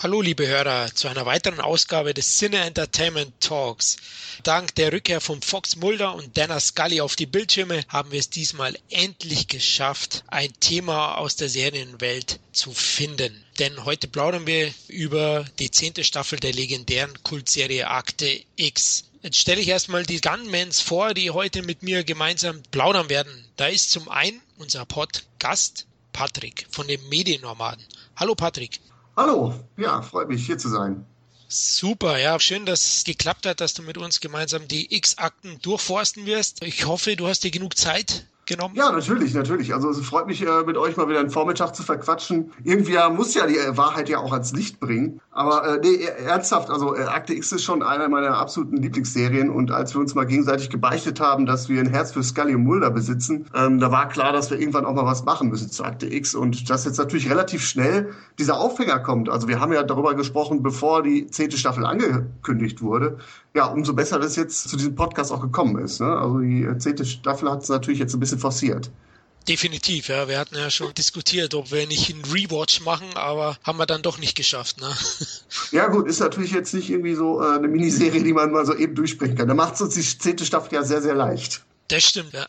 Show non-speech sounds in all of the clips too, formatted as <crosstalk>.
Hallo liebe Hörer zu einer weiteren Ausgabe des Cine Entertainment Talks. Dank der Rückkehr von Fox Mulder und Dana Scully auf die Bildschirme haben wir es diesmal endlich geschafft, ein Thema aus der Serienwelt zu finden. Denn heute plaudern wir über die zehnte Staffel der legendären Kultserie Akte X. Jetzt stelle ich erstmal die Gunmans vor, die heute mit mir gemeinsam plaudern werden. Da ist zum einen unser Pod-Gast Patrick von den Mediennomaden. Hallo Patrick. Hallo, ja, freut mich hier zu sein. Super, ja, schön, dass es geklappt hat, dass du mit uns gemeinsam die X-Akten durchforsten wirst. Ich hoffe, du hast dir genug Zeit genommen? Ja, natürlich, natürlich. Also es freut mich, äh, mit euch mal wieder einen Vormittag zu verquatschen. Irgendwie muss ja die äh, Wahrheit ja auch ans Licht bringen. Aber äh, nee, ernsthaft, also äh, Akte X ist schon einer meiner absoluten Lieblingsserien. Und als wir uns mal gegenseitig gebeichtet haben, dass wir ein Herz für Scully und Mulder besitzen, ähm, da war klar, dass wir irgendwann auch mal was machen müssen zu Akte X. Und dass jetzt natürlich relativ schnell dieser Aufhänger kommt. Also wir haben ja darüber gesprochen, bevor die zehnte Staffel angekündigt wurde. Ja, umso besser, dass jetzt zu diesem Podcast auch gekommen ist. Ne? Also die äh, zehnte Staffel hat es natürlich jetzt ein bisschen bisschen forciert. Definitiv, ja. Wir hatten ja schon diskutiert, ob wir nicht einen Rewatch machen, aber haben wir dann doch nicht geschafft. Ne? <laughs> Ja gut, ist natürlich jetzt nicht irgendwie so äh, eine Miniserie, die man mal so eben durchsprechen kann. Da macht es uns die zehnte Staffel ja sehr, sehr leicht. Das stimmt, ja.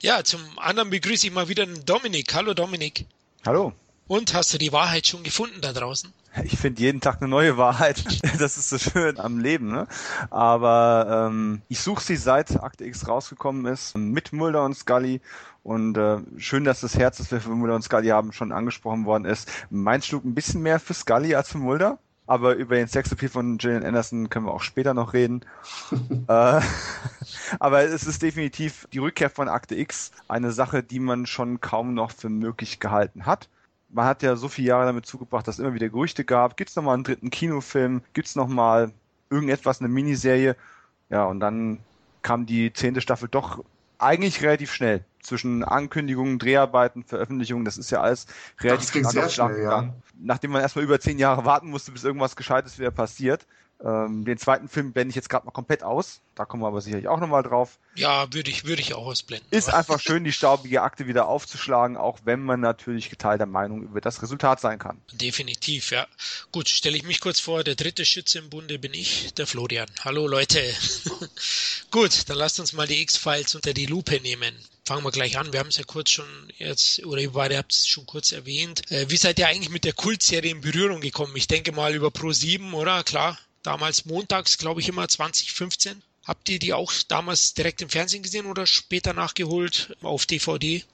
Ja, zum anderen begrüße ich mal wieder den Dominik. Hallo Dominik. Hallo. Und hast du die Wahrheit schon gefunden da draußen? Ich finde jeden Tag eine neue Wahrheit. <laughs> Das ist so schön am Leben. Ne? Aber ähm, ich suche sie seit Akte X rausgekommen ist, mit Mulder und Scully. Und äh, schön, dass das Herz, das wir für Mulder und Scully haben, schon angesprochen worden ist. Mein schlug ein bisschen mehr für Scully als für Mulder. Aber über den Sexappeal von Gillian Anderson können wir auch später noch reden. <laughs> äh, <laughs> aber es ist definitiv die Rückkehr von Akte X eine Sache, die man schon kaum noch für möglich gehalten hat man hat ja so viele Jahre damit zugebracht, dass es immer wieder Gerüchte gab. Gibt es nochmal einen dritten Kinofilm? Gibt es nochmal irgendetwas, eine Miniserie? Ja, und dann kam die zehnte Staffel doch eigentlich relativ schnell. Zwischen Ankündigungen, Dreharbeiten, Veröffentlichungen, das ist ja alles relativ schnell gegangen. Ja. Nachdem man erstmal über zehn Jahre warten musste, bis irgendwas Gescheites wieder passiert. Ähm, den zweiten Film blende ich jetzt gerade mal komplett aus. Da kommen wir aber sicherlich auch nochmal drauf. Ja, würde ich, würde ich auch ausblenden. Ist einfach schön, die staubige Akte wieder aufzuschlagen, auch wenn man natürlich geteilter Meinung über das Resultat sein kann. Definitiv, ja. Gut, stelle ich mich kurz vor. Der dritte Schütze im Bunde bin ich, der Florian. Hallo Leute. <laughs> Gut, dann lasst uns mal die X-Files unter die Lupe nehmen fangen wir gleich an. Wir haben es ja kurz schon jetzt, oder ihr beide habt es schon kurz erwähnt. Äh, wie seid ihr eigentlich mit der Kultserie in Berührung gekommen? Ich denke mal über Pro 7, oder? Klar damals montags, glaube ich immer 2015. Habt ihr die auch damals direkt im Fernsehen gesehen oder später nachgeholt auf DVD?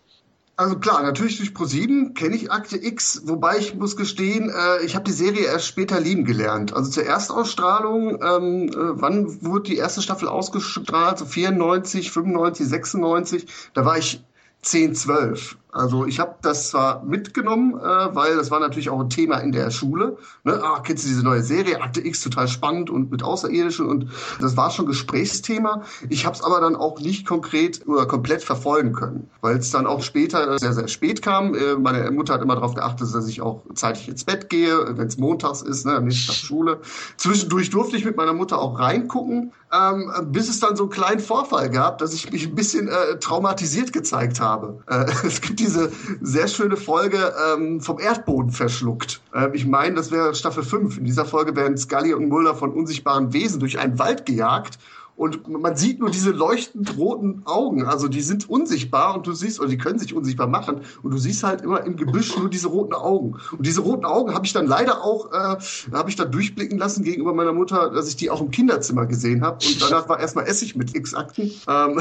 Also klar, natürlich durch ProSieben kenne ich Akte X, wobei ich muss gestehen, äh, ich habe die Serie erst später lieben gelernt. Also zur Erstausstrahlung, ähm, äh, wann wurde die erste Staffel ausgestrahlt? So 94, 95, 96. Da war ich 10, 12. Also ich habe das zwar mitgenommen, äh, weil das war natürlich auch ein Thema in der Schule. Ne? Ah, kennst du diese neue Serie? Akte X, total spannend und mit Außerirdischen und das war schon Gesprächsthema. Ich habe es aber dann auch nicht konkret oder komplett verfolgen können, weil es dann auch später sehr, sehr spät kam. Äh, meine Mutter hat immer darauf geachtet, dass ich auch zeitig ins Bett gehe, wenn es montags ist, ne, nicht nach Schule. Zwischendurch durfte ich mit meiner Mutter auch reingucken, ähm, bis es dann so einen kleinen Vorfall gab, dass ich mich ein bisschen äh, traumatisiert gezeigt habe. Äh, <laughs> es gibt diese sehr schöne Folge ähm, vom Erdboden verschluckt. Äh, ich meine, das wäre Staffel 5. In dieser Folge werden Scully und Mulder von unsichtbaren Wesen durch einen Wald gejagt und man sieht nur diese leuchtend roten Augen. Also die sind unsichtbar und du siehst, oder die können sich unsichtbar machen. Und du siehst halt immer im Gebüsch nur diese roten Augen. Und diese roten Augen habe ich dann leider auch, äh, habe ich dann durchblicken lassen gegenüber meiner Mutter, dass ich die auch im Kinderzimmer gesehen habe. Und danach war erstmal Essig mit X-Akten. Ähm, <laughs>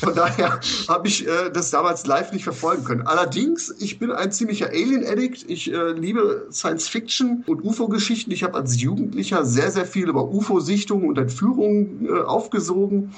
von daher habe ich äh, das damals live nicht verfolgen können. Allerdings, ich bin ein ziemlicher Alien-Addict. Ich äh, liebe Science-Fiction und UFO-Geschichten. Ich habe als Jugendlicher sehr, sehr viel über UFO-Sichtungen und Entführungen äh, aufgesogen.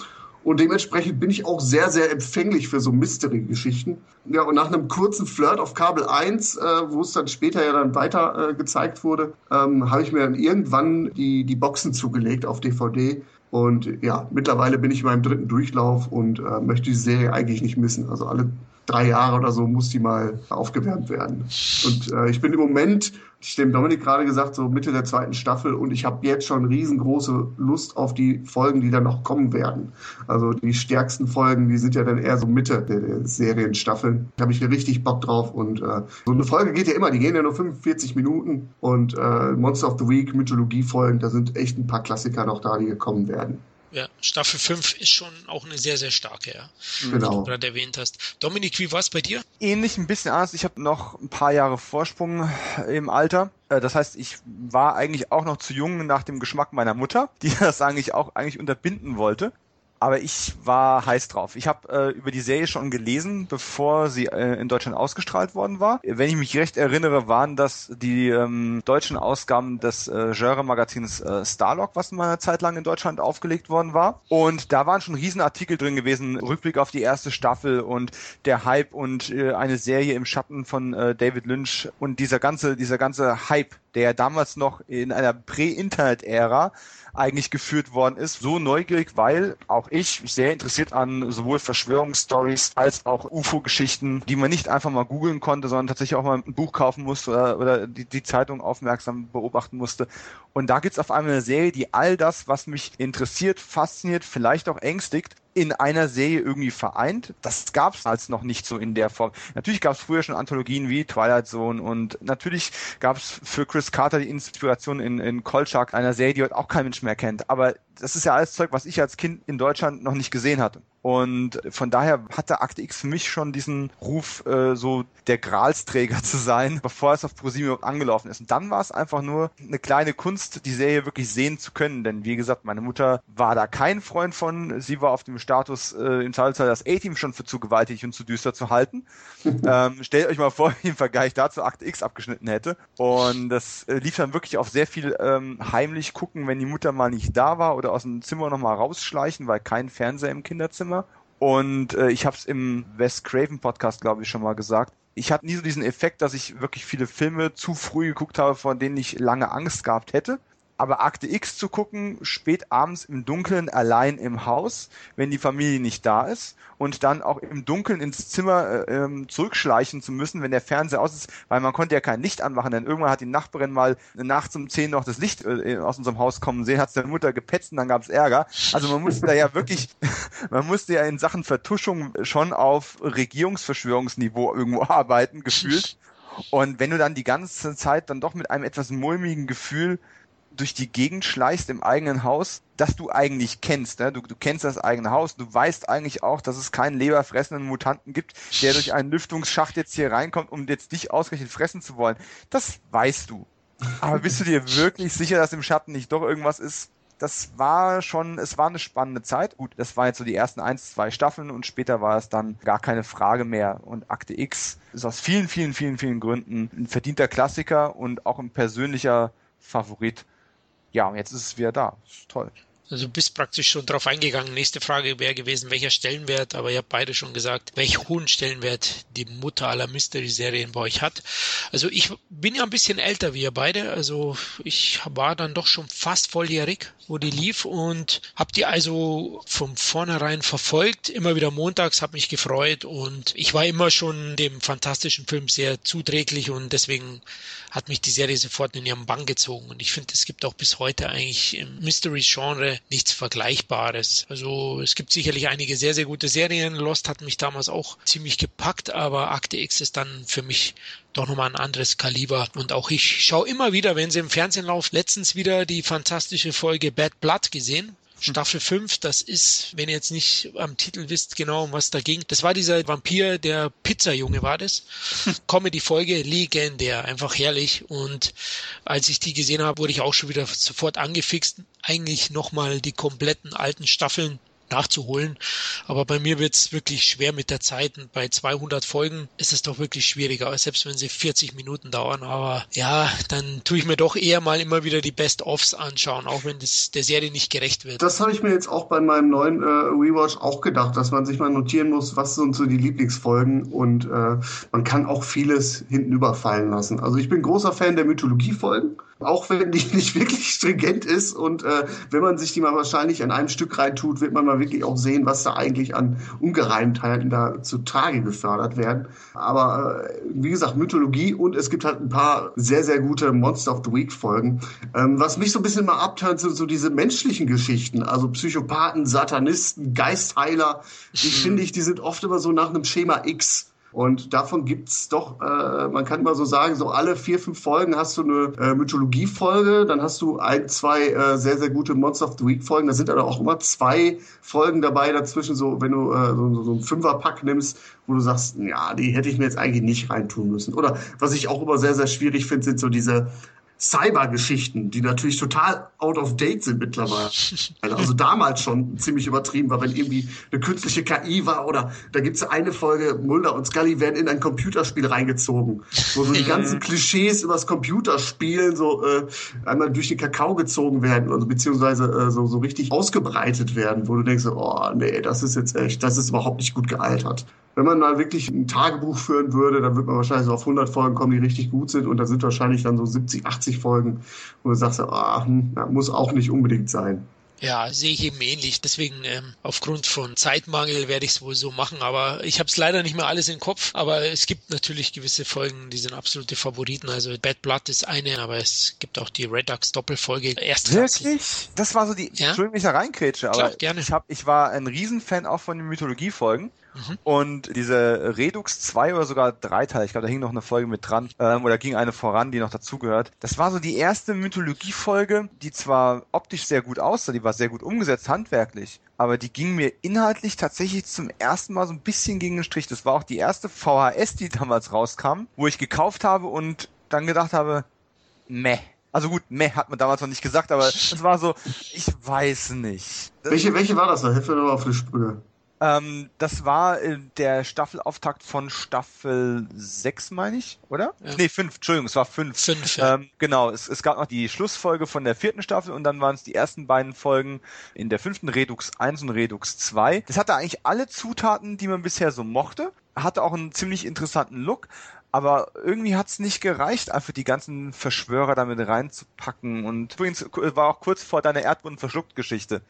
Und dementsprechend bin ich auch sehr, sehr empfänglich für so Mystery-Geschichten. Ja, und nach einem kurzen Flirt auf Kabel 1, äh, wo es dann später ja dann weiter äh, gezeigt wurde, ähm, habe ich mir dann irgendwann die, die Boxen zugelegt auf DVD. Und ja, mittlerweile bin ich in meinem dritten Durchlauf und äh, möchte die Serie eigentlich nicht missen. Also alle drei Jahre oder so muss die mal aufgewärmt werden. Und äh, ich bin im Moment ich dem Dominik gerade gesagt, so Mitte der zweiten Staffel und ich habe jetzt schon riesengroße Lust auf die Folgen, die dann noch kommen werden. Also die stärksten Folgen, die sind ja dann eher so Mitte der, der Serienstaffeln. Da habe ich richtig Bock drauf und äh, so eine Folge geht ja immer, die gehen ja nur 45 Minuten und äh, Monster of the Week, Mythologie-Folgen, da sind echt ein paar Klassiker noch da, die gekommen werden. Ja, Staffel 5 ist schon auch eine sehr, sehr starke, ja. Genau. Wie du gerade erwähnt hast. Dominik, wie war es bei dir? Ähnlich, ein bisschen anders. Ich habe noch ein paar Jahre Vorsprung im Alter. Äh, das heißt, ich war eigentlich auch noch zu jung nach dem Geschmack meiner Mutter, die <laughs> das eigentlich auch eigentlich unterbinden wollte aber ich war heiß drauf. Ich habe äh, über die Serie schon gelesen, bevor sie äh, in Deutschland ausgestrahlt worden war. Wenn ich mich recht erinnere, waren das die ähm, deutschen Ausgaben des äh, Genre-Magazins äh, Starlock, was mal eine Zeit lang in Deutschland aufgelegt worden war. Und da waren schon Riesenartikel drin gewesen, Rückblick auf die erste Staffel und der Hype und äh, eine Serie im Schatten von äh, David Lynch und dieser ganze, dieser ganze Hype, der damals noch in einer Prä-Internet-Ära eigentlich geführt worden ist. So neugierig, weil auch ich sehr interessiert an sowohl Verschwörungsstories als auch UFO-Geschichten, die man nicht einfach mal googeln konnte, sondern tatsächlich auch mal ein Buch kaufen musste oder, oder die, die Zeitung aufmerksam beobachten musste. Und da gibt's auf einmal eine Serie, die all das, was mich interessiert, fasziniert, vielleicht auch ängstigt, in einer Serie irgendwie vereint. Das gab es als noch nicht so in der Form. Natürlich gab es früher schon Anthologien wie Twilight Zone und natürlich gab es für Chris Carter die Inspiration in, in Kolchak, einer Serie, die heute auch kein Mensch mehr kennt. Aber das ist ja alles Zeug, was ich als Kind in Deutschland noch nicht gesehen hatte. Und von daher hatte Akte X für mich schon diesen Ruf, äh, so der Gralsträger <laughs> zu sein, bevor es auf ProSieben angelaufen ist. Und dann war es einfach nur eine kleine Kunst, die Serie wirklich sehen zu können. Denn wie gesagt, meine Mutter war da kein Freund von. Sie war auf dem Status äh, im Teilzeit das A-Team schon für zu gewaltig und zu düster zu halten. <laughs> ähm, stellt euch mal vor, wie <laughs> im Vergleich dazu Akte X abgeschnitten hätte. Und das äh, lief dann wirklich auf sehr viel ähm, heimlich gucken, wenn die Mutter mal nicht da war oder aus dem Zimmer nochmal rausschleichen, weil kein Fernseher im Kinderzimmer. Und äh, ich habe es im Wes Craven Podcast, glaube ich, schon mal gesagt. Ich hatte nie so diesen Effekt, dass ich wirklich viele Filme zu früh geguckt habe, von denen ich lange Angst gehabt hätte. Aber Akte X zu gucken, spät abends im Dunkeln allein im Haus, wenn die Familie nicht da ist und dann auch im Dunkeln ins Zimmer äh, ähm, zurückschleichen zu müssen, wenn der Fernseher aus ist, weil man konnte ja kein Licht anmachen, denn irgendwann hat die Nachbarin mal nachts um 10 noch das Licht äh, aus unserem Haus kommen sehen, hat seine Mutter gepetzt und dann gab's Ärger. Also man musste da ja wirklich, <laughs> man musste ja in Sachen Vertuschung schon auf Regierungsverschwörungsniveau irgendwo <laughs> arbeiten, gefühlt. <laughs> Und wenn du dann die ganze Zeit dann doch mit einem etwas mulmigen Gefühl durch die Gegend schleichst im eigenen Haus, das du eigentlich kennst. Ne? Du, du kennst das eigene Haus, du weißt eigentlich auch, dass es keinen leberfressenden Mutanten gibt, der durch einen Lüftungsschacht jetzt hier reinkommt, um jetzt dich ausgerechnet fressen zu wollen. Das weißt du. Aber bist du dir <laughs> wirklich sicher, dass im Schatten nicht doch irgendwas ist? Das war schon, es war eine spannende Zeit. Gut, das waren jetzt so die ersten eins, zwei Staffeln und später war es dann gar keine Frage mehr. Und Akte X ist aus vielen, vielen, vielen, vielen Gründen ein verdienter Klassiker und auch ein persönlicher Favorit ja, und jetzt ist es wieder da. toll. Also du bist praktisch schon drauf eingegangen. Nächste Frage wäre gewesen, welcher Stellenwert, aber ihr habt beide schon gesagt, welch hohen Stellenwert die Mutter aller Mystery-Serien bei euch hat. Also ich bin ja ein bisschen älter wie ihr beide, also ich war dann doch schon fast volljährig, wo die lief. Und hab die also von vornherein verfolgt, immer wieder montags, hab mich gefreut. Und ich war immer schon dem fantastischen Film sehr zuträglich. Und deswegen hat mich die Serie sofort in ihren Bann gezogen. Und ich finde, es gibt auch bis heute eigentlich im Mystery-Genre nichts Vergleichbares. Also es gibt sicherlich einige sehr, sehr gute Serien. Lost hat mich damals auch ziemlich gepackt, aber Akte X ist dann für mich doch nochmal ein anderes Kaliber. Und auch ich schaue immer wieder, wenn sie im Fernsehen läuft, letztens wieder die fantastische Folge Bad Blood gesehen. Staffel 5, das ist, wenn ihr jetzt nicht am Titel wisst genau, um was da ging, das war dieser Vampir, der Pizzajunge war das. Comedy-Folge, legendär, einfach herrlich. Und als ich die gesehen habe, wurde ich auch schon wieder sofort angefixt, eigentlich nochmal die kompletten alten Staffeln nachzuholen. Aber bei mir wird es wirklich schwer mit der Zeit. Und bei 200 Folgen ist es doch wirklich schwieriger, selbst wenn sie 40 Minuten dauern. Aber ja, dann tue ich mir doch eher mal immer wieder die Best-ofs anschauen, auch wenn das der Serie nicht gerecht wird. Das habe ich mir jetzt auch bei meinem neuen äh, Rewatch auch gedacht, dass man sich mal notieren muss, was sind so die Lieblingsfolgen und äh, man kann auch vieles hinten überfallen lassen. Also ich bin großer Fan der Mythologie-Folgen auch wenn die <laughs> nicht wirklich stringent ist und äh, wenn man sich die mal wahrscheinlich an einem Stück reintut, wird man mal wirklich auch sehen, was da eigentlich an Ungereimtheiten da zu Tage gefördert werden. Aber äh, wie gesagt, Mythologie und es gibt halt ein paar sehr, sehr gute Monster of the Week Folgen. Ähm, was mich so ein bisschen mal abtönt, sind so diese menschlichen Geschichten, also Psychopathen, Satanisten, Geistheiler. Die mhm. finde ich, die sind oft immer so nach einem Schema X. Und davon gibt's doch, äh, man kann immer so sagen, so alle vier, fünf Folgen hast du eine äh, Mythologie-Folge, dann hast du ein, zwei äh, sehr, sehr gute Monster of the Week-Folgen. Da sind aber auch immer zwei Folgen dabei dazwischen, so wenn du äh, so, so einen Fünferpack nimmst, wo du sagst, ja, die hätte ich mir jetzt eigentlich nicht reintun müssen. Oder was ich auch immer sehr, sehr schwierig finde, sind so diese Cyber-Geschichten, die natürlich total out of date sind mittlerweile. <laughs> Also damals schon ziemlich übertrieben war, wenn irgendwie eine künstliche KI war oder da gibt es eine Folge, Mulder und Scully werden in ein Computerspiel reingezogen, wo so die <laughs> ganzen Klischees übers Computerspielen so äh, einmal durch den Kakao gezogen werden, also beziehungsweise äh, so, so richtig ausgebreitet werden, wo du denkst, oh nee, das ist jetzt echt, das ist überhaupt nicht gut gealtert wenn man mal wirklich ein Tagebuch führen würde, dann wird man wahrscheinlich so auf 100 Folgen kommen, die richtig gut sind. Und da sind wahrscheinlich dann so 70, 80 Folgen, wo du sagst, ah, hm, muss auch nicht unbedingt sein. Ja, sehe ich eben ähnlich. Deswegen ähm, aufgrund von Zeitmangel werde ich es wohl so machen. Aber ich habe es leider nicht mehr alles im Kopf. Aber es gibt natürlich gewisse Folgen, die sind absolute Favoriten. Also Bad Blood ist eine, aber es gibt auch die Redux Doppelfolge. Wirklich? Das war so die. Ja? Entschuldigung, ich da reinkrätsche, aber Klar, gerne. Ich, hab, ich war ein Riesenfan auch von den Mythologie-Folgen. Mhm. Und diese Redux 2 oder sogar 3 Teile, ich glaube, da hing noch eine Folge mit dran, ähm, oder ging eine voran, die noch dazugehört. Das war so die erste Mythologie-Folge, die zwar optisch sehr gut aussah, die war sehr gut umgesetzt, handwerklich, aber die ging mir inhaltlich tatsächlich zum ersten Mal so ein bisschen gegen den Strich. Das war auch die erste VHS, die damals rauskam, wo ich gekauft habe und dann gedacht habe, meh. Also gut, meh hat man damals noch nicht gesagt, aber <laughs> es war so, ich weiß nicht. Welche, welche war das? Da hilft mir nochmal auf die Sprünge. Ähm, das war äh, der Staffelauftakt von Staffel 6, meine ich, oder? Ja. Nee, 5, Entschuldigung, es war 5. 5, ja. Ähm, genau, es, es gab noch die Schlussfolge von der vierten Staffel und dann waren es die ersten beiden Folgen in der fünften Redux 1 und Redux 2. Das hatte eigentlich alle Zutaten, die man bisher so mochte, hatte auch einen ziemlich interessanten Look, aber irgendwie hat's nicht gereicht, einfach die ganzen Verschwörer damit reinzupacken. Und übrigens war auch kurz vor deiner Erdboden verschluckt Geschichte.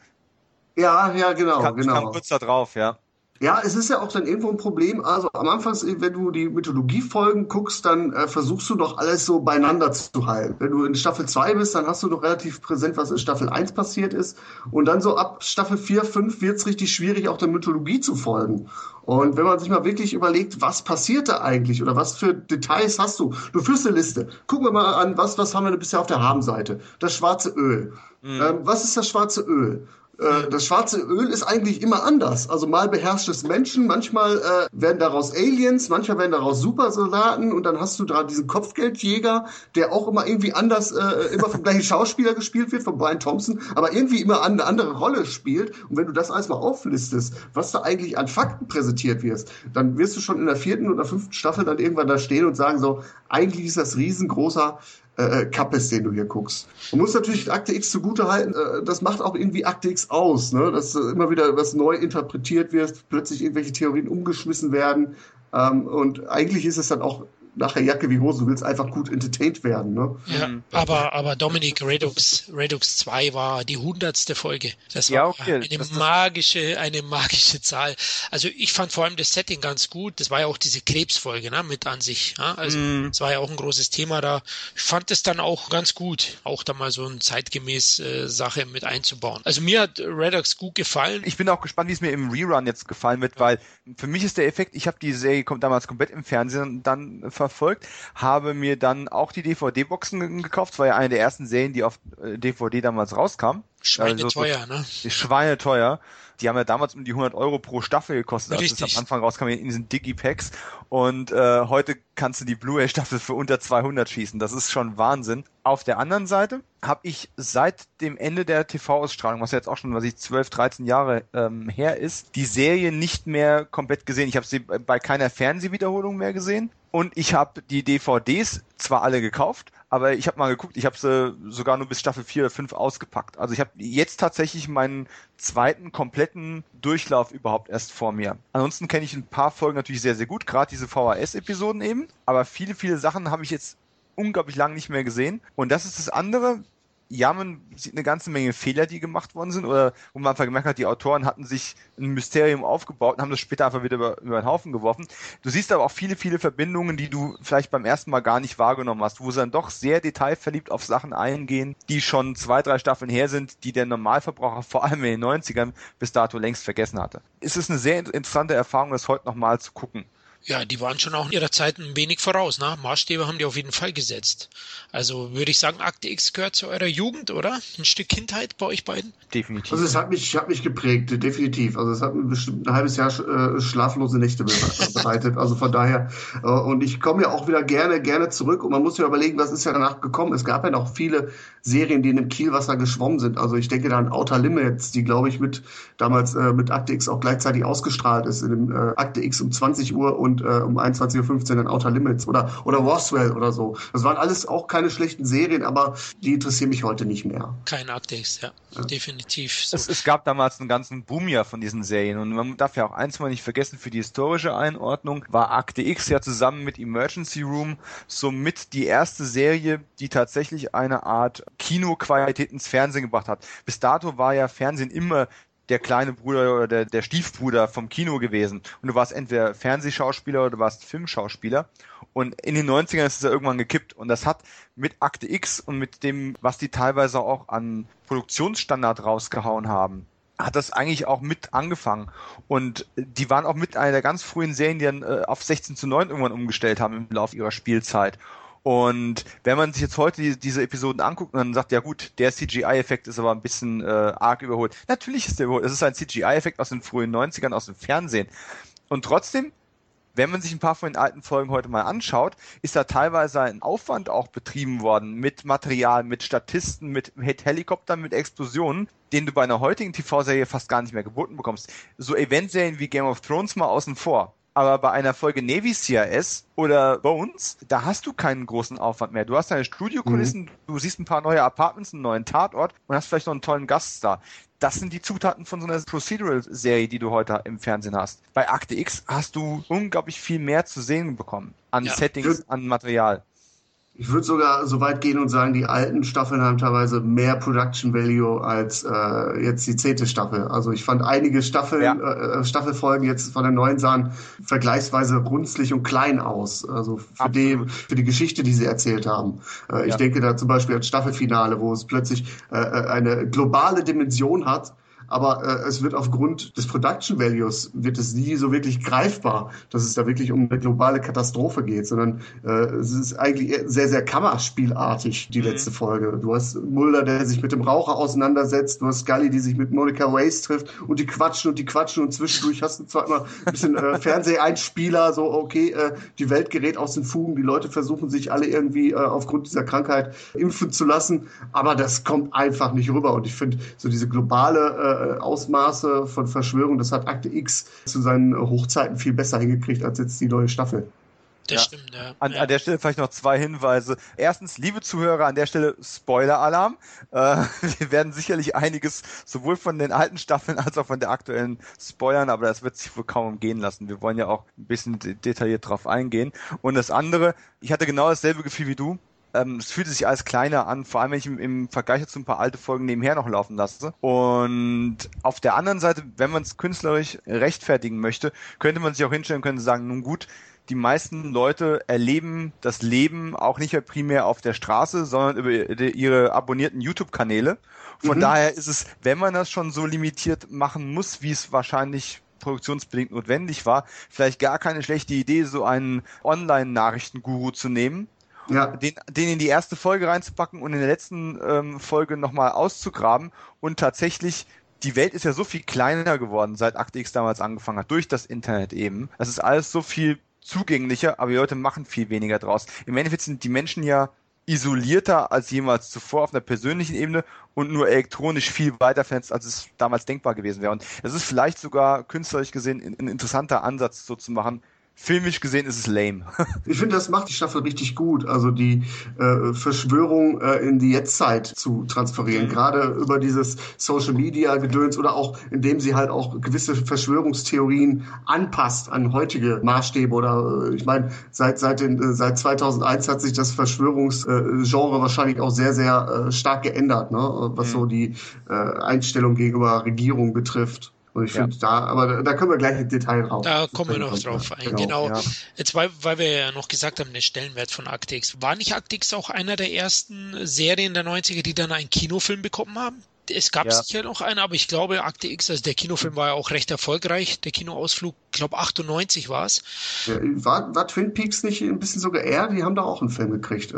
Ja, ja, genau, kam, genau. Kam kurz da drauf, ja. Ja, es ist ja auch dann irgendwo ein Problem. Also am Anfang, wenn du die Mythologie-Folgen guckst, dann äh, versuchst du doch alles so beieinander zu halten. Wenn du in Staffel 2 bist, dann hast du doch relativ präsent, was in Staffel 1 passiert ist. Und dann so ab Staffel 4, 5 wird's richtig schwierig, auch der Mythologie zu folgen. Und wenn man sich mal wirklich überlegt, was passiert da eigentlich oder was für Details hast du? Du führst eine Liste. Gucken wir mal an, was, was haben wir denn bisher auf der Habenseite? Das schwarze Öl. Mhm. Ähm, was ist das schwarze Öl? Äh, das schwarze Öl ist eigentlich immer anders. Also mal beherrscht es Menschen, manchmal äh, werden daraus Aliens, manchmal werden daraus Supersoldaten und dann hast du da diesen Kopfgeldjäger, der auch immer irgendwie anders, äh, immer vom gleichen Schauspieler gespielt wird, von Brian Thompson, aber irgendwie immer eine andere Rolle spielt. Und wenn du das alles mal auflistest, was da eigentlich an Fakten präsentiert wird, dann wirst du schon in der vierten oder fünften Staffel dann irgendwann da stehen und sagen so, eigentlich ist das riesengroßer äh, äh, Kappes, den du hier guckst. Man muss natürlich Akte X zugute halten, äh, das macht auch irgendwie Akte X aus, ne? dass äh, immer wieder was neu interpretiert wird, plötzlich irgendwelche Theorien umgeschmissen werden. Ähm, und eigentlich ist es dann auch nachher Jacke wie Hose, du willst einfach gut entertained werden. Ne? Ja, mhm. aber, aber Dominik Redux, Redux 2 war die hundertste Folge. Das war ja, okay. eine das magische, eine magische Zahl. Also ich fand vor allem das Setting ganz gut. Das war ja auch diese Krebsfolge ne, mit an sich. Ja? Also mm. das war ja auch ein großes Thema da. Ich fand es dann auch ganz gut, auch da mal so eine zeitgemäß äh, Sache mit einzubauen. Also mir hat Redux gut gefallen. Ich bin auch gespannt, wie es mir im Rerun jetzt gefallen wird, weil für mich ist der Effekt, ich habe die Serie kommt damals komplett im Fernsehen dann verfolgt, habe mir dann auch die DVD-Boxen gekauft. Das war ja eine der ersten Serien, die auf DVD äh, damals rauskam. Schweineteuer, also, ne? Schweineteuer. Die haben ja damals um die 100 Euro pro Staffel gekostet, als es am Anfang rauskam in diesen Digipacks. Und äh, heute kannst du die Blu-ray-Staffel für unter 200 schießen. Das ist schon Wahnsinn. Auf der anderen Seite habe ich seit dem Ende der TV-Ausstrahlung, was jetzt auch schon, was ich 12, 13 Jahre ähm, her ist, die Serie nicht mehr komplett gesehen. Ich habe sie bei keiner Fernsehwiederholung mehr gesehen. Und ich habe die DVDs zwar alle gekauft, aber ich habe mal geguckt, ich habe sie sogar nur bis Staffel 4 oder 5 ausgepackt. Also ich habe jetzt tatsächlich meinen zweiten kompletten Durchlauf überhaupt erst vor mir. Ansonsten kenne ich ein paar Folgen natürlich sehr, sehr gut, gerade diese VHS-Episoden eben. Aber viele, viele Sachen habe ich jetzt unglaublich lang nicht mehr gesehen. Und das ist das andere, jammen sieht eine ganze Menge Fehler, die gemacht worden sind, oder wo man einfach gemerkt hat, die Autoren hatten sich ein Mysterium aufgebaut und haben das später einfach wieder über, über den Haufen geworfen. Du siehst aber auch viele, viele Verbindungen, die du vielleicht beim ersten Mal gar nicht wahrgenommen hast, wo sie dann doch sehr detailverliebt auf Sachen eingehen, die schon zwei, drei Staffeln her sind, die der Normalverbraucher vor allem in den 90ern bis dato längst vergessen hatte. Es ist eine sehr interessante Erfahrung, das heute nochmal zu gucken. Ja, die waren schon auch in ihrer Zeit ein wenig voraus. Ne? Maßstäbe haben die auf jeden Fall gesetzt. Also würde ich sagen, Akte X gehört zu eurer Jugend, oder? Ein Stück Kindheit bei euch beiden? Definitiv. Also es hat mich, hat mich geprägt, definitiv. Also es hat mir bestimmt ein halbes Jahr äh, schlaflose Nächte <laughs> bereitet. Also von daher, äh, und ich komme ja auch wieder gerne, gerne zurück. Und man muss ja überlegen, was ist ja danach gekommen. Es gab ja noch viele Serien, die in dem Kielwasser geschwommen sind. Also ich denke da an Outer Limits, die glaube ich mit damals äh, mit Akte X auch gleichzeitig ausgestrahlt ist. In dem Akte X um 20 Uhr und äh, um 21.15 Uhr in Outer Limits oder, oder Roswell oder so. Das waren alles auch keine schlechten Serien, aber die interessieren mich heute nicht mehr. Kein Akte X, ja. ja. Definitiv. So. Es, es gab damals einen ganzen Boom ja von diesen Serien und man darf ja auch eins mal nicht vergessen, für die historische Einordnung war Akte X ja zusammen mit Emergency Room somit die erste Serie, die tatsächlich eine Art Kinoqualität ins Fernsehen gebracht hat. Bis dato war ja Fernsehen immer der kleine Bruder oder der, der Stiefbruder vom Kino gewesen. Und du warst entweder Fernsehschauspieler oder du warst Filmschauspieler. Und in den 90ern ist es ja irgendwann gekippt. Und das hat mit Akte X und mit dem, was die teilweise auch an Produktionsstandard rausgehauen haben, hat das eigentlich auch mit angefangen. Und die waren auch mit einer der ganz frühen Serien, die dann äh, auf 16 zu 9 irgendwann umgestellt haben im Laufe ihrer Spielzeit. Und wenn man sich jetzt heute die, diese Episoden anguckt und dann sagt, ja gut, der CGI-Effekt ist aber ein bisschen äh, arg überholt. Natürlich ist der überholt. Es ist ein CGI-Effekt aus den frühen 90ern, aus dem Fernsehen. Und trotzdem, wenn man sich ein paar von den alten Folgen heute mal anschaut, ist da teilweise ein Aufwand auch betrieben worden mit Material, mit Statisten, mit, mit Helikoptern, mit Explosionen, den du bei einer heutigen TV-Serie fast gar nicht mehr geboten bekommst. So Eventserien wie Game of Thrones mal außen vor aber bei einer Folge Navy CRS oder Bones, da hast du keinen großen Aufwand mehr. Du hast deine Studiokulissen, mhm. du siehst ein paar neue Apartments, einen neuen Tatort und hast vielleicht noch einen tollen Gaststar. Das sind die Zutaten von so einer Procedural-Serie, die du heute im Fernsehen hast. Bei Akte X hast du unglaublich viel mehr zu sehen bekommen. An ja. Settings, an Material. Ich würde sogar so weit gehen und sagen, die alten Staffeln haben teilweise mehr Production Value als äh, jetzt die zehnte Staffel. Also ich fand einige Staffeln, ja. äh, Staffelfolgen jetzt von der neuen sahen vergleichsweise runzlig und klein aus. Also für die, für die Geschichte, die sie erzählt haben. Äh, ja. Ich denke da zum Beispiel als Staffelfinale, wo es plötzlich äh, äh eine globale Dimension hat aber äh, es wird aufgrund des Production Values wird es nie so wirklich greifbar, dass es da wirklich um eine globale Katastrophe geht, sondern äh, es ist eigentlich sehr, sehr Kammerspielartig, die mhm. letzte Folge. Du hast Mulder, der sich mit dem Raucher auseinandersetzt, du hast Scully, die sich mit Monica Wace trifft und die quatschen und die quatschen und zwischendurch hast du zwar immer ein bisschen äh, <laughs> Fernseheinspieler, so okay, äh, die Welt gerät aus den Fugen, die Leute versuchen sich alle irgendwie äh, aufgrund dieser Krankheit impfen zu lassen, aber das kommt einfach nicht rüber und ich finde so diese globale äh, Ausmaße von Verschwörung, das hat Akte X zu seinen Hochzeiten viel besser hingekriegt als jetzt die neue Staffel. Das ja. stimmt, ja. An, an, der Stelle vielleicht noch zwei Hinweise. Erstens, liebe Zuhörer, an der Stelle Spoiler-Alarm. Äh, <laughs> wir werden sicherlich einiges sowohl von den alten Staffeln als auch von der aktuellen spoilern, aber das wird sich wohl kaum umgehen lassen. Wir wollen ja auch ein bisschen detailliert drauf eingehen. Und das andere, ich hatte genau dasselbe Gefühl wie du ähm, es fühlte sich alles kleiner an, vor allem wenn ich im, im Vergleich zu ein paar alte Folgen nebenher noch laufen lasse. Und auf der anderen Seite, wenn man es künstlerisch rechtfertigen möchte, könnte man sich auch hinstellen können und sagen, nun gut, die meisten Leute erleben das Leben auch nicht mehr primär auf der Straße, sondern über ihre abonnierten YouTube-Kanäle. Von mhm. daher ist es, wenn man das schon so limitiert machen muss, wie es wahrscheinlich produktionsbedingt notwendig war, vielleicht gar keine schlechte Idee, so einen Online-Nachrichtenguru zu nehmen ja. den, den in die erste Folge reinzupacken und in der letzten ähm, Folge nochmal auszugraben und tatsächlich die Welt ist ja so viel kleiner geworden, seit Akte X damals angefangen hat, durch das Internet eben. Das ist alles so viel zugänglicher, aber die Leute machen viel weniger draus. Im Endeffekt sind die Menschen ja isolierter als jemals zuvor auf einer persönlichen Ebene und nur elektronisch viel weiter vernetzt, als es damals denkbar gewesen wäre. Und es ist vielleicht sogar künstlerisch gesehen ein interessanter Ansatz, so zu machen, filmisch gesehen ist es lame. <laughs> ich finde, das macht die Staffel richtig gut. Also die äh, Verschwörung äh, in die Jetztzeit zu transferieren. Mhm. Gerade über dieses Social Media Gedöns oder auch indem sie halt auch gewisse Verschwörungstheorien anpasst an heutige Maßstäbe oder äh, ich meine, seit, seit, den, äh, seit 2001 hat sich das Verschwörungsgenre wahrscheinlich auch sehr, sehr äh, stark geändert, ne? was mhm. so die äh, Einstellung gegenüber Regierung betrifft. Und ich finde da, aber da, können wir gleich im Detail drauf. Da kommen wir noch drauf ein. Genau. genau. Ja. Jetzt, weil, weil wir ja noch gesagt haben, der Stellenwert von Actix. War nicht Actix auch einer der ersten Serien der 90er, die dann einen Kinofilm bekommen haben? Es gab ja. sicher noch einen, aber ich glaube, Akte X, also der Kinofilm war ja auch recht erfolgreich, der Kinoausflug, ich glaube 98 war es. Ja, war, war Twin Peaks nicht ein bisschen sogar eher? Die haben da auch einen Film gekriegt. Äh,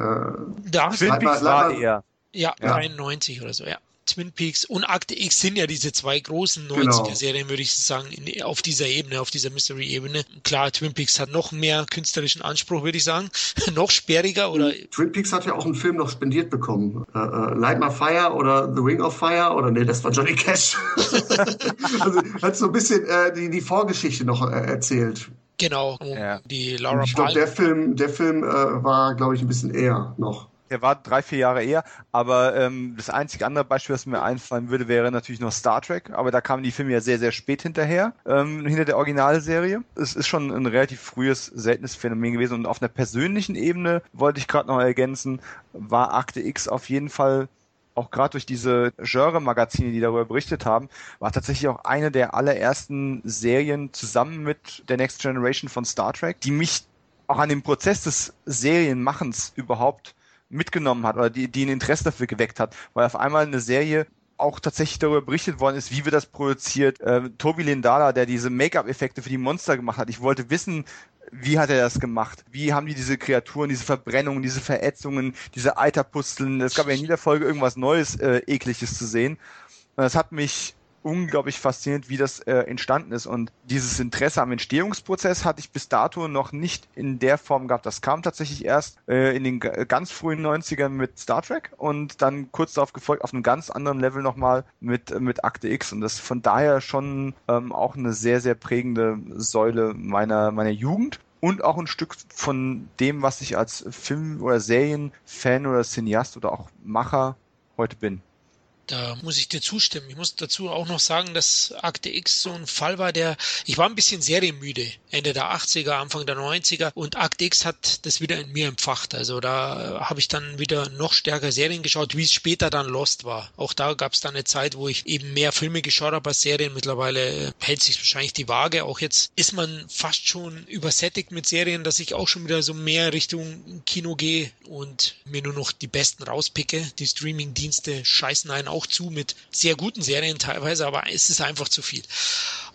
da Twin Peaks war eher. Ja, ja, 93 oder so, ja. Twin Peaks und Akte X sind ja diese zwei großen 90er-Serien, genau. würde ich sagen, in, auf dieser Ebene, auf dieser Mystery-Ebene. Klar, Twin Peaks hat noch mehr künstlerischen Anspruch, würde ich sagen. <laughs> noch sperriger oder. Twin Peaks hat ja auch einen Film noch spendiert bekommen. Uh, uh, Light My Fire oder The Ring of Fire oder nee, das war Johnny Cash. <laughs> also hat so ein bisschen äh, die, die Vorgeschichte noch äh, erzählt. Genau, ja. die Laura Ich glaube, der Film, der Film äh, war, glaube ich, ein bisschen eher noch. Der war drei, vier Jahre eher, aber ähm, das einzige andere Beispiel, was mir einfallen würde, wäre natürlich noch Star Trek, aber da kamen die Filme ja sehr, sehr spät hinterher, ähm, hinter der Originalserie. Es ist schon ein relativ frühes, seltenes Phänomen gewesen und auf einer persönlichen Ebene, wollte ich gerade noch ergänzen, war Akte X auf jeden Fall auch gerade durch diese Genre-Magazine, die darüber berichtet haben, war tatsächlich auch eine der allerersten Serien zusammen mit der Next Generation von Star Trek, die mich auch an dem Prozess des Serienmachens überhaupt mitgenommen hat oder die, die ein Interesse dafür geweckt hat, weil auf einmal eine Serie auch tatsächlich darüber berichtet worden ist, wie wird das produziert. Äh, Tobi Lindala, der diese Make-up-Effekte für die Monster gemacht hat. Ich wollte wissen, wie hat er das gemacht? Wie haben die diese Kreaturen, diese Verbrennungen, diese Verätzungen, diese Eiterpusteln? Es gab ja in jeder Folge irgendwas Neues, äh, ekliges zu sehen. Und das hat mich unglaublich faszinierend, wie das äh, entstanden ist. Und dieses Interesse am Entstehungsprozess hatte ich bis dato noch nicht in der Form gehabt. Das kam tatsächlich erst äh, in den ganz frühen 90ern mit Star Trek und dann kurz darauf gefolgt auf einem ganz anderen Level nochmal mit, mit Akte X. Und das von daher schon ähm, auch eine sehr, sehr prägende Säule meiner, meiner Jugend und auch ein Stück von dem, was ich als Film- oder Serienfan oder Cineast oder auch Macher heute bin. Da muss ich dir zustimmen. Ich muss dazu auch noch sagen, dass Akte X so ein Fall war, der, ich war ein bisschen serienmüde. Ende der 80er, Anfang der 90er und Akte X hat das wieder in mir empfacht. Also da habe ich dann wieder noch stärker Serien geschaut, wie es später dann Lost war. Auch da gab es dann eine Zeit, wo ich eben mehr Filme geschaut habe als Serien. Mittlerweile hält sich wahrscheinlich die Waage. Auch jetzt ist man fast schon übersättigt mit Serien, dass ich auch schon wieder so mehr Richtung Kino gehe und mir nur noch die besten rauspicke. Die Streaming-Dienste scheißen einen auch zu mit sehr guten Serien teilweise, aber es ist einfach zu viel.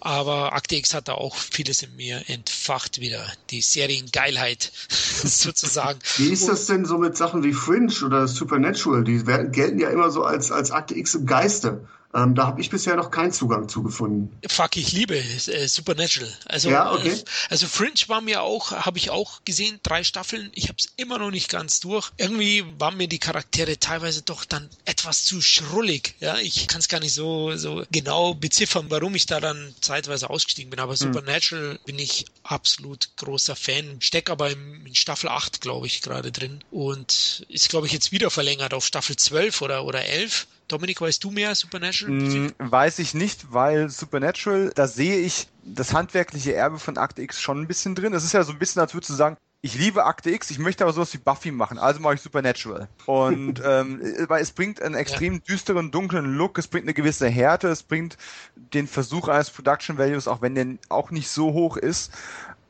Aber Akte X hat da auch vieles in mir entfacht wieder. Die Seriengeilheit <laughs> sozusagen. Wie ist das denn so mit Sachen wie Fringe oder Supernatural? Die werden, gelten ja immer so als, als Akte X im Geiste. Ähm, da habe ich bisher noch keinen Zugang zu gefunden. Fuck, ich liebe äh, Supernatural. Also, ja, okay. äh, also Fringe war mir auch, habe ich auch gesehen, drei Staffeln. Ich habe es immer noch nicht ganz durch. Irgendwie waren mir die Charaktere teilweise doch dann etwas zu schrullig. Ja, ich kann es gar nicht so so genau beziffern, warum ich da dann zeitweise ausgestiegen bin. Aber hm. Supernatural bin ich absolut großer Fan. Steck aber im, in Staffel 8, glaube ich, gerade drin und ist, glaube ich, jetzt wieder verlängert auf Staffel 12 oder oder 11. Dominik, weißt du mehr Supernatural? Mm, weiß ich nicht, weil Supernatural, da sehe ich das handwerkliche Erbe von Akte X schon ein bisschen drin. Es ist ja so ein bisschen, als würdest du sagen, ich liebe Akte X, ich möchte aber sowas wie Buffy machen, also mache ich Supernatural. Und <laughs> ähm, weil es bringt einen extrem ja. düsteren, dunklen Look, es bringt eine gewisse Härte, es bringt den Versuch eines Production Values, auch wenn der auch nicht so hoch ist,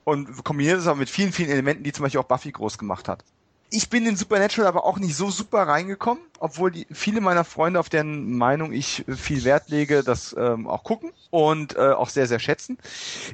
und kombiniert es aber mit vielen, vielen Elementen, die zum Beispiel auch Buffy groß gemacht hat ich bin in Supernatural aber auch nicht so super reingekommen, obwohl die, viele meiner Freunde, auf deren Meinung ich viel Wert lege, das ähm, auch gucken und äh, auch sehr, sehr schätzen.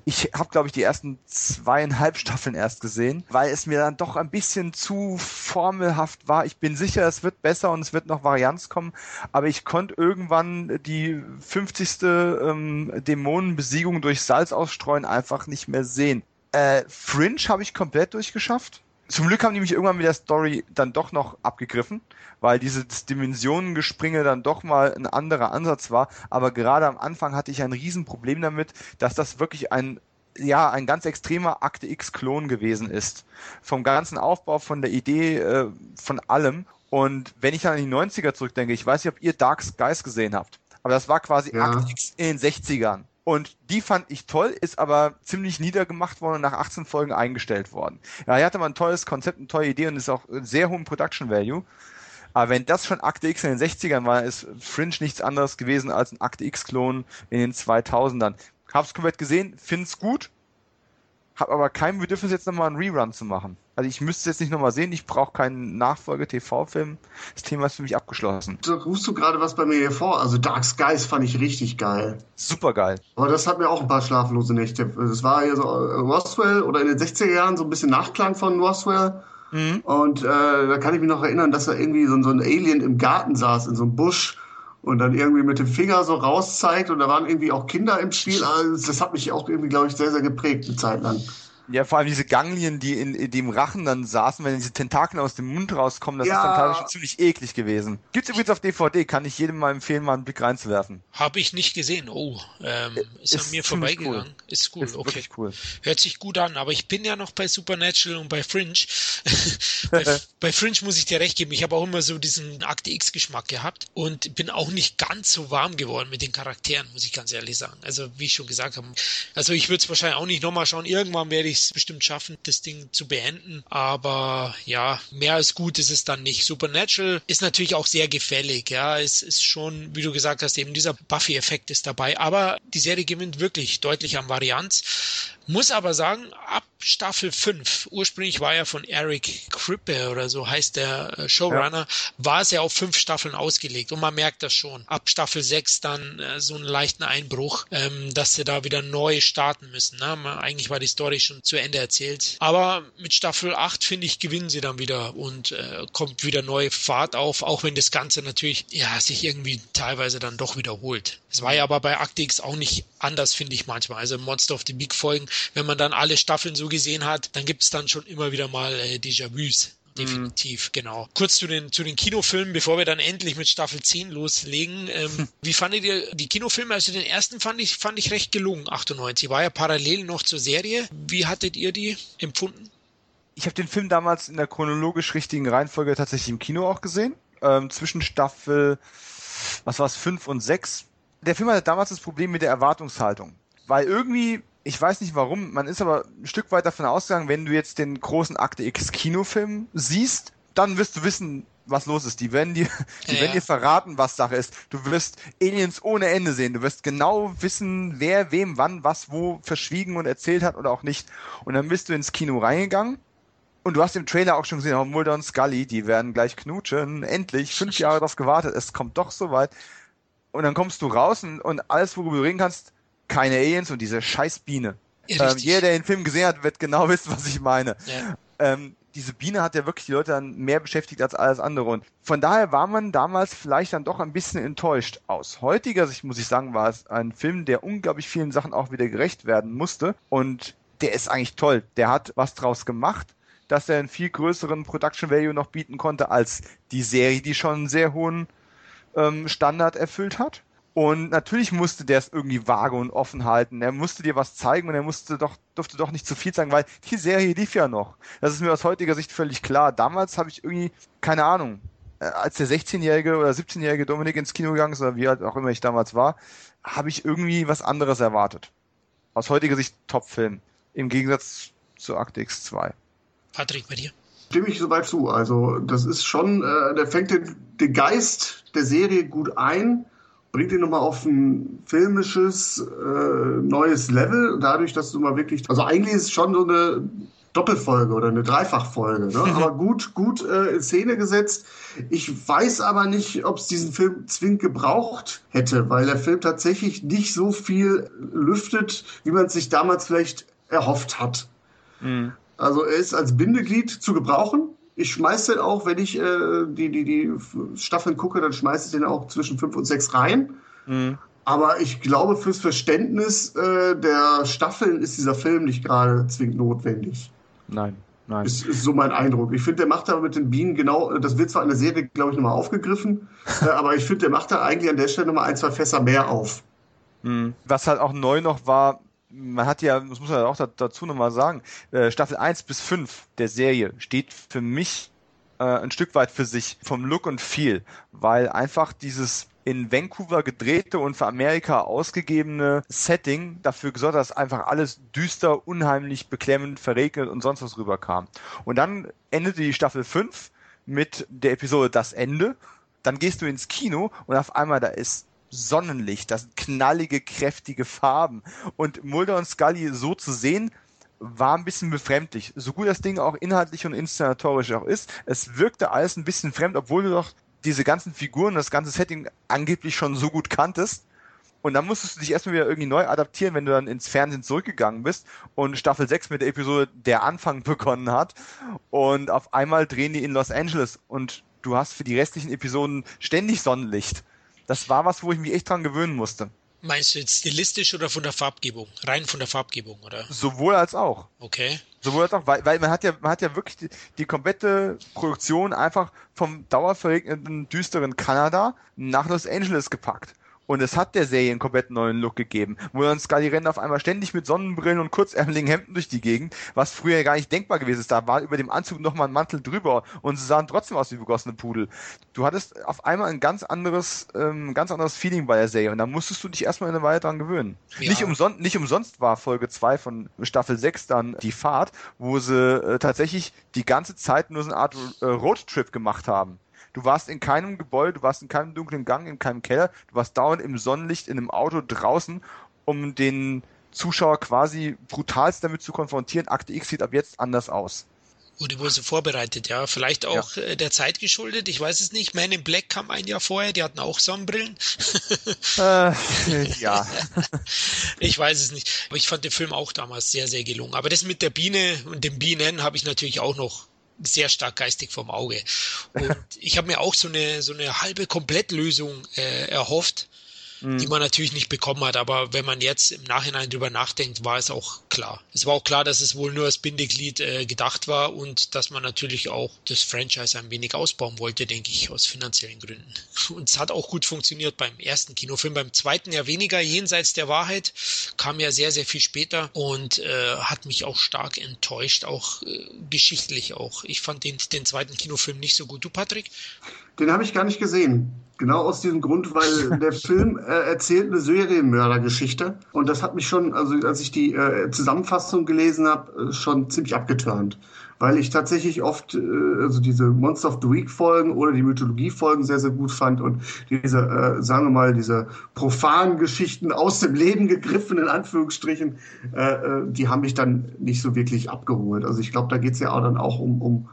Ich habe, glaube ich, die ersten zweieinhalb Staffeln erst gesehen, weil es mir dann doch ein bisschen zu formelhaft war. Ich bin sicher, es wird besser und es wird noch Varianz kommen, aber ich konnte irgendwann die 50. Ähm, Dämonenbesiegung durch Salz ausstreuen einfach nicht mehr sehen. Äh, Fringe habe ich komplett durchgeschafft zum Glück haben die mich irgendwann mit der Story dann doch noch abgegriffen, weil dieses Dimensionengespringe dann doch mal ein anderer Ansatz war. Aber gerade am Anfang hatte ich ein Riesenproblem damit, dass das wirklich ein ja ein ganz extremer Akte X-Klon gewesen ist. Vom ganzen Aufbau, von der Idee, äh, von allem. Und wenn ich dann an die 90er zurückdenke, ich weiß nicht, ob ihr Dark Skies gesehen habt, aber das war quasi ja. Akte X in den 60ern. Und die fand ich toll, ist aber ziemlich niedergemacht worden und nach 18 Folgen eingestellt worden. Ja, hier hatte man ein tolles Konzept, eine tolle Idee und ist auch sehr hohen Production Value. Aber wenn das schon Akte X in den 60ern war, ist Fringe nichts anderes gewesen als ein Akte X-Klon in den 2000ern. Hab's komplett gesehen, find's gut, hab aber kein Bedürfnis jetzt nochmal einen Rerun zu machen. Also ich müsste es jetzt nicht nochmal sehen, ich brauche keinen Nachfolge-TV-Film. Das Thema ist für mich abgeschlossen. Da rufst du gerade was bei mir hier vor. Also Dark Skies fand ich richtig geil. Super geil. Aber das hat mir auch ein paar schlaflose Nächte. Das war ja so äh, Roswell oder in den 60er Jahren so ein bisschen Nachklang von Roswell. Mhm. Und äh, da kann ich mich noch erinnern, dass da irgendwie so, so ein Alien im Garten saß, in so einem Busch und dann irgendwie mit dem Finger so rauszeigt und da waren irgendwie auch Kinder im Spiel. Also das hat mich auch irgendwie, glaube ich, sehr, sehr geprägt eine Zeit lang. Ja, vor allem diese Ganglien, die in, in dem Rachen dann saßen, wenn diese Tentakel aus dem Mund rauskommen, das ja. ist dann tatsächlich ziemlich eklig gewesen. Gibt's übrigens auf DVD, kann ich jedem mal empfehlen, mal einen Blick reinzuwerfen. Habe ich nicht gesehen. Oh, ähm, ist, ist an mir vorbeigegangen. Cool. Ist cool, ist okay. Cool. Hört sich gut an, aber ich bin ja noch bei Supernatural und bei Fringe. <laughs> bei, bei, Fringe muss ich dir recht geben. Ich habe auch immer so diesen Akte X-Geschmack gehabt und bin auch nicht ganz so warm geworden mit den Charakteren, muss ich ganz ehrlich sagen. Also, wie ich schon gesagt habe, also ich würde es wahrscheinlich auch nicht nochmal schauen. Irgendwann werde ich es bestimmt schaffen, das Ding zu beenden. Aber ja, mehr als gut ist es dann nicht. Supernatural ist natürlich auch sehr gefällig. Ja, es ist schon, wie du gesagt hast, eben dieser Buffy-Effekt ist dabei. Aber die Serie gewinnt wirklich deutlich an Varianz. Muss aber sagen, ab Staffel 5, ursprünglich war er von Eric Krippe oder so heißt der äh, Showrunner, ja. war es ja auf fünf Staffeln ausgelegt und man merkt das schon. Ab Staffel 6 dann äh, so einen leichten Einbruch, ähm, dass sie da wieder neu starten müssen. Ne? Man, eigentlich war die Story schon zu Ende erzählt. Aber mit Staffel 8, finde ich, gewinnen sie dann wieder und äh, kommt wieder neue Fahrt auf, auch wenn das Ganze natürlich ja sich irgendwie teilweise dann doch wiederholt. Es war ja aber bei Akte X auch nicht anders, finde ich manchmal. Also Monster of the Big Folgen, wenn man dann alle Staffeln so gesehen hat, dann gibt es dann schon immer wieder mal äh, Déjà-vus. Definitiv, mhm. genau. Kurz zu den, zu den Kinofilmen, bevor wir dann endlich mit Staffel 10 loslegen. Ähm, hm. Wie fandet ihr die Kinofilme? Also den ersten fand ich, fand ich recht gelungen, 98. War ja parallel noch zur Serie. Wie hattet ihr die empfunden? Ich habe den Film damals in der chronologisch richtigen Reihenfolge tatsächlich im Kino auch gesehen. Ähm, zwischen Staffel, was war es, 5 und 6. Der Film hatte damals das Problem mit der Erwartungshaltung. Weil irgendwie ich weiß nicht warum, man ist aber ein Stück weit davon ausgegangen, wenn du jetzt den großen Akte X Kinofilm siehst, dann wirst du wissen, was los ist. Die werden dir, <laughs> die ja. werden dir verraten, was Sache ist. Du wirst Aliens ohne Ende sehen. Du wirst genau wissen, wer wem wann was wo verschwiegen und erzählt hat oder auch nicht. Und dann bist du ins Kino reingegangen und du hast im Trailer auch schon gesehen, oh, Mulder und Scully, die werden gleich knutschen. Endlich, fünf Jahre darauf gewartet, es kommt doch soweit. Und dann kommst du raus und, und alles, worüber du reden kannst, keine Aliens und diese scheiß Biene. Ja, ähm, jeder, der den Film gesehen hat, wird genau <laughs> wissen, was ich meine. Ja. Ähm, diese Biene hat ja wirklich die Leute dann mehr beschäftigt als alles andere. Und von daher war man damals vielleicht dann doch ein bisschen enttäuscht. Aus heutiger Sicht muss ich sagen, war es ein Film, der unglaublich vielen Sachen auch wieder gerecht werden musste. Und der ist eigentlich toll. Der hat was draus gemacht, dass er einen viel größeren Production Value noch bieten konnte als die Serie, die schon einen sehr hohen ähm, Standard erfüllt hat. Und natürlich musste der es irgendwie vage und offen halten. Er musste dir was zeigen und er musste doch, durfte doch nicht zu viel sagen, weil die Serie lief ja noch. Das ist mir aus heutiger Sicht völlig klar. Damals habe ich irgendwie, keine Ahnung, äh, als der 16-jährige oder 17-jährige Dominik ins Kino gegangen ist, oder wie halt auch immer ich damals war, habe ich irgendwie was anderes erwartet. Aus heutiger Sicht Top-Film. Im Gegensatz zu Akte X2. Patrick, bei dir? Stimme ich soweit zu. Also, das ist schon, äh, der fängt den, den Geist der Serie gut ein bringt ihn nochmal auf ein filmisches, äh, neues Level, dadurch, dass du mal wirklich, also eigentlich ist es schon so eine Doppelfolge oder eine Dreifachfolge, ne? aber gut, gut äh, in Szene gesetzt. Ich weiß aber nicht, ob es diesen Film zwingend gebraucht hätte, weil der Film tatsächlich nicht so viel lüftet, wie man es sich damals vielleicht erhofft hat. Mhm. Also er ist als Bindeglied zu gebrauchen, ich schmeiße den auch, wenn ich äh, die, die, die Staffeln gucke, dann schmeiße ich den auch zwischen fünf und sechs rein. Mhm. Aber ich glaube, fürs Verständnis äh, der Staffeln ist dieser Film nicht gerade zwingend notwendig. Nein, nein. Ist, ist so mein Eindruck. Ich finde, der macht aber mit den Bienen genau, das wird zwar in der Serie, glaube ich, nochmal aufgegriffen, <laughs> äh, aber ich finde, der macht da eigentlich an der Stelle nochmal ein, zwei Fässer mehr auf. Mhm. Was halt auch neu noch war, man hat ja, das muss man auch dazu nochmal sagen, äh, Staffel 1 bis 5 der Serie steht für mich äh, ein Stück weit für sich vom Look und Feel, weil einfach dieses in Vancouver gedrehte und für Amerika ausgegebene Setting dafür gesorgt hat, dass einfach alles düster, unheimlich, beklemmend, verregnet und sonst was rüberkam. Und dann endete die Staffel 5 mit der Episode Das Ende. Dann gehst du ins Kino und auf einmal da ist Sonnenlicht, das sind knallige, kräftige Farben. Und Mulder und Scully so zu sehen, war ein bisschen befremdlich. So gut das Ding auch inhaltlich und inszenatorisch auch ist, es wirkte alles ein bisschen fremd, obwohl du doch diese ganzen Figuren, das ganze Setting angeblich schon so gut kanntest. Und dann musstest du dich erstmal wieder irgendwie neu adaptieren, wenn du dann ins Fernsehen zurückgegangen bist und Staffel 6 mit der Episode Der Anfang <laughs> begonnen hat. Und auf einmal drehen die in Los Angeles und du hast für die restlichen Episoden ständig Sonnenlicht. Das war was, wo ich mich echt dran gewöhnen musste. Meinst du jetzt stilistisch oder von der Farbgebung? Rein von der Farbgebung, oder? Sowohl als auch. Okay. Sowohl als auch, weil, weil man hat ja, man hat ja wirklich die, die komplette Produktion einfach vom dauerverregneten, düsteren Kanada nach Los Angeles gepackt. Und es hat der Serie einen komplett neuen Look gegeben. Wo dann Scully rennt auf einmal ständig mit Sonnenbrillen und kurzärmeligen Hemden durch die Gegend, was früher gar nicht denkbar gewesen ist. Da war über dem Anzug nochmal ein Mantel drüber und sie sahen trotzdem aus wie begossene Pudel. Du hattest auf einmal ein ganz anderes, ähm, ganz anderes Feeling bei der Serie und da musstest du dich erstmal eine Weile dran gewöhnen. Ja. Nicht, umson nicht umsonst war Folge 2 von Staffel 6 dann die Fahrt, wo sie äh, tatsächlich die ganze Zeit nur so eine Art äh, Roadtrip gemacht haben. Du warst in keinem Gebäude, du warst in keinem dunklen Gang, in keinem Keller, du warst dauernd im Sonnenlicht in einem Auto draußen, um den Zuschauer quasi brutalst damit zu konfrontieren. Akte X sieht ab jetzt anders aus. Wurde wohl so vorbereitet, ja. Vielleicht auch ja. Äh, der Zeit geschuldet, ich weiß es nicht. Man in Black kam ein Jahr vorher, die hatten auch Sonnenbrillen. äh, <laughs> ja. ich weiß es nicht. Aber ich fand den Film auch damals sehr, sehr gelungen. Aber das mit der Biene und den Bienen habe ich natürlich auch noch sehr stark geistig vom Auge. Und <laughs> ich habe mir auch so eine, so eine halbe Komplettlösung äh, erhofft mhm. die man natürlich nicht bekommen hat. Aber wenn man jetzt im Nachhinein drüber nachdenkt, war es auch klar. Es war auch klar, dass es wohl nur als Bindeglied äh, gedacht war und dass man natürlich auch das Franchise ein wenig ausbauen wollte, denke ich, aus finanziellen Gründen. <laughs> Und es hat auch gut funktioniert beim ersten Kinofilm. Beim zweiten ja weniger, jenseits der Wahrheit, kam ja sehr, sehr viel später und äh, hat mich auch stark enttäuscht, auch äh, geschichtlich auch. Ich fand den, den zweiten Kinofilm nicht so gut. Du, Patrick? Den habe ich gar nicht gesehen. Genau aus diesem Grund, weil der <laughs> Film äh, erzählt eine Serienmördergeschichte. Und das hat mich schon, also als ich die äh, Zusammenfassung gelesen habe, äh, schon ziemlich abgeturnt. Weil ich tatsächlich oft äh, also diese Monster of the Week Folgen oder die Mythologie Folgen sehr, sehr gut fand und diese, äh, sagen wir mal, diese profanen Geschichten aus dem Leben gegriffen, in Anführungsstrichen, äh, äh, die haben mich dann nicht so wirklich abgeholt. Also ich glaube, da geht's ja auch dann auch um, um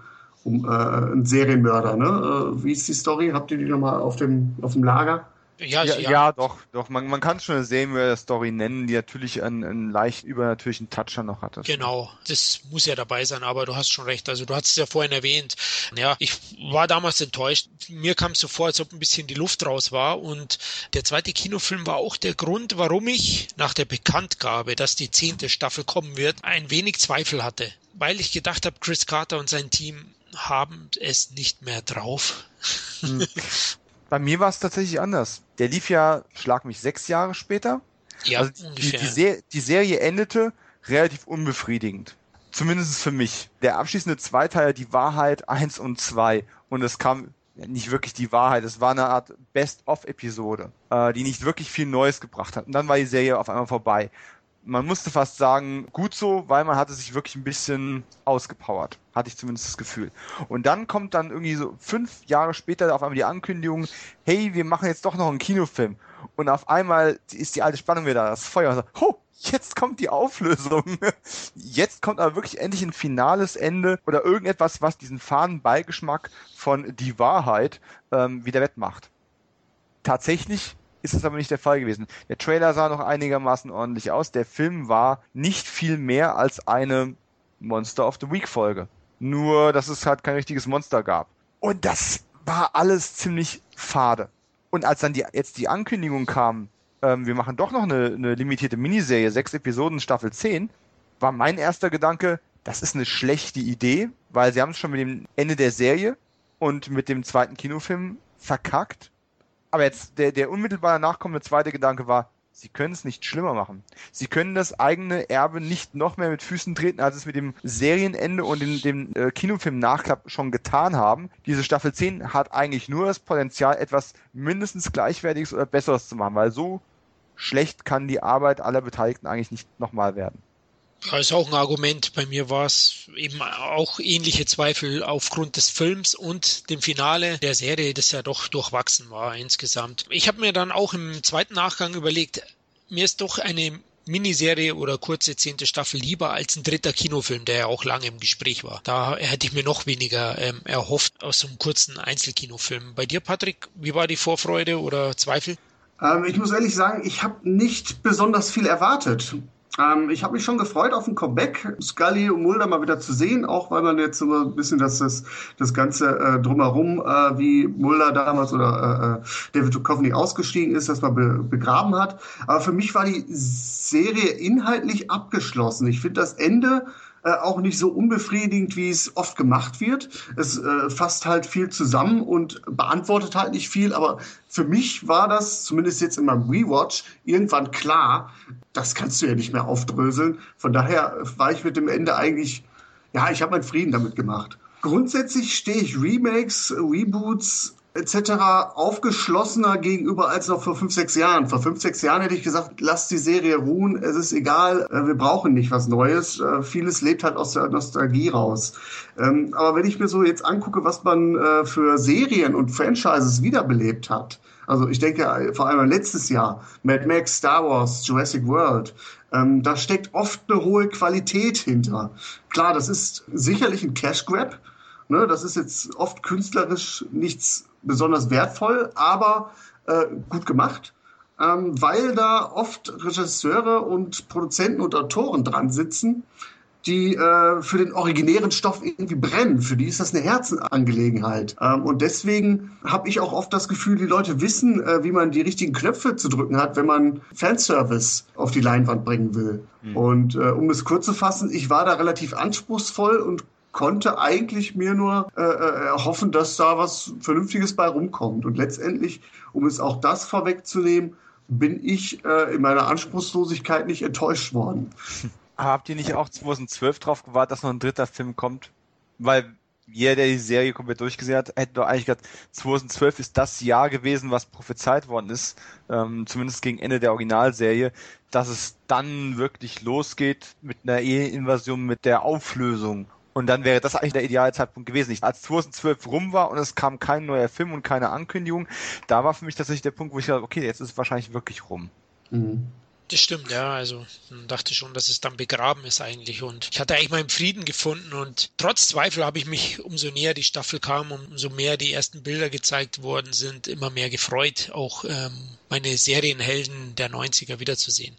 um äh, einen Serienmörder. Ne? Äh, wie ist die Story? Habt ihr die nochmal auf dem, auf dem Lager? Ja, ja, ja, ja, doch, doch. Man, man kann schon eine Serienmörder-Story nennen, die natürlich einen, einen leicht übernatürlichen Toucher noch hatte. Genau, das muss ja dabei sein, aber du hast schon recht. Also du hast es ja vorhin erwähnt. Ja, ich war damals enttäuscht. Mir kam es so vor, als ob ein bisschen die Luft raus war. Und der zweite Kinofilm war auch der Grund, warum ich nach der Bekanntgabe, dass die zehnte Staffel kommen wird, ein wenig Zweifel hatte. Weil ich gedacht habe, Chris Carter und sein Team haben es nicht mehr drauf. Hm. <laughs> Bei mir war es tatsächlich anders. Der lief ja, schlag mich, sechs Jahre später. Ja, also die, ungefähr. Die, Ser die Serie endete relativ unbefriedigend. Zumindest für mich. Der abschließende Zweiteiler, die Wahrheit eins und zwei Und es kam nicht wirklich die Wahrheit. Es war eine Art Best-of-Episode, äh, die nicht wirklich viel Neues gebracht hat. Und dann war die Serie auf einmal vorbei man musste fast sagen, gut so, weil man hatte sich wirklich ein bisschen ausgepowert. Hatte ich zumindest das Gefühl. Und dann kommt dann irgendwie so fünf Jahre später auf einmal die Ankündigung, hey, wir machen jetzt doch noch einen Kinofilm. Und auf einmal ist die alte Spannung wieder da, das Feuer. Und so, oh, jetzt kommt die Auflösung. <laughs> Jetzt kommt aber wirklich endlich ein finales Ende oder irgendetwas, was diesen faden Beigeschmack von die Wahrheit ähm, wieder wettmacht. Tatsächlich ist es aber nicht der Fall gewesen. Der Trailer sah noch einigermaßen ordentlich aus. Der Film war nicht viel mehr als eine Monster of the Week Folge. Nur, dass es halt kein richtiges Monster gab. Und das war alles ziemlich fade. Und als dann die, jetzt die Ankündigung kam, ähm, wir machen doch noch eine, eine limitierte Miniserie, sechs Episoden, Staffel 10, war mein erster Gedanke, das ist eine schlechte Idee, weil sie haben es schon mit dem Ende der Serie und mit dem zweiten Kinofilm verkackt aber jetzt der, der unmittelbar nachkommende zweite Gedanke war, Sie können es nicht schlimmer machen. Sie können das eigene Erbe nicht noch mehr mit Füßen treten, als es mit dem Serienende und dem, dem äh, Kinofilm-Nachklapp schon getan haben. Diese Staffel 10 hat eigentlich nur das Potenzial, etwas mindestens gleichwertiges oder besseres zu machen, weil so schlecht kann die Arbeit aller Beteiligten eigentlich nicht nochmal werden. Ja, ist auch ein Argument. Bei mir war es eben auch ähnliche Zweifel aufgrund des Films und dem Finale der Serie, das ja doch durchwachsen war insgesamt. Ich habe mir dann auch im zweiten Nachgang überlegt, mir ist doch eine Miniserie oder kurze zehnte Staffel lieber als ein dritter Kinofilm, der ja auch lange im Gespräch war. Da hätte ich mir noch weniger ähm, erhofft aus so einem kurzen Einzelkinofilm. Bei dir, Patrick, wie war die Vorfreude oder Zweifel? Ähm, ich muss ehrlich sagen, ich habe nicht besonders viel erwartet. Ähm, ich habe mich schon gefreut auf ein Comeback, Scully und Mulder mal wieder zu sehen, auch weil man jetzt so ein bisschen das, das, das Ganze äh, drumherum, äh, wie Mulder damals oder äh, äh David Duchovny ausgestiegen ist, dass man be begraben hat. Aber für mich war die Serie inhaltlich abgeschlossen. Ich finde das Ende äh, auch nicht so unbefriedigend, wie es oft gemacht wird. Es äh, fasst halt viel zusammen und beantwortet halt nicht viel, aber für mich war das, zumindest jetzt in meinem Rewatch, irgendwann klar, das kannst du ja nicht mehr aufdröseln. Von daher war ich mit dem Ende eigentlich, ja, ich habe meinen Frieden damit gemacht. Grundsätzlich stehe ich Remakes, Reboots etc. aufgeschlossener gegenüber als noch vor fünf, sechs Jahren. Vor fünf, sechs Jahren hätte ich gesagt, lass die Serie ruhen, es ist egal, äh, wir brauchen nicht was Neues. Äh, vieles lebt halt aus der Nostalgie raus. Ähm, aber wenn ich mir so jetzt angucke, was man äh, für Serien und Franchises wiederbelebt hat, also ich denke vor allem letztes Jahr, Mad Max, Star Wars, Jurassic World, ähm, da steckt oft eine hohe Qualität hinter. Klar, das ist sicherlich ein Cash Grab. Ne, das ist jetzt oft künstlerisch nichts besonders wertvoll, aber äh, gut gemacht, ähm, weil da oft Regisseure und Produzenten und Autoren dran sitzen, die äh, für den originären Stoff irgendwie brennen. Für die ist das eine Herzenangelegenheit. Ähm, und deswegen habe ich auch oft das Gefühl, die Leute wissen, äh, wie man die richtigen Knöpfe zu drücken hat, wenn man Fanservice auf die Leinwand bringen will. Mhm. Und äh, um es kurz zu fassen, ich war da relativ anspruchsvoll und konnte eigentlich mir nur äh, äh, hoffen, dass da was Vernünftiges bei rumkommt. Und letztendlich, um es auch das vorwegzunehmen, bin ich äh, in meiner Anspruchslosigkeit nicht enttäuscht worden. <laughs> Habt ihr nicht auch 2012 drauf gewartet, dass noch ein dritter Film kommt? Weil jeder, der die Serie komplett durchgesehen hat, hätte doch eigentlich gesagt, 2012 ist das Jahr gewesen, was prophezeit worden ist, ähm, zumindest gegen Ende der Originalserie, dass es dann wirklich losgeht mit einer Eheninvasion, mit der Auflösung und dann wäre das eigentlich der ideale Zeitpunkt gewesen. Ich, als 2012 rum war und es kam kein neuer Film und keine Ankündigung, da war für mich tatsächlich der Punkt, wo ich dachte, okay, jetzt ist es wahrscheinlich wirklich rum. Mhm. Das stimmt, ja. Also dachte schon, dass es dann begraben ist eigentlich. Und ich hatte eigentlich meinen Frieden gefunden. Und trotz Zweifel habe ich mich, umso näher die Staffel kam, umso mehr die ersten Bilder gezeigt worden sind, immer mehr gefreut, auch ähm, meine Serienhelden der 90er wiederzusehen.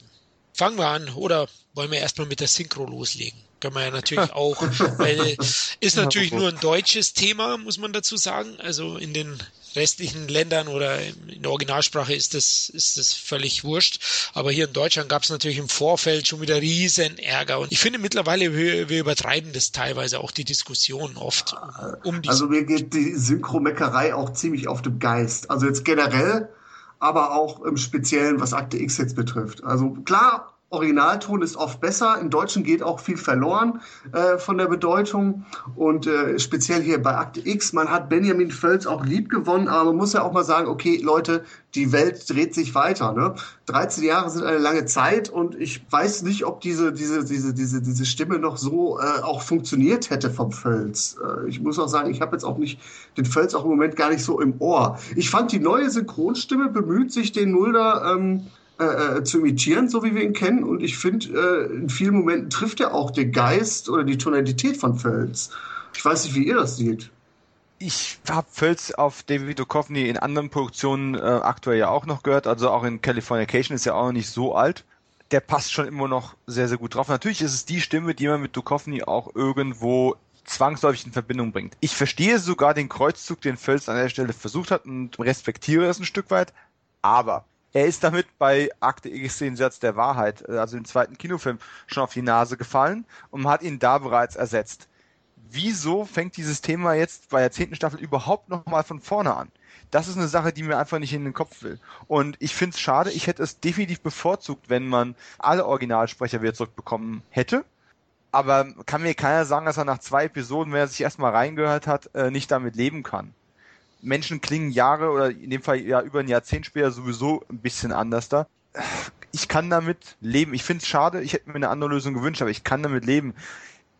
Fangen wir an oder wollen wir erstmal mit der Synchro loslegen? Kann man ja natürlich <laughs> auch, weil <laughs> ist natürlich nur ein deutsches Thema, muss man dazu sagen. Also in den restlichen Ländern oder in der Originalsprache ist das, ist das völlig wurscht. Aber hier in Deutschland gab es natürlich im Vorfeld schon wieder riesen Ärger. Und ich finde mittlerweile, wir, wir übertreiben das teilweise auch die Diskussion oft um. Also mir geht die Synchromeckerei auch ziemlich auf dem Geist. Also jetzt generell, aber auch im Speziellen, was Akte X jetzt betrifft. Also klar, Originalton ist oft besser. Im Deutschen geht auch viel verloren äh, von der Bedeutung. Und äh, speziell hier bei Akte X, man hat Benjamin Völz auch lieb gewonnen, aber man muss ja auch mal sagen, okay, Leute, die Welt dreht sich weiter. Ne? 13 Jahre sind eine lange Zeit und ich weiß nicht, ob diese, diese, diese, diese, diese Stimme noch so äh, auch funktioniert hätte vom Völz. Äh, ich muss auch sagen, ich habe jetzt auch nicht den Völz auch im Moment gar nicht so im Ohr. Ich fand die neue Synchronstimme bemüht sich, den Mulder ähm, äh, äh, zu imitieren, so wie wir ihn kennen. Und ich finde, äh, in vielen Momenten trifft er auch den Geist oder die Tonalität von Völz. Ich weiß nicht, wie ihr das seht. Ich habe Völz auf David Duchovny in anderen Produktionen äh, aktuell ja auch noch gehört, also auch in Californication ist ja auch noch nicht so alt. Der passt schon immer noch sehr, sehr gut drauf. Natürlich ist es die Stimme, die man mit Duchovny auch irgendwo zwangsläufig in Verbindung bringt. Ich verstehe sogar den Kreuzzug, den Völz an der Stelle versucht hat und respektiere es ein Stück weit, aber er ist damit bei Akte X den Satz der Wahrheit, äh, also im zweiten Kinofilm, schon auf die Nase gefallen und man hat ihn da bereits ersetzt. wieso fängt dieses Thema jetzt bei der zehnten Staffel überhaupt nochmal von vorne an? Das ist eine Sache, die mir einfach nicht in den Kopf will. Und ich finde es schade, ich hätte es definitiv bevorzugt, wenn man alle Originalsprecher wieder zurückbekommen hätte. Aber kann mir keiner sagen, dass er nach zwei Episoden, wenn er sich erstmal reingehört hat, äh, nicht damit leben kann. Menschen klingen Jahre oder in dem Fall ja über ein Jahrzehnt später sowieso ein bisschen anders da. Ich kann damit leben. Ich finde es schade, ich hätte mir eine andere Lösung gewünscht, aber ich kann damit leben.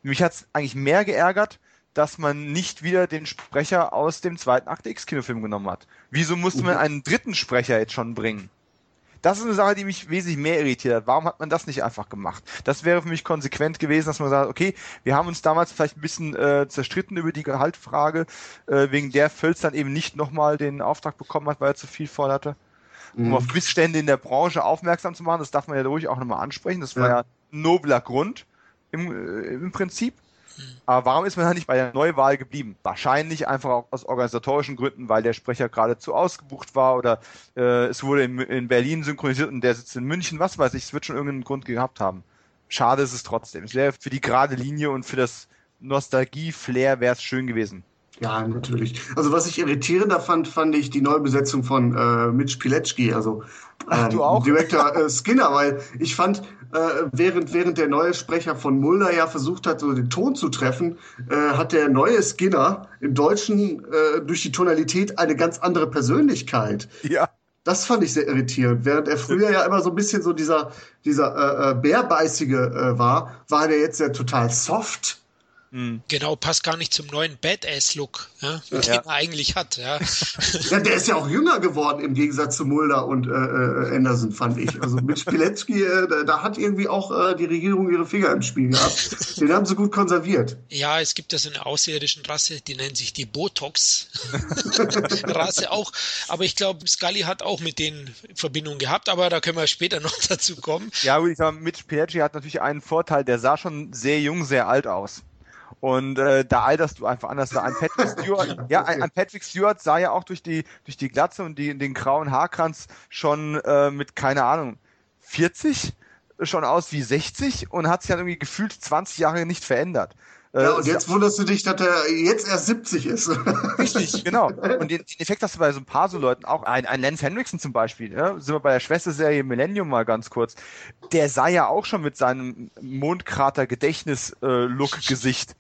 Mich hat es eigentlich mehr geärgert, dass man nicht wieder den Sprecher aus dem zweiten Akte X Kinofilm genommen hat. Wieso musste man mhm. einen dritten Sprecher jetzt schon bringen? Das ist eine Sache, die mich wesentlich mehr irritiert hat. Warum hat man das nicht einfach gemacht? Das wäre für mich konsequent gewesen, dass man sagt, okay, wir haben uns damals vielleicht ein bisschen äh, zerstritten über die Gehaltfrage, äh, wegen der Völz dann eben nicht nochmal den Auftrag bekommen hat, weil er zu viel forderte. Um mhm. auf Missstände in der Branche aufmerksam zu machen, das darf man ja ruhig auch nochmal ansprechen. Das war ja, ja nobler Grund im, äh, im Prinzip. Aber warum ist man da nicht bei der Neuwahl geblieben? Wahrscheinlich einfach auch aus organisatorischen Gründen, weil der Sprecher geradezu ausgebucht war oder äh, es wurde in, in, Berlin synchronisiert und der sitzt in München, was weiß ich, es wird schon irgendeinen Grund gehabt haben. Schade ist es trotzdem. Es wäre für die gerade Linie und für das Nostalgie-Flair wäre es schön gewesen. Ja, natürlich. Also was ich irritierender fand, fand ich die Neubesetzung von äh, Mitch Pilecki, also ähm? Director <laughs> äh, Skinner, weil ich fand, äh, während, während der neue Sprecher von Mulder ja versucht hat, so den Ton zu treffen, äh, hat der neue Skinner im Deutschen äh, durch die Tonalität eine ganz andere Persönlichkeit. Ja. Das fand ich sehr irritierend. Während er früher ja immer so ein bisschen so dieser, dieser äh, äh, Bärbeißige äh, war, war der jetzt ja total soft Mhm. Genau, passt gar nicht zum neuen Badass-Look, ja, den ja. er eigentlich hat. Ja. <laughs> ja, der ist ja auch jünger geworden im Gegensatz zu Mulder und äh, äh Anderson, fand ich. Also mit Spilecki, äh, da, da, hat irgendwie auch äh, die Regierung ihre Finger im Spiel gehabt. Den haben sie gut konserviert. Ja, es gibt da so eine außerirdischen Rasse, die nennt sich die Botox-Rasse <laughs> auch. Aber ich glaube, Scully hat auch mit denen Verbindung gehabt, aber da können wir später <laughs> noch dazu kommen. Ja, gut, ich sag, Mitch Pileggi hat natürlich einen Vorteil, der sah schon sehr jung, sehr alt aus. Und äh, da alterst du einfach anders. Ein <laughs> Patrick Stewart, ja, ein, ein, Patrick Stewart sah ja auch durch die durch die Glatze und die, den grauen Haarkranz schon äh, mit keine Ahnung 40 schon aus wie 60 und hat sich dann irgendwie gefühlt 20 Jahre nicht verändert. Äh, ja, und jetzt wunderst du dich, dass er jetzt erst 70 ist. <laughs> Richtig, genau. Und den, den, Effekt hast du bei so ein paar so Leuten auch. Ein, ein Lance Henriksen zum Beispiel, ja? sind wir bei der Schwesterserie Millennium mal ganz kurz. Der sah ja auch schon mit seinem Mondkrater-Gedächtnis-Look-Gesicht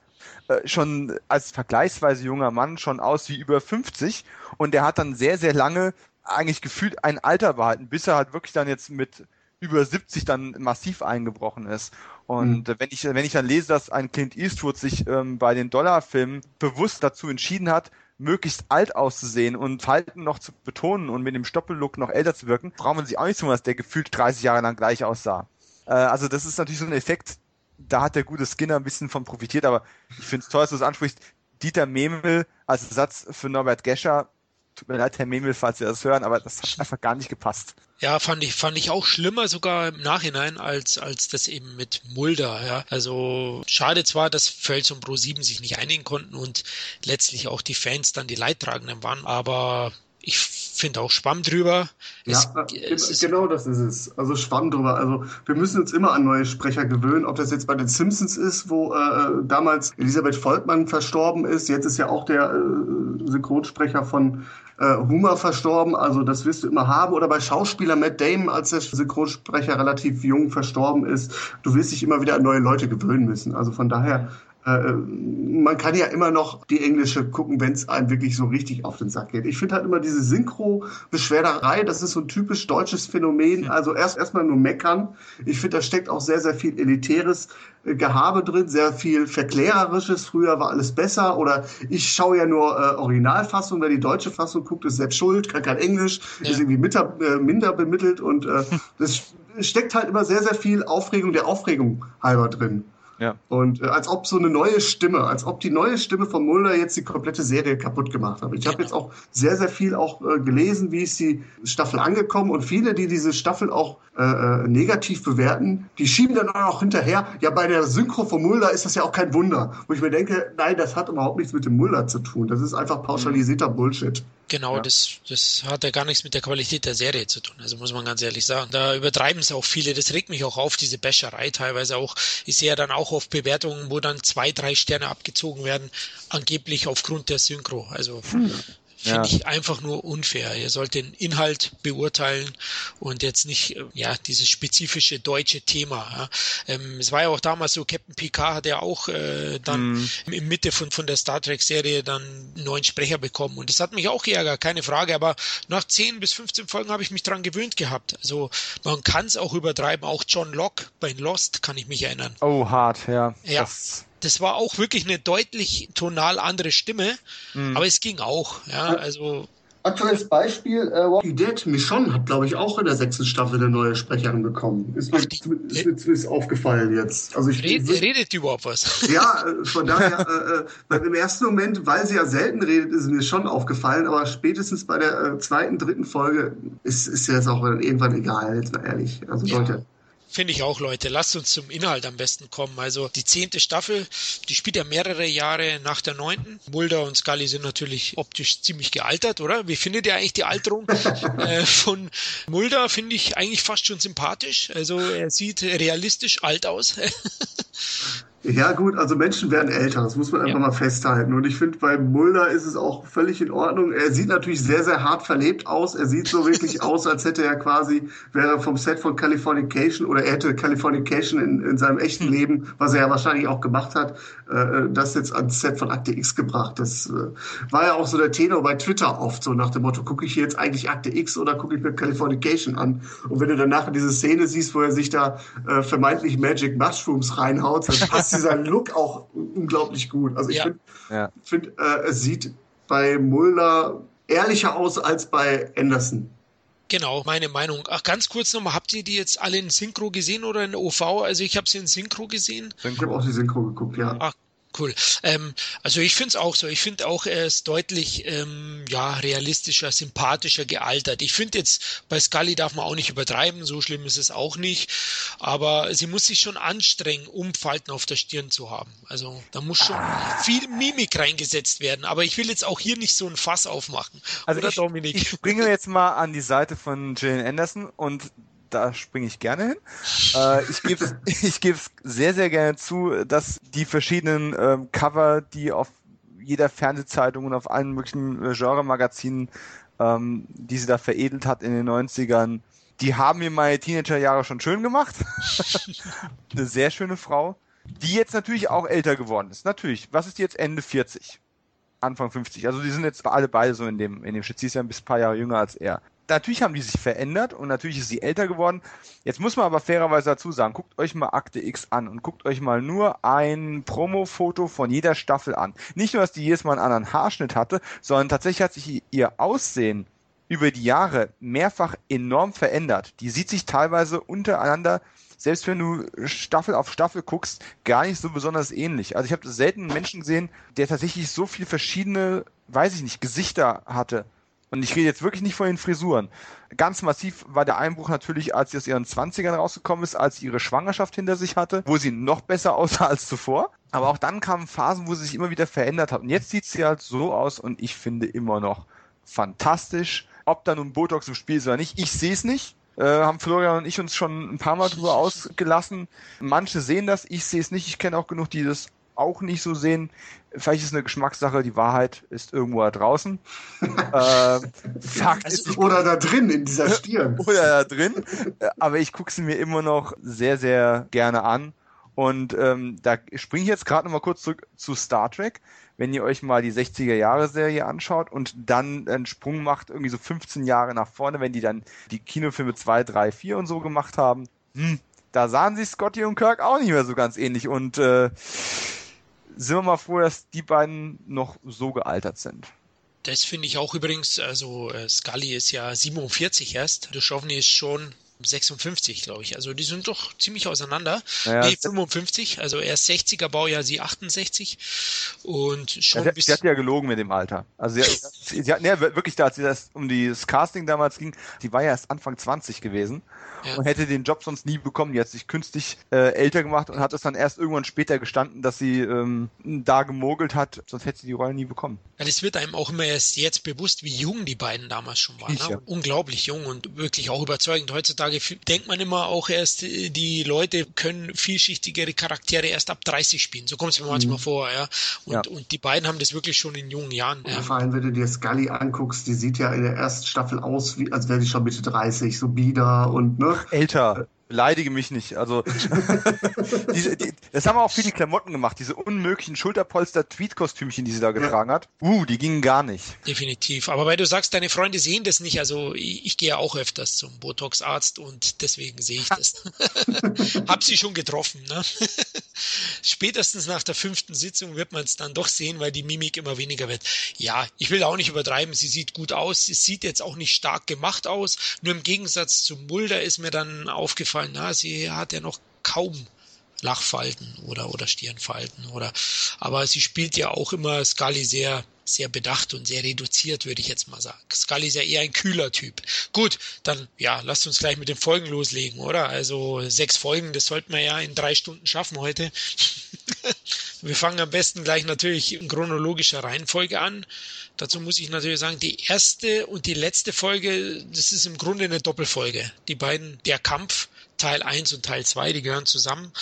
äh, schon als vergleichsweise junger Mann schon aus wie über 50 und der hat dann sehr, sehr lange eigentlich gefühlt ein Alter behalten, bis er halt wirklich dann jetzt mit über 70 dann massiv eingebrochen ist. Und mhm. wenn ich wenn ich dann lese, dass ein Clint Eastwood sich ähm, bei den Dollarfilmen bewusst dazu entschieden hat, möglichst alt auszusehen und Falten noch zu betonen und mit dem Stoppellook noch älter zu wirken, braucht man sich auch nicht tun, dass der gefühlt 30 Jahre lang gleich aussah. Äh, also das ist natürlich so ein Effekt, da hat der gute Skinner ein bisschen von profitiert, aber ich finde es toll, dass du es ansprichst. Dieter Memel als Ersatz für Norbert Gescher. Tut mir leid, Herr Memel, falls Sie das hören, aber das hat einfach gar nicht gepasst. Ja, fand ich, fand ich auch schlimmer sogar im Nachhinein als, als das eben mit Mulder, ja. Also, schade zwar, dass Völz und Pro7 sich nicht einigen konnten und letztlich auch die Fans dann die Leidtragenden waren, aber ich finde auch Schwamm drüber. Ja, es, es genau das ist es. Also Schwamm drüber. Also wir müssen uns immer an neue Sprecher gewöhnen, ob das jetzt bei den Simpsons ist, wo äh, damals Elisabeth Volkmann verstorben ist. Jetzt ist ja auch der äh, Synchronsprecher von äh, Humor verstorben. Also das wirst du immer haben. Oder bei Schauspieler Matt Damon, als der Synchronsprecher relativ jung verstorben ist. Du wirst dich immer wieder an neue Leute gewöhnen müssen. Also von daher äh, man kann ja immer noch die englische gucken, wenn es einem wirklich so richtig auf den Sack geht. Ich finde halt immer diese Synchro-Beschwerderei, das ist so ein typisch deutsches Phänomen. Also erst erstmal nur meckern. Ich finde, da steckt auch sehr, sehr viel elitäres äh, Gehabe drin, sehr viel Verklärerisches. Früher war alles besser. Oder ich schaue ja nur äh, Originalfassung, wer die deutsche Fassung guckt, ist selbst schuld, kann kein Englisch, ja. ist irgendwie mitter, äh, minder bemittelt und äh, <laughs> das steckt halt immer sehr, sehr viel Aufregung der Aufregung halber drin. Ja. Und äh, als ob so eine neue Stimme, als ob die neue Stimme von Mulder jetzt die komplette Serie kaputt gemacht hat. Ich habe jetzt auch sehr, sehr viel auch äh, gelesen, wie ist die Staffel angekommen und viele, die diese Staffel auch äh, äh, negativ bewerten, die schieben dann auch hinterher, ja bei der Synchro von Mulder ist das ja auch kein Wunder. Wo ich mir denke, nein, das hat überhaupt nichts mit dem Mulder zu tun. Das ist einfach pauschalisierter Bullshit. Genau, ja. das, das hat ja gar nichts mit der Qualität der Serie zu tun, also muss man ganz ehrlich sagen. Da übertreiben es auch viele, das regt mich auch auf, diese Bäscherei teilweise auch. Ich sehe ja dann auch auf Bewertungen, wo dann zwei, drei Sterne abgezogen werden, angeblich aufgrund der Synchro. Also hm finde ja. ich einfach nur unfair. Ihr sollt den Inhalt beurteilen und jetzt nicht äh, ja dieses spezifische deutsche Thema. Ja. Ähm, es war ja auch damals so, Captain Picard hat ja auch äh, dann mm. in Mitte von, von der Star Trek Serie dann einen neuen Sprecher bekommen und das hat mich auch geärgert, keine Frage, aber nach 10 bis 15 Folgen habe ich mich dran gewöhnt gehabt. Also man kann es auch übertreiben, auch John Locke bei Lost kann ich mich erinnern. Oh, hart, ja. Ja. Das das war auch wirklich eine deutlich tonal andere Stimme, mhm. aber es ging auch. Ja, also Aktuelles Beispiel, äh, Walking Dead, Michonne hat, glaube ich, auch in der sechsten Staffel eine neue Sprecherin bekommen. Ist mir, zumindest aufgefallen jetzt. Also ich, red, ich, redet die überhaupt was? <laughs> Ja, äh, von daher, äh, äh, im ersten Moment, weil sie ja selten redet, ist mir schon aufgefallen, aber spätestens bei der äh, zweiten, dritten Folge ist, ist ja jetzt auch irgendwann egal, jetzt mal ehrlich. Also ja. Leute. Finde ich auch, Leute. Lasst uns zum Inhalt am besten kommen. Also die zehnte Staffel, die spielt ja mehrere Jahre nach der neunten. Mulder und Scully sind natürlich optisch ziemlich gealtert, oder? Wie findet ihr eigentlich die Alterung <laughs> äh, von Mulder? Finde ich eigentlich fast schon sympathisch. Also er sieht realistisch alt aus. <laughs> Ja, gut, also Menschen werden älter, das muss man einfach ja. mal festhalten. Und ich finde, bei Mulder ist es auch völlig in Ordnung. Er sieht natürlich sehr, sehr hart verlebt aus. Er sieht so wirklich <laughs> aus, als hätte er quasi, wäre vom Set von Californication oder er hätte Californication in, in seinem echten hm. Leben, was er ja wahrscheinlich auch gemacht hat, äh, das jetzt ans Set von Akte X gebracht. Das äh, war ja auch so der Tenor bei Twitter oft, so nach dem Motto, gucke ich jetzt eigentlich Akte X oder gucke ich mir Californication an? Und wenn du dann nachher diese Szene siehst, wo er sich da äh, vermeintlich Magic Mushrooms reinhaut, dann <laughs> passt dieser Look auch unglaublich gut. Also ich ja. finde, ja. find, äh, es sieht bei Mulder ehrlicher aus als bei Anderson. Genau, meine Meinung. Ach, ganz kurz nochmal, habt ihr die jetzt alle in Synchro gesehen oder in OV? Also ich habe sie in Synchro gesehen. Ich habe auch die Synchro geguckt, ja. Ach, cool. Ähm, also ich finde es auch so. Ich finde auch, er ist deutlich ähm, ja, realistischer, sympathischer gealtert. Ich finde jetzt, bei Scully darf man auch nicht übertreiben, so schlimm ist es auch nicht. Aber sie muss sich schon anstrengen, um Falten auf der Stirn zu haben. Also da muss schon viel Mimik reingesetzt werden. Aber ich will jetzt auch hier nicht so ein Fass aufmachen. Also Oder, ich, Dominik? ich springe jetzt mal an die Seite von Jane Anderson und da springe ich gerne hin. Äh, ich gebe <laughs> ich gebe sehr, sehr gerne zu, dass die verschiedenen ähm, Cover, die auf jeder Fernsehzeitung und auf allen möglichen äh, Genre-Magazinen, ähm, die sie da veredelt hat in den 90ern, die haben mir meine Teenagerjahre schon schön gemacht. <laughs> Eine sehr schöne Frau, die jetzt natürlich auch älter geworden ist. Natürlich. Was ist die jetzt Ende 40? Anfang 50. Also die sind jetzt alle beide so in dem, in dem Shit. Sie ist ja ein bisschen paar Jahre jünger als er natürlich haben die sich verändert und natürlich ist sie älter geworden. Jetzt muss man aber fairerweise dazu sagen, guckt euch mal Akte X an und guckt euch mal nur ein Promo-Foto von jeder Staffel an. Nicht nur, dass die jedes Mal einen anderen Haarschnitt hatte, sondern tatsächlich hat sich ihr Aussehen über die Jahre mehrfach enorm verändert. Die sieht sich teilweise untereinander selbst wenn du Staffel auf Staffel guckst, gar nicht so besonders ähnlich. Also ich habe selten einen Menschen gesehen, der tatsächlich so viele verschiedene, weiß ich nicht, Gesichter hatte. Und ich rede jetzt wirklich nicht von den Frisuren. Ganz massiv war der Einbruch natürlich, als sie aus ihren Zwanzigern rausgekommen ist, als sie ihre Schwangerschaft hinter sich hatte, wo sie noch besser <laughs> aussah als zuvor. Aber auch dann kamen Phasen, wo sie sich immer wieder verändert hat. Und jetzt sieht sie halt so aus und ich finde immer noch fantastisch. Ob da nun Botox im Spiel ist oder nicht, ich sehe es nicht. Äh, haben Florian und ich uns schon ein paar Mal drüber ausgelassen. Manche sehen das, ich sehe es nicht. Ich kenne auch genug, die das auch nicht so sehen. Vielleicht ist es eine Geschmackssache, die Wahrheit ist irgendwo da draußen. <laughs> äh, Fakt also, ist, oder da drin, in dieser <laughs> Stirn. oder da drin. Aber ich gucke sie mir immer noch sehr, sehr gerne an. Und ähm, da springe ich jetzt gerade nochmal kurz zurück zu Star Trek. Wenn ihr euch mal die 60er-Jahre-Serie anschaut und dann einen Sprung macht, irgendwie so 15 Jahre nach vorne, wenn die dann die Kinofilme 2, 3, 4 und so gemacht haben, hm, da sahen sich Scotty und Kirk auch nicht mehr so ganz ähnlich. Und äh, sind wir mal froh, dass die beiden noch so gealtert sind. Das finde ich auch übrigens, also äh, Scully ist ja 47 erst, Duchovny ist schon 56, glaube ich. Also die sind doch ziemlich auseinander. Ja, nee, 55, also er ist 60er Baujahr, sie 68 und schon ja, sie, sie hat ja gelogen mit dem Alter. Also sie, <laughs> sie hat, nee, wirklich da, als das um das Casting damals ging, sie war ja erst Anfang 20 gewesen ja. und hätte den Job sonst nie bekommen. Die hat sich künstlich äh, älter gemacht und hat es dann erst irgendwann später gestanden, dass sie ähm, da gemogelt hat, sonst hätte sie die Rolle nie bekommen. Ja, das wird einem auch immer erst jetzt bewusst, wie jung die beiden damals schon waren. Ne? ja. Unglaublich jung und wirklich auch überzeugend. Heutzutage denkt man immer auch erst, äh, die Leute können vielschichtigere Charaktere erst ab 30 spielen. So kommt es mir manchmal mhm. vor, ja. Und, ja. und die beiden haben das wirklich schon in jungen Jahren. Ja. Vor allem, wenn du dir Scully anguckst, die sieht ja in der ersten Staffel aus, wie, als wäre sie schon Mitte 30, so bieder und ne. Älter. Beleidige mich nicht. Also <laughs> diese, die, das haben wir auch für die Klamotten gemacht, diese unmöglichen Schulterpolster-Tweet-Kostümchen, die sie da getragen ja. hat. Uh, die gingen gar nicht. Definitiv. Aber weil du sagst, deine Freunde sehen das nicht, also ich, ich gehe auch öfters zum Botox-Arzt und deswegen sehe ich das. <laughs> Hab sie schon getroffen. Ne? <laughs> Spätestens nach der fünften Sitzung wird man es dann doch sehen, weil die Mimik immer weniger wird. Ja, ich will auch nicht übertreiben, sie sieht gut aus, sie sieht jetzt auch nicht stark gemacht aus, nur im Gegensatz zu Mulder ist mir dann aufgefallen, aufgefallen, na, sie hat ja noch kaum Lachfalten oder, oder Stirnfalten oder, aber sie spielt ja auch immer Scully sehr, sehr bedacht und sehr reduziert, würde ich jetzt mal sagen. Scully ist ja eher ein kühler Typ. Gut, dann, ja, lasst uns gleich mit den Folgen loslegen, oder? Also, sechs Folgen, das sollten wir ja in drei Stunden schaffen heute. <laughs> wir fangen am besten gleich natürlich in chronologischer Reihenfolge an. Dazu muss ich natürlich sagen, die erste und die letzte Folge, das ist im Grunde eine Doppelfolge. Die beiden, der Kampf, Teil 1 und Teil 2, die gehören zusammen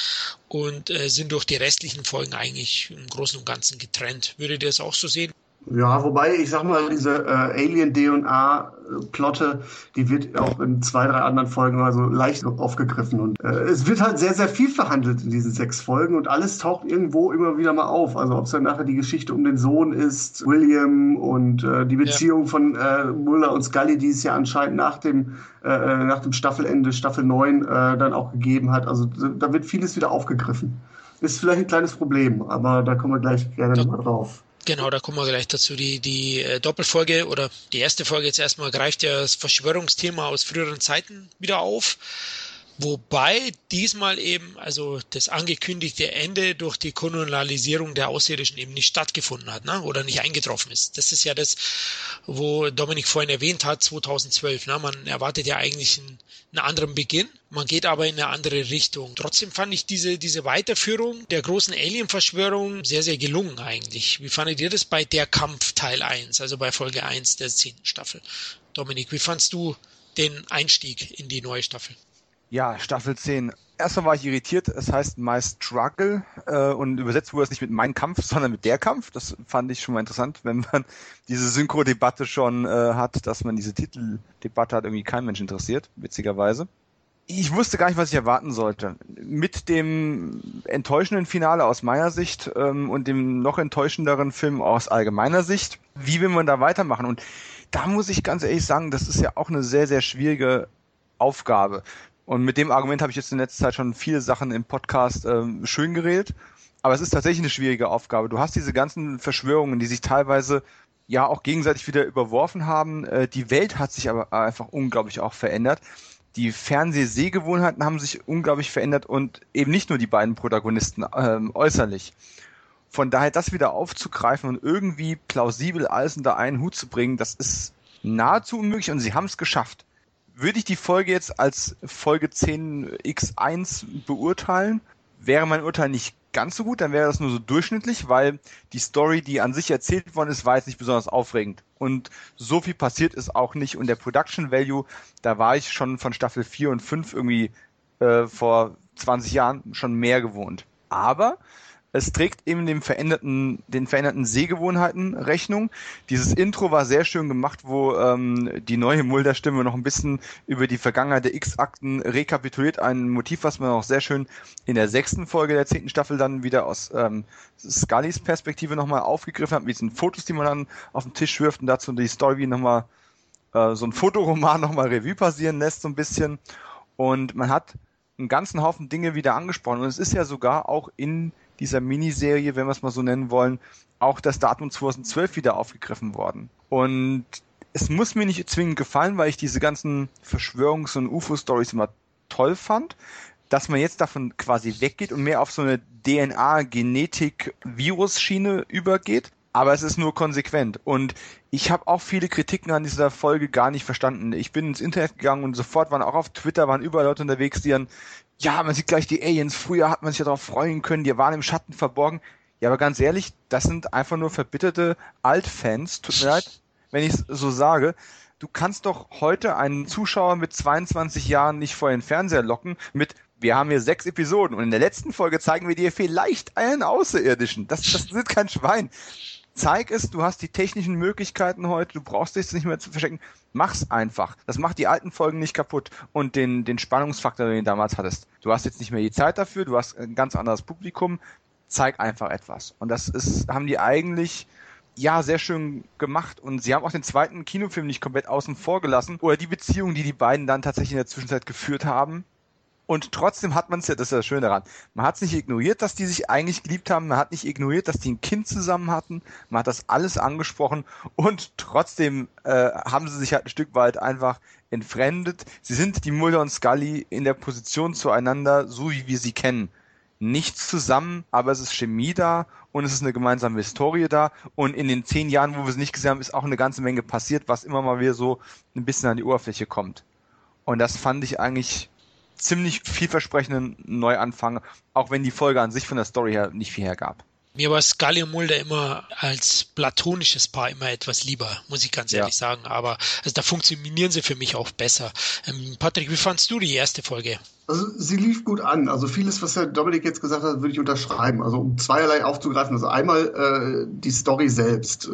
und äh, sind durch die restlichen Folgen eigentlich im Großen und Ganzen getrennt. Würdet ihr das auch so sehen? Ja, wobei, ich sag mal, diese äh, Alien-DNA-Plotte, die wird auch in zwei, drei anderen Folgen also leicht aufgegriffen. Und äh, es wird halt sehr, sehr viel verhandelt in diesen sechs Folgen und alles taucht irgendwo immer wieder mal auf. Also ob es dann nachher die Geschichte um den Sohn ist, William und äh, die Beziehung ja. von äh, Muller und Scully, die es ja anscheinend nach dem, äh, äh nach dem Staffelende, Staffel 9, äh, dann auch gegeben hat. Also da wird vieles wieder aufgegriffen. Ist vielleicht ein kleines Problem, aber da kommen wir gleich gerne nochmal drauf. Genau, da kommen wir gleich dazu. Die, die äh, Doppelfolge oder die erste Folge jetzt erstmal greift ja das Verschwörungsthema aus früheren Zeiten wieder auf. Wobei diesmal eben, also das angekündigte Ende durch die Kolonialisierung der Außerirdischen eben nicht stattgefunden hat, ne? oder nicht eingetroffen ist. Das ist ja das, wo Dominik vorhin erwähnt hat, 2012. Ne? Man erwartet ja eigentlich einen, einen anderen Beginn, man geht aber in eine andere Richtung. Trotzdem fand ich diese, diese Weiterführung der großen Alien-Verschwörung sehr, sehr gelungen eigentlich. Wie fandet ihr das bei Der Kampf Teil 1, also bei Folge 1 der zehnten Staffel? Dominik, wie fandst du den Einstieg in die neue Staffel? Ja, Staffel 10. Erstmal war ich irritiert, es heißt My Struggle äh, und übersetzt wurde es nicht mit Mein Kampf, sondern mit Der Kampf. Das fand ich schon mal interessant, wenn man <laughs> diese Synchro-Debatte schon äh, hat, dass man diese Titeldebatte hat, irgendwie kein Mensch interessiert, witzigerweise. Ich wusste gar nicht, was ich erwarten sollte. Mit dem enttäuschenden Finale aus meiner Sicht ähm, und dem noch enttäuschenderen Film aus allgemeiner Sicht, wie will man da weitermachen? Und da muss ich ganz ehrlich sagen, das ist ja auch eine sehr, sehr schwierige Aufgabe. Und mit dem Argument habe ich jetzt in letzter Zeit schon viele Sachen im Podcast ähm, schön geredet. Aber es ist tatsächlich eine schwierige Aufgabe. Du hast diese ganzen Verschwörungen, die sich teilweise ja auch gegenseitig wieder überworfen haben. Äh, die Welt hat sich aber einfach unglaublich auch verändert. Die Fernsehsehgewohnheiten haben sich unglaublich verändert und eben nicht nur die beiden Protagonisten ähm, äußerlich. Von daher das wieder aufzugreifen und irgendwie plausibel alles unter einen Hut zu bringen, das ist nahezu unmöglich und sie haben es geschafft würde ich die Folge jetzt als Folge 10x1 beurteilen, wäre mein Urteil nicht ganz so gut, dann wäre das nur so durchschnittlich, weil die Story, die an sich erzählt worden ist, war jetzt nicht besonders aufregend. Und so viel passiert ist auch nicht. Und der Production Value, da war ich schon von Staffel 4 und 5 irgendwie äh, vor 20 Jahren schon mehr gewohnt. Aber es trägt eben dem veränderten, den veränderten Sehgewohnheiten Rechnung. Dieses Intro war sehr schön gemacht, wo ähm, die neue Mulder-Stimme noch ein bisschen über die Vergangenheit der X-Akten rekapituliert. Ein Motiv, was man auch sehr schön in der sechsten Folge der zehnten Staffel dann wieder aus ähm, Scullys Perspektive nochmal aufgegriffen hat, mit diesen Fotos, die man dann auf den Tisch wirft und dazu die Story nochmal äh, so ein Fotoroman nochmal Revue passieren lässt, so ein bisschen. Und man hat einen ganzen Haufen Dinge wieder angesprochen. Und es ist ja sogar auch in dieser Miniserie, wenn wir es mal so nennen wollen, auch das Datum 2012 wieder aufgegriffen worden. Und es muss mir nicht zwingend gefallen, weil ich diese ganzen Verschwörungs- und UFO-Stories immer toll fand. Dass man jetzt davon quasi weggeht und mehr auf so eine DNA-Genetik-Virus-Schiene übergeht. Aber es ist nur konsequent. Und ich habe auch viele Kritiken an dieser Folge gar nicht verstanden. Ich bin ins Internet gegangen und sofort waren auch auf Twitter, waren überall Leute unterwegs, die dann, ja, man sieht gleich die Aliens. Früher hat man sich ja darauf freuen können, die waren im Schatten verborgen. Ja, aber ganz ehrlich, das sind einfach nur verbitterte Altfans. Tut mir leid, wenn ich es so sage. Du kannst doch heute einen Zuschauer mit 22 Jahren nicht vor den Fernseher locken mit wir haben hier sechs Episoden und in der letzten Folge zeigen wir dir vielleicht einen Außerirdischen. Das, das ist kein Schwein zeig es, du hast die technischen Möglichkeiten heute, du brauchst dich nicht mehr zu verstecken, mach's einfach. Das macht die alten Folgen nicht kaputt und den, den Spannungsfaktor, den du damals hattest. Du hast jetzt nicht mehr die Zeit dafür, du hast ein ganz anderes Publikum, zeig einfach etwas. Und das ist, haben die eigentlich ja, sehr schön gemacht. Und sie haben auch den zweiten Kinofilm nicht komplett außen vor gelassen. Oder die Beziehung, die die beiden dann tatsächlich in der Zwischenzeit geführt haben. Und trotzdem hat man es ja, das ist ja das Schöne daran, man hat es nicht ignoriert, dass die sich eigentlich geliebt haben, man hat nicht ignoriert, dass die ein Kind zusammen hatten, man hat das alles angesprochen und trotzdem äh, haben sie sich halt ein Stück weit einfach entfremdet. Sie sind die Mulder und Scully in der Position zueinander, so wie wir sie kennen. Nichts zusammen, aber es ist Chemie da und es ist eine gemeinsame Historie da. Und in den zehn Jahren, wo wir es nicht gesehen haben, ist auch eine ganze Menge passiert, was immer mal wieder so ein bisschen an die Oberfläche kommt. Und das fand ich eigentlich ziemlich vielversprechenden Neuanfang, auch wenn die Folge an sich von der Story her nicht viel hergab. Mir war Scully und Mulder immer als platonisches Paar immer etwas lieber, muss ich ganz ehrlich ja. sagen. Aber also da funktionieren sie für mich auch besser. Ähm, Patrick, wie fandst du die erste Folge? Also sie lief gut an. Also vieles, was Herr Dominik jetzt gesagt hat, würde ich unterschreiben. Also um zweierlei aufzugreifen. Also einmal äh, die Story selbst.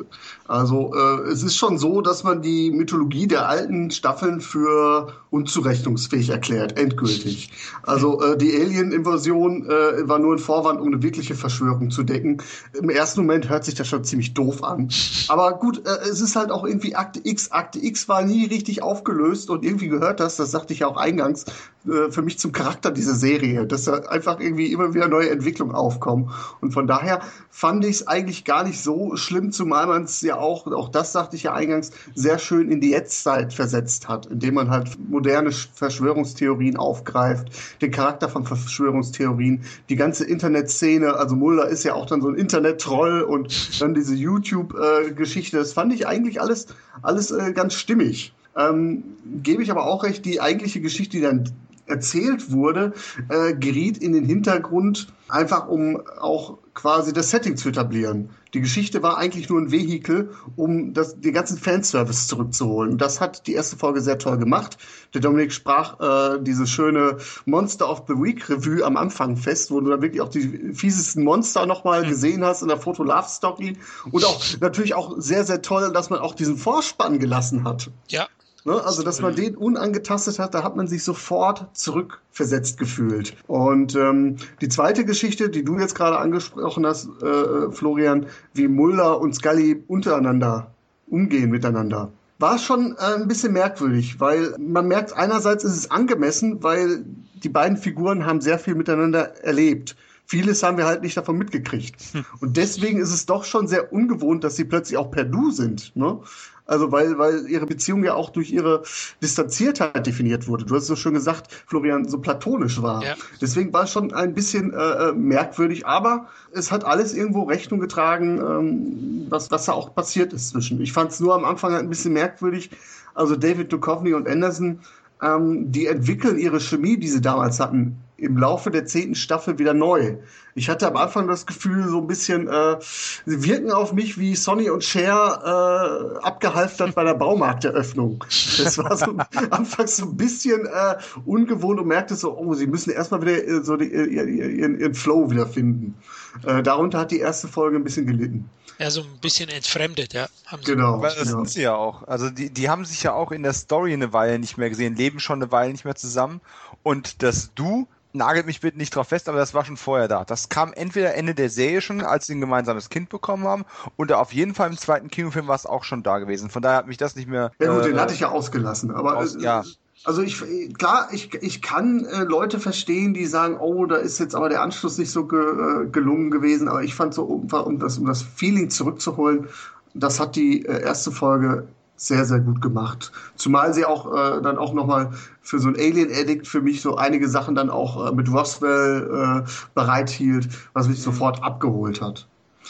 Also äh, es ist schon so, dass man die Mythologie der alten Staffeln für unzurechnungsfähig erklärt, endgültig. Also äh, die Alien-Invasion äh, war nur ein Vorwand, um eine wirkliche Verschwörung zu decken. Im ersten Moment hört sich das schon ziemlich doof an. Aber gut, äh, es ist halt auch irgendwie Akte X. Akte X war nie richtig aufgelöst und irgendwie gehört das, das sagte ich ja auch eingangs, äh, für mich zum Charakter dieser Serie, dass da einfach irgendwie immer wieder neue Entwicklungen aufkommen. Und von daher fand ich es eigentlich gar nicht so schlimm, zumal man es ja auch, auch das sagte ich ja eingangs, sehr schön in die Jetztzeit versetzt hat, indem man halt moderne Verschwörungstheorien aufgreift, den Charakter von Verschwörungstheorien, die ganze Internetszene, also Mulder ist ja auch dann so ein Internet-Troll und dann diese YouTube-Geschichte, das fand ich eigentlich alles, alles äh, ganz stimmig. Ähm, gebe ich aber auch recht, die eigentliche Geschichte, die dann erzählt wurde, äh, geriet in den Hintergrund, einfach um auch quasi das Setting zu etablieren. Die Geschichte war eigentlich nur ein Vehikel, um das, den ganzen Fanservice zurückzuholen. Das hat die erste Folge sehr toll gemacht. Der Dominik sprach äh, diese schöne Monster of the Week Revue am Anfang fest, wo du dann wirklich auch die fiesesten Monster nochmal gesehen hast in der Foto Love Story. Und auch natürlich auch sehr, sehr toll, dass man auch diesen Vorspann gelassen hat. Ja. Ne? Also, dass man den unangetastet hat, da hat man sich sofort zurückversetzt gefühlt. Und ähm, die zweite Geschichte, die du jetzt gerade angesprochen hast, äh, Florian, wie Mulder und Scully untereinander umgehen miteinander, war schon äh, ein bisschen merkwürdig, weil man merkt, einerseits ist es angemessen, weil die beiden Figuren haben sehr viel miteinander erlebt vieles haben wir halt nicht davon mitgekriegt. Hm. Und deswegen ist es doch schon sehr ungewohnt, dass sie plötzlich auch per Du sind. Ne? Also weil, weil ihre Beziehung ja auch durch ihre Distanziertheit definiert wurde. Du hast es so schön gesagt, Florian, so platonisch war. Ja. Deswegen war es schon ein bisschen äh, äh, merkwürdig, aber es hat alles irgendwo Rechnung getragen, ähm, was, was da auch passiert ist zwischen. Ich fand es nur am Anfang halt ein bisschen merkwürdig. Also David Duchovny und Anderson, ähm, die entwickeln ihre Chemie, die sie damals hatten, im Laufe der zehnten Staffel wieder neu. Ich hatte am Anfang das Gefühl, so ein bisschen, äh, sie wirken auf mich wie Sonny und Cher äh, abgehalftert bei der Baumarkteröffnung. Das war so <laughs> anfangs so ein bisschen äh, ungewohnt und merkte so, oh, sie müssen erstmal wieder äh, so die, ihren, ihren Flow wiederfinden. Äh, darunter hat die erste Folge ein bisschen gelitten. Ja, so ein bisschen entfremdet, ja. Haben sie genau. Weil das genau. sind sie ja auch. Also die, die haben sich ja auch in der Story eine Weile nicht mehr gesehen, leben schon eine Weile nicht mehr zusammen. Und das Du nagelt mich bitte nicht drauf fest, aber das war schon vorher da. Das kam entweder Ende der Serie schon, als sie ein gemeinsames Kind bekommen haben, oder auf jeden Fall im zweiten Kinofilm war es auch schon da gewesen. Von daher hat mich das nicht mehr. Ja gut, äh, den hatte ich ja ausgelassen, aber aus, äh, ja. Also ich klar, ich, ich kann äh, Leute verstehen, die sagen, oh, da ist jetzt aber der Anschluss nicht so ge, äh, gelungen gewesen, aber ich fand so, um, um, das, um das Feeling zurückzuholen, das hat die äh, erste Folge sehr, sehr gut gemacht. Zumal sie auch äh, dann auch nochmal für so ein Alien Addict für mich so einige Sachen dann auch äh, mit Roswell äh, bereithielt, was mich mhm. sofort abgeholt hat.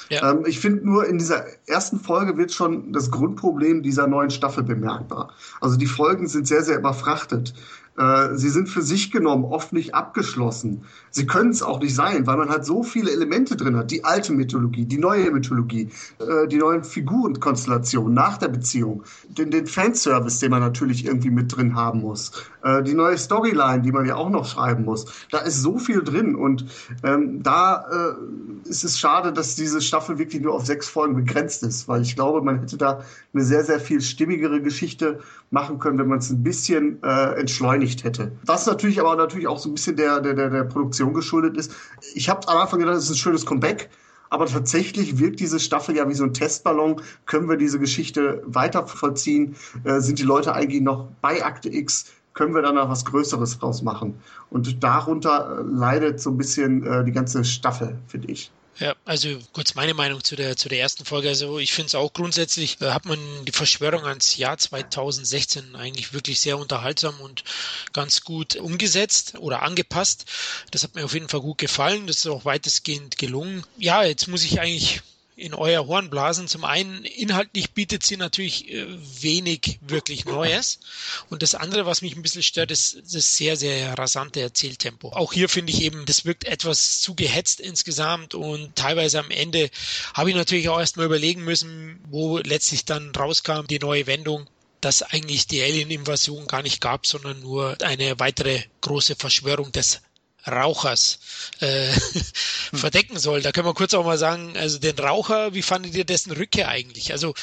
Ja. Ähm, ich finde nur, in dieser ersten Folge wird schon das Grundproblem dieser neuen Staffel bemerkbar. Also die Folgen sind sehr, sehr überfrachtet. Äh, sie sind für sich genommen oft nicht abgeschlossen. Sie können es auch nicht sein, weil man halt so viele Elemente drin hat. Die alte Mythologie, die neue Mythologie, äh, die neuen Figurenkonstellationen nach der Beziehung, den, den Fanservice, den man natürlich irgendwie mit drin haben muss, äh, die neue Storyline, die man ja auch noch schreiben muss. Da ist so viel drin und ähm, da äh, ist es schade, dass diese Staffel wirklich nur auf sechs Folgen begrenzt ist, weil ich glaube, man hätte da eine sehr, sehr viel stimmigere Geschichte machen können, wenn man es ein bisschen äh, entschleunigt hätte. Was natürlich aber natürlich auch so ein bisschen der, der, der, Produktion geschuldet ist. Ich habe am Anfang gedacht, es ist ein schönes Comeback. Aber tatsächlich wirkt diese Staffel ja wie so ein Testballon. Können wir diese Geschichte weiter vollziehen? Äh, sind die Leute eigentlich noch bei Akte X? Können wir da noch was Größeres draus machen? Und darunter äh, leidet so ein bisschen äh, die ganze Staffel, finde ich. Ja, also kurz meine Meinung zu der, zu der ersten Folge. Also ich finde es auch grundsätzlich, äh, hat man die Verschwörung ans Jahr 2016 eigentlich wirklich sehr unterhaltsam und ganz gut umgesetzt oder angepasst. Das hat mir auf jeden Fall gut gefallen. Das ist auch weitestgehend gelungen. Ja, jetzt muss ich eigentlich in euer Horn blasen. Zum einen, inhaltlich bietet sie natürlich äh, wenig wirklich Neues. Und das andere, was mich ein bisschen stört, ist das sehr, sehr rasante Erzähltempo. Auch hier finde ich eben, das wirkt etwas zu gehetzt insgesamt und teilweise am Ende habe ich natürlich auch erstmal überlegen müssen, wo letztlich dann rauskam, die neue Wendung dass eigentlich die Alien-Invasion gar nicht gab, sondern nur eine weitere große Verschwörung des Rauchers äh, <laughs> verdecken soll. Da können wir kurz auch mal sagen, also den Raucher, wie fandet ihr dessen Rückkehr eigentlich? Also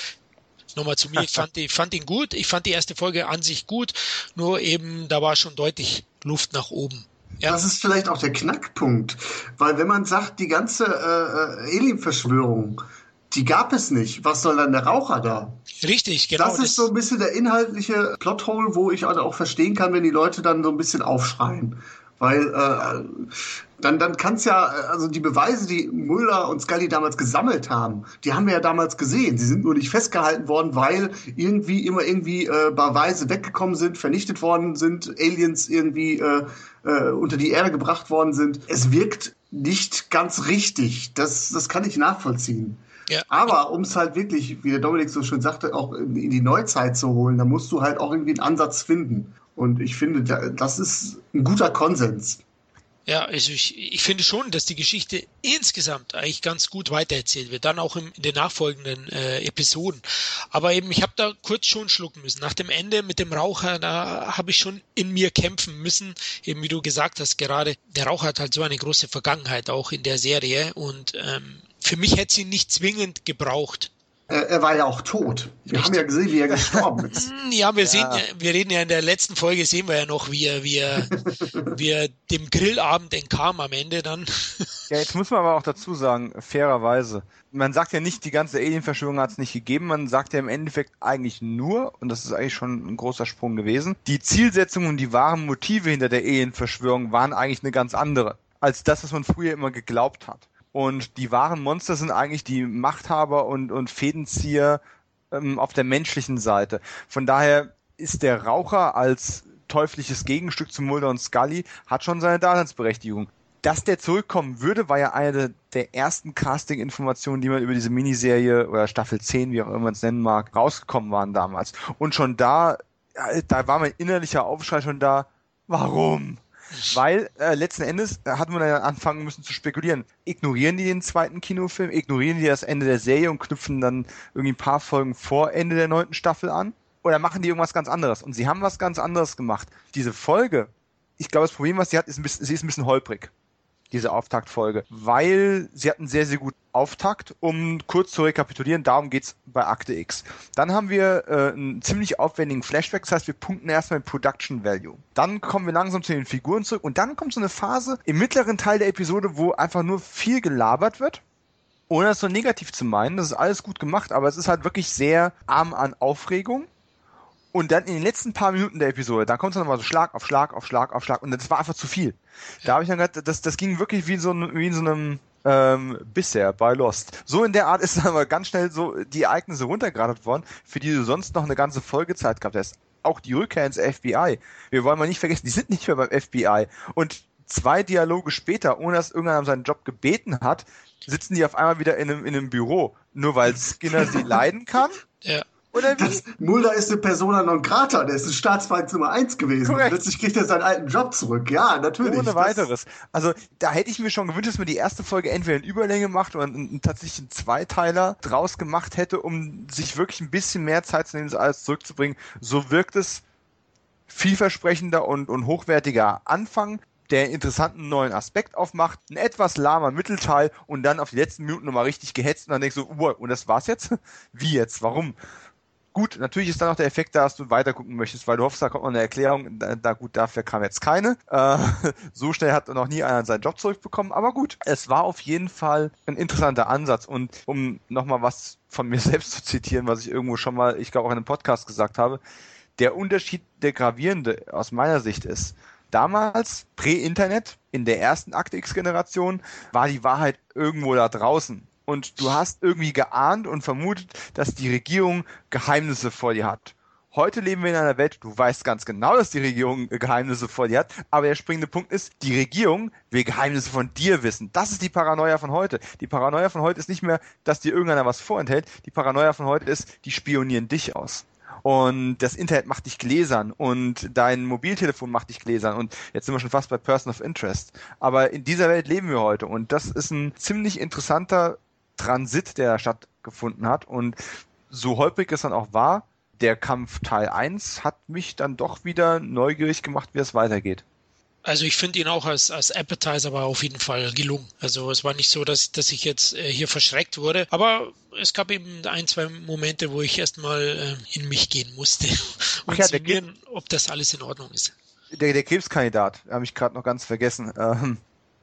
nochmal zu mir, ich fand, ich <laughs> fand ihn gut, ich fand die erste Folge an sich gut, nur eben, da war schon deutlich Luft nach oben. Ja. Das ist vielleicht auch der Knackpunkt, weil wenn man sagt, die ganze äh, äh Alien-Verschwörung, die gab es nicht. Was soll dann der Raucher da? Richtig, genau. Das ist so ein bisschen der inhaltliche Plothole, wo ich also auch verstehen kann, wenn die Leute dann so ein bisschen aufschreien. Weil äh, dann, dann kann es ja, also die Beweise, die Mulder und Scully damals gesammelt haben, die haben wir ja damals gesehen. Sie sind nur nicht festgehalten worden, weil irgendwie immer irgendwie äh, Beweise weggekommen sind, vernichtet worden sind, Aliens irgendwie äh, äh, unter die Erde gebracht worden sind. Es wirkt nicht ganz richtig. Das, das kann ich nachvollziehen. Ja. Aber um es halt wirklich, wie der Dominik so schön sagte, auch in, in die Neuzeit zu holen, da musst du halt auch irgendwie einen Ansatz finden. Und ich finde, das ist ein guter Konsens. Ja, also ich, ich finde schon, dass die Geschichte insgesamt eigentlich ganz gut weitererzählt wird, dann auch im, in den nachfolgenden äh, Episoden. Aber eben, ich habe da kurz schon schlucken müssen. Nach dem Ende mit dem Raucher, da habe ich schon in mir kämpfen müssen. Eben wie du gesagt hast gerade, der Raucher hat halt so eine große Vergangenheit auch in der Serie und ähm, für mich hätte sie nicht zwingend gebraucht. Er war ja auch tot. Wir Richtig. haben ja gesehen, wie er gestorben <laughs> ist. Ja, wir ja. sehen, wir reden ja in der letzten Folge sehen wir ja noch, wie er, wie er, <laughs> wie er dem Grillabend entkam am Ende dann. Ja, jetzt muss man aber auch dazu sagen, fairerweise. Man sagt ja nicht, die ganze Alien-Verschwörung hat es nicht gegeben. Man sagt ja im Endeffekt eigentlich nur, und das ist eigentlich schon ein großer Sprung gewesen, die Zielsetzung und die wahren Motive hinter der Alien-Verschwörung waren eigentlich eine ganz andere als das, was man früher immer geglaubt hat. Und die wahren Monster sind eigentlich die Machthaber und, und Fädenzieher ähm, auf der menschlichen Seite. Von daher ist der Raucher als teuflisches Gegenstück zu Mulder und Scully hat schon seine Daseinsberechtigung. Dass der zurückkommen würde, war ja eine der ersten Casting-Informationen, die man über diese Miniserie oder Staffel 10, wie auch immer man es nennen mag, rausgekommen waren damals. Und schon da, da war mein innerlicher Aufschrei schon da, warum? Weil äh, letzten Endes äh, hat man dann anfangen müssen zu spekulieren. Ignorieren die den zweiten Kinofilm, ignorieren die das Ende der Serie und knüpfen dann irgendwie ein paar Folgen vor Ende der neunten Staffel an? Oder machen die irgendwas ganz anderes? Und sie haben was ganz anderes gemacht. Diese Folge, ich glaube, das Problem, was sie hat, ist ein bisschen, sie ist ein bisschen holprig diese Auftaktfolge, weil sie hatten sehr, sehr gut Auftakt, um kurz zu rekapitulieren, darum geht's bei Akte X. Dann haben wir äh, einen ziemlich aufwendigen Flashback, das heißt, wir punkten erstmal mit Production Value. Dann kommen wir langsam zu den Figuren zurück und dann kommt so eine Phase im mittleren Teil der Episode, wo einfach nur viel gelabert wird ohne das so negativ zu meinen, das ist alles gut gemacht, aber es ist halt wirklich sehr arm an Aufregung. Und dann in den letzten paar Minuten der Episode, da kommt es dann mal so Schlag auf Schlag auf Schlag auf Schlag und das war einfach zu viel. Da habe ich dann gedacht, das, das ging wirklich wie, so, wie in so einem ähm, bisher bei Lost. So in der Art ist <laughs> aber ganz schnell so die Ereignisse runtergeradet worden, für die du sonst noch eine ganze Folgezeit gehabt hast. Auch die Rückkehr ins FBI. Wir wollen mal nicht vergessen, die sind nicht mehr beim FBI. Und zwei Dialoge später, ohne dass irgendeiner um seinen Job gebeten hat, sitzen die auf einmal wieder in einem, in einem Büro. Nur weil Skinner sie <laughs> leiden kann? Ja. Oder wie? Das, Mulder ist eine Persona non grata, der ist ein Staatsfeind Nummer eins gewesen. Korrekt. Plötzlich kriegt er seinen alten Job zurück. Ja, natürlich. Ohne weiteres. Also da hätte ich mir schon gewünscht, dass man die erste Folge entweder in Überlänge macht oder einen, einen tatsächlichen Zweiteiler draus gemacht hätte, um sich wirklich ein bisschen mehr Zeit zu nehmen, das alles zurückzubringen. So wirkt es vielversprechender und, und hochwertiger Anfang der einen interessanten neuen Aspekt aufmacht, ein etwas lahmer Mittelteil und dann auf die letzten Minuten nochmal richtig gehetzt und dann denkst du, uh, und das war's jetzt? <laughs> Wie jetzt? Warum? Gut, natürlich ist dann auch der Effekt da, dass du weiter gucken möchtest, weil du hoffst, da kommt noch eine Erklärung. Da, da gut, dafür kam jetzt keine. Äh, <laughs> so schnell hat noch nie einer seinen Job zurückbekommen. Aber gut, es war auf jeden Fall ein interessanter Ansatz. Und um nochmal was von mir <laughs> selbst zu zitieren, was ich irgendwo schon mal, ich glaube auch in einem Podcast gesagt habe, der Unterschied, der gravierende aus meiner Sicht ist, Damals, Prä-Internet, in der ersten Akte X-Generation, war die Wahrheit irgendwo da draußen. Und du hast irgendwie geahnt und vermutet, dass die Regierung Geheimnisse vor dir hat. Heute leben wir in einer Welt, du weißt ganz genau, dass die Regierung Geheimnisse vor dir hat, aber der springende Punkt ist, die Regierung will Geheimnisse von dir wissen. Das ist die Paranoia von heute. Die Paranoia von heute ist nicht mehr, dass dir irgendeiner was vorenthält. Die Paranoia von heute ist, die spionieren dich aus und das Internet macht dich gläsern und dein Mobiltelefon macht dich gläsern und jetzt sind wir schon fast bei Person of Interest. Aber in dieser Welt leben wir heute und das ist ein ziemlich interessanter Transit, der stattgefunden hat und so holprig es dann auch war, der Kampf Teil 1 hat mich dann doch wieder neugierig gemacht, wie es weitergeht. Also ich finde ihn auch als, als Appetizer aber auf jeden Fall gelungen. Also es war nicht so, dass, dass ich jetzt äh, hier verschreckt wurde, aber es gab eben ein, zwei Momente, wo ich erstmal äh, in mich gehen musste <laughs> und ja, summieren, ob das alles in Ordnung ist. Der, der Krebskandidat, habe ich gerade noch ganz vergessen. Ähm,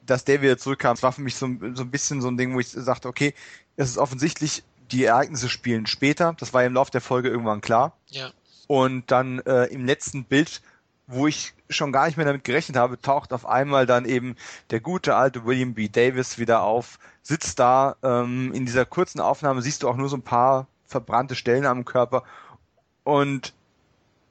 dass der wieder zurückkam, das war für mich so, so ein bisschen so ein Ding, wo ich sagte, okay, es ist offensichtlich, die Ereignisse spielen später. Das war im Laufe der Folge irgendwann klar. Ja. Und dann äh, im letzten Bild wo ich schon gar nicht mehr damit gerechnet habe, taucht auf einmal dann eben der gute alte William B. Davis wieder auf, sitzt da. Ähm, in dieser kurzen Aufnahme siehst du auch nur so ein paar verbrannte Stellen am Körper. Und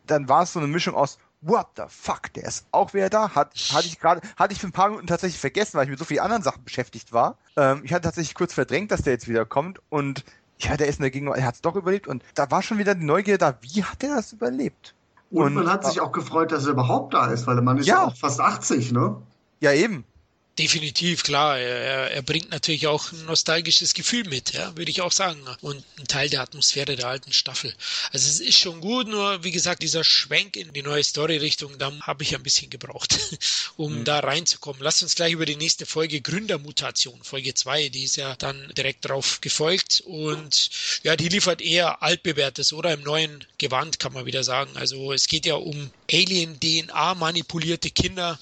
dann war es so eine Mischung aus What the fuck, der ist auch wieder da. Hat, hatte ich gerade, hatte ich für ein paar Minuten tatsächlich vergessen, weil ich mit so vielen anderen Sachen beschäftigt war. Ähm, ich hatte tatsächlich kurz verdrängt, dass der jetzt wieder kommt und ja, der ist in der Gegenwart, er hat es doch überlebt und da war schon wieder die Neugier da, wie hat der das überlebt? Und, und man hat sich auch gefreut, dass er überhaupt da ist, weil der Mann ist ja, ja auch fast 80, ne? Ja, eben. Definitiv, klar. Er, er bringt natürlich auch ein nostalgisches Gefühl mit, ja, würde ich auch sagen. Und ein Teil der Atmosphäre der alten Staffel. Also es ist schon gut, nur wie gesagt, dieser Schwenk in die neue Story-Richtung, da habe ich ein bisschen gebraucht, <laughs> um mhm. da reinzukommen. Lasst uns gleich über die nächste Folge Gründermutation, Folge 2, die ist ja dann direkt drauf gefolgt und ja, die liefert eher altbewährtes oder im neuen Gewand, kann man wieder sagen. Also es geht ja um Alien-DNA manipulierte Kinder,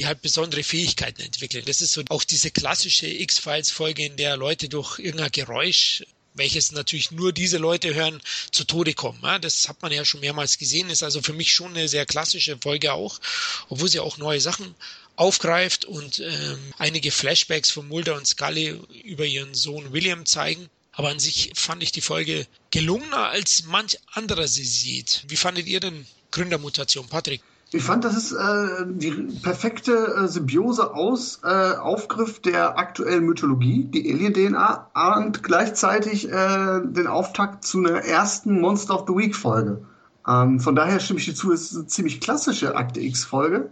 die halt besondere Fähigkeiten entwickeln. Das ist so auch diese klassische X-Files-Folge, in der Leute durch irgendein Geräusch welches natürlich nur diese Leute hören, zu Tode kommen. Das hat man ja schon mehrmals gesehen, ist also für mich schon eine sehr klassische Folge auch, obwohl sie auch neue Sachen aufgreift und ähm, einige Flashbacks von Mulder und Scully über ihren Sohn William zeigen. Aber an sich fand ich die Folge gelungener, als manch anderer sie sieht. Wie fandet ihr denn Gründermutation, Patrick? Ich fand, das ist äh, die perfekte äh, Symbiose aus äh, Aufgriff der aktuellen Mythologie, die Alien-DNA, und gleichzeitig äh, den Auftakt zu einer ersten Monster of the Week-Folge. Ähm, von daher stimme ich dir zu, es ist eine ziemlich klassische Akte X-Folge.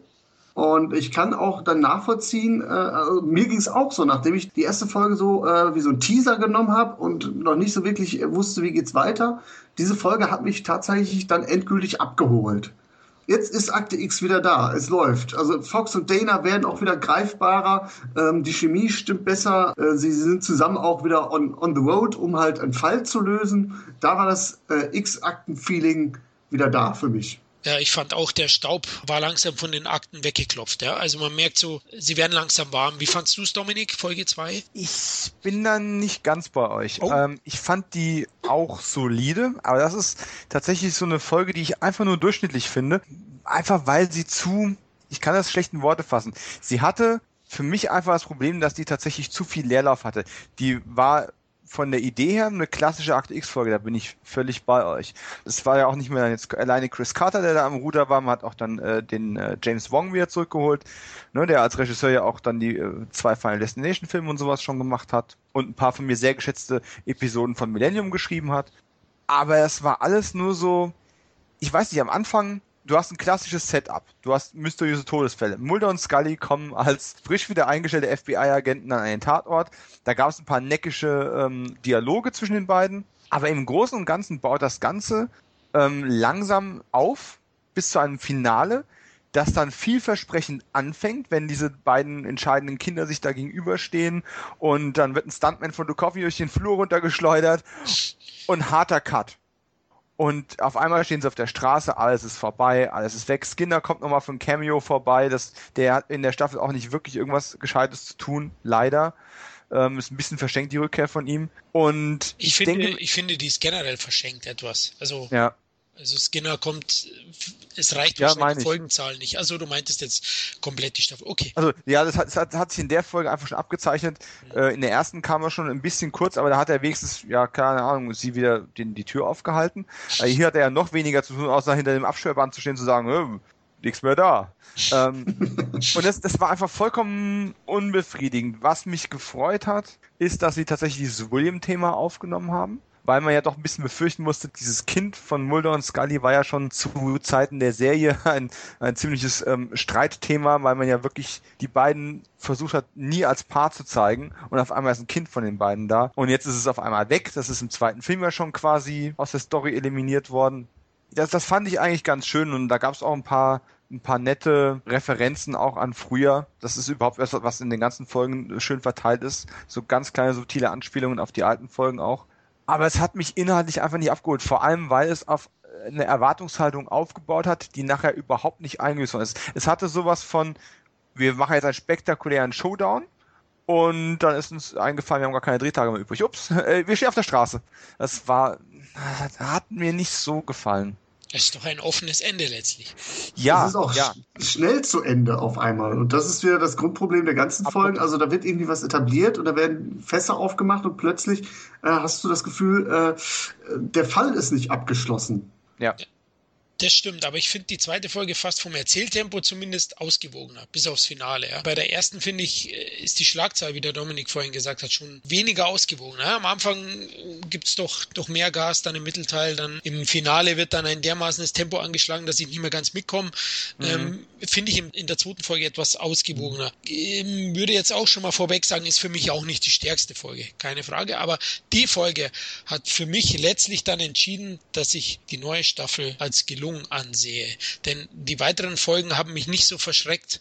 Und ich kann auch dann nachvollziehen, äh, also mir ging es auch so, nachdem ich die erste Folge so äh, wie so ein Teaser genommen habe und noch nicht so wirklich wusste, wie geht's weiter. Diese Folge hat mich tatsächlich dann endgültig abgeholt jetzt ist Akte X wieder da. Es läuft. Also Fox und Dana werden auch wieder greifbarer. Ähm, die Chemie stimmt besser. Äh, sie sind zusammen auch wieder on, on the road, um halt einen Fall zu lösen. Da war das äh, X-Akten-Feeling wieder da für mich. Ja, ich fand auch, der Staub war langsam von den Akten weggeklopft. Ja? Also man merkt so, sie werden langsam warm. Wie fandst du es, Dominik, Folge 2? Ich bin dann nicht ganz bei euch. Oh. Ähm, ich fand die auch solide, aber das ist tatsächlich so eine Folge, die ich einfach nur durchschnittlich finde. Einfach weil sie zu, ich kann das schlecht in Worte fassen. Sie hatte für mich einfach das Problem, dass die tatsächlich zu viel Leerlauf hatte. Die war von der Idee her eine klassische Akte X-Folge, da bin ich völlig bei euch. Es war ja auch nicht mehr jetzt alleine Chris Carter, der da am Ruder war, man hat auch dann äh, den äh, James Wong wieder zurückgeholt, ne, der als Regisseur ja auch dann die äh, zwei Final Destination Filme und sowas schon gemacht hat und ein paar von mir sehr geschätzte Episoden von Millennium geschrieben hat. Aber es war alles nur so, ich weiß nicht, am Anfang du hast ein klassisches Setup. Du hast mysteriöse Todesfälle. Mulder und Scully kommen als frisch wieder eingestellte FBI-Agenten an einen Tatort. Da gab es ein paar neckische ähm, Dialoge zwischen den beiden. Aber im Großen und Ganzen baut das Ganze ähm, langsam auf bis zu einem Finale, das dann vielversprechend anfängt, wenn diese beiden entscheidenden Kinder sich da gegenüberstehen und dann wird ein Stuntman von Duchovny durch den Flur runtergeschleudert und harter Cut. Und auf einmal stehen sie auf der Straße, alles ist vorbei, alles ist weg. Skinner kommt nochmal für ein Cameo vorbei. Das, der hat in der Staffel auch nicht wirklich irgendwas Gescheites zu tun, leider. Ähm, ist ein bisschen verschenkt, die Rückkehr von ihm. Und ich, ich finde, denke, ich finde, die ist generell verschenkt etwas. Also, ja. Also Skinner kommt, es reicht ja, wahrscheinlich die Folgenzahl nicht. Also du meintest jetzt komplett die Staffel. Okay. Also ja, das hat, das hat, hat sich in der Folge einfach schon abgezeichnet. Mhm. Äh, in der ersten kam er schon ein bisschen kurz, aber da hat er wenigstens, ja, keine Ahnung, sie wieder den, die Tür aufgehalten. Äh, hier hat er ja noch weniger zu tun, außer hinter dem Absperrband zu stehen zu sagen, nichts mehr da. ähm, <laughs> und das, das war einfach vollkommen unbefriedigend. Was mich gefreut hat, ist, dass sie tatsächlich dieses William-Thema aufgenommen haben weil man ja doch ein bisschen befürchten musste, dieses Kind von Mulder und Scully war ja schon zu Zeiten der Serie <laughs> ein, ein ziemliches ähm, Streitthema, weil man ja wirklich die beiden versucht hat, nie als Paar zu zeigen und auf einmal ist ein Kind von den beiden da und jetzt ist es auf einmal weg, das ist im zweiten Film ja schon quasi aus der Story eliminiert worden. Das, das fand ich eigentlich ganz schön und da gab es auch ein paar ein paar nette Referenzen auch an früher. Das ist überhaupt etwas, was in den ganzen Folgen schön verteilt ist. So ganz kleine subtile Anspielungen auf die alten Folgen auch. Aber es hat mich inhaltlich einfach nicht abgeholt, vor allem weil es auf eine Erwartungshaltung aufgebaut hat, die nachher überhaupt nicht eingelöst worden ist. Es hatte sowas von, wir machen jetzt einen spektakulären Showdown und dann ist uns eingefallen, wir haben gar keine Drehtage mehr übrig. Ups, <laughs> äh, wir stehen auf der Straße. Das war, hat mir nicht so gefallen. Das ist doch ein offenes Ende letztlich. Ja. Es ist auch ja. schnell zu Ende auf einmal. Und das ist wieder das Grundproblem der ganzen Folgen. Also da wird irgendwie was etabliert und da werden Fässer aufgemacht und plötzlich äh, hast du das Gefühl, äh, der Fall ist nicht abgeschlossen. Ja. Das stimmt, aber ich finde die zweite Folge fast vom Erzähltempo zumindest ausgewogener, bis aufs Finale. Ja. Bei der ersten finde ich, äh, ist die Schlagzahl, wie der Dominik vorhin gesagt hat, schon weniger ausgewogen. Ja. Am Anfang gibt's doch, doch mehr Gas, dann im Mittelteil, dann im Finale wird dann ein dermaßenes Tempo angeschlagen, dass ich nicht mehr ganz mitkomme. Mhm. Ähm, finde ich in, der zweiten Folge etwas ausgewogener. Ähm, würde jetzt auch schon mal vorweg sagen, ist für mich auch nicht die stärkste Folge, keine Frage. Aber die Folge hat für mich letztlich dann entschieden, dass ich die neue Staffel als gelungen ansehe. Denn die weiteren Folgen haben mich nicht so verschreckt.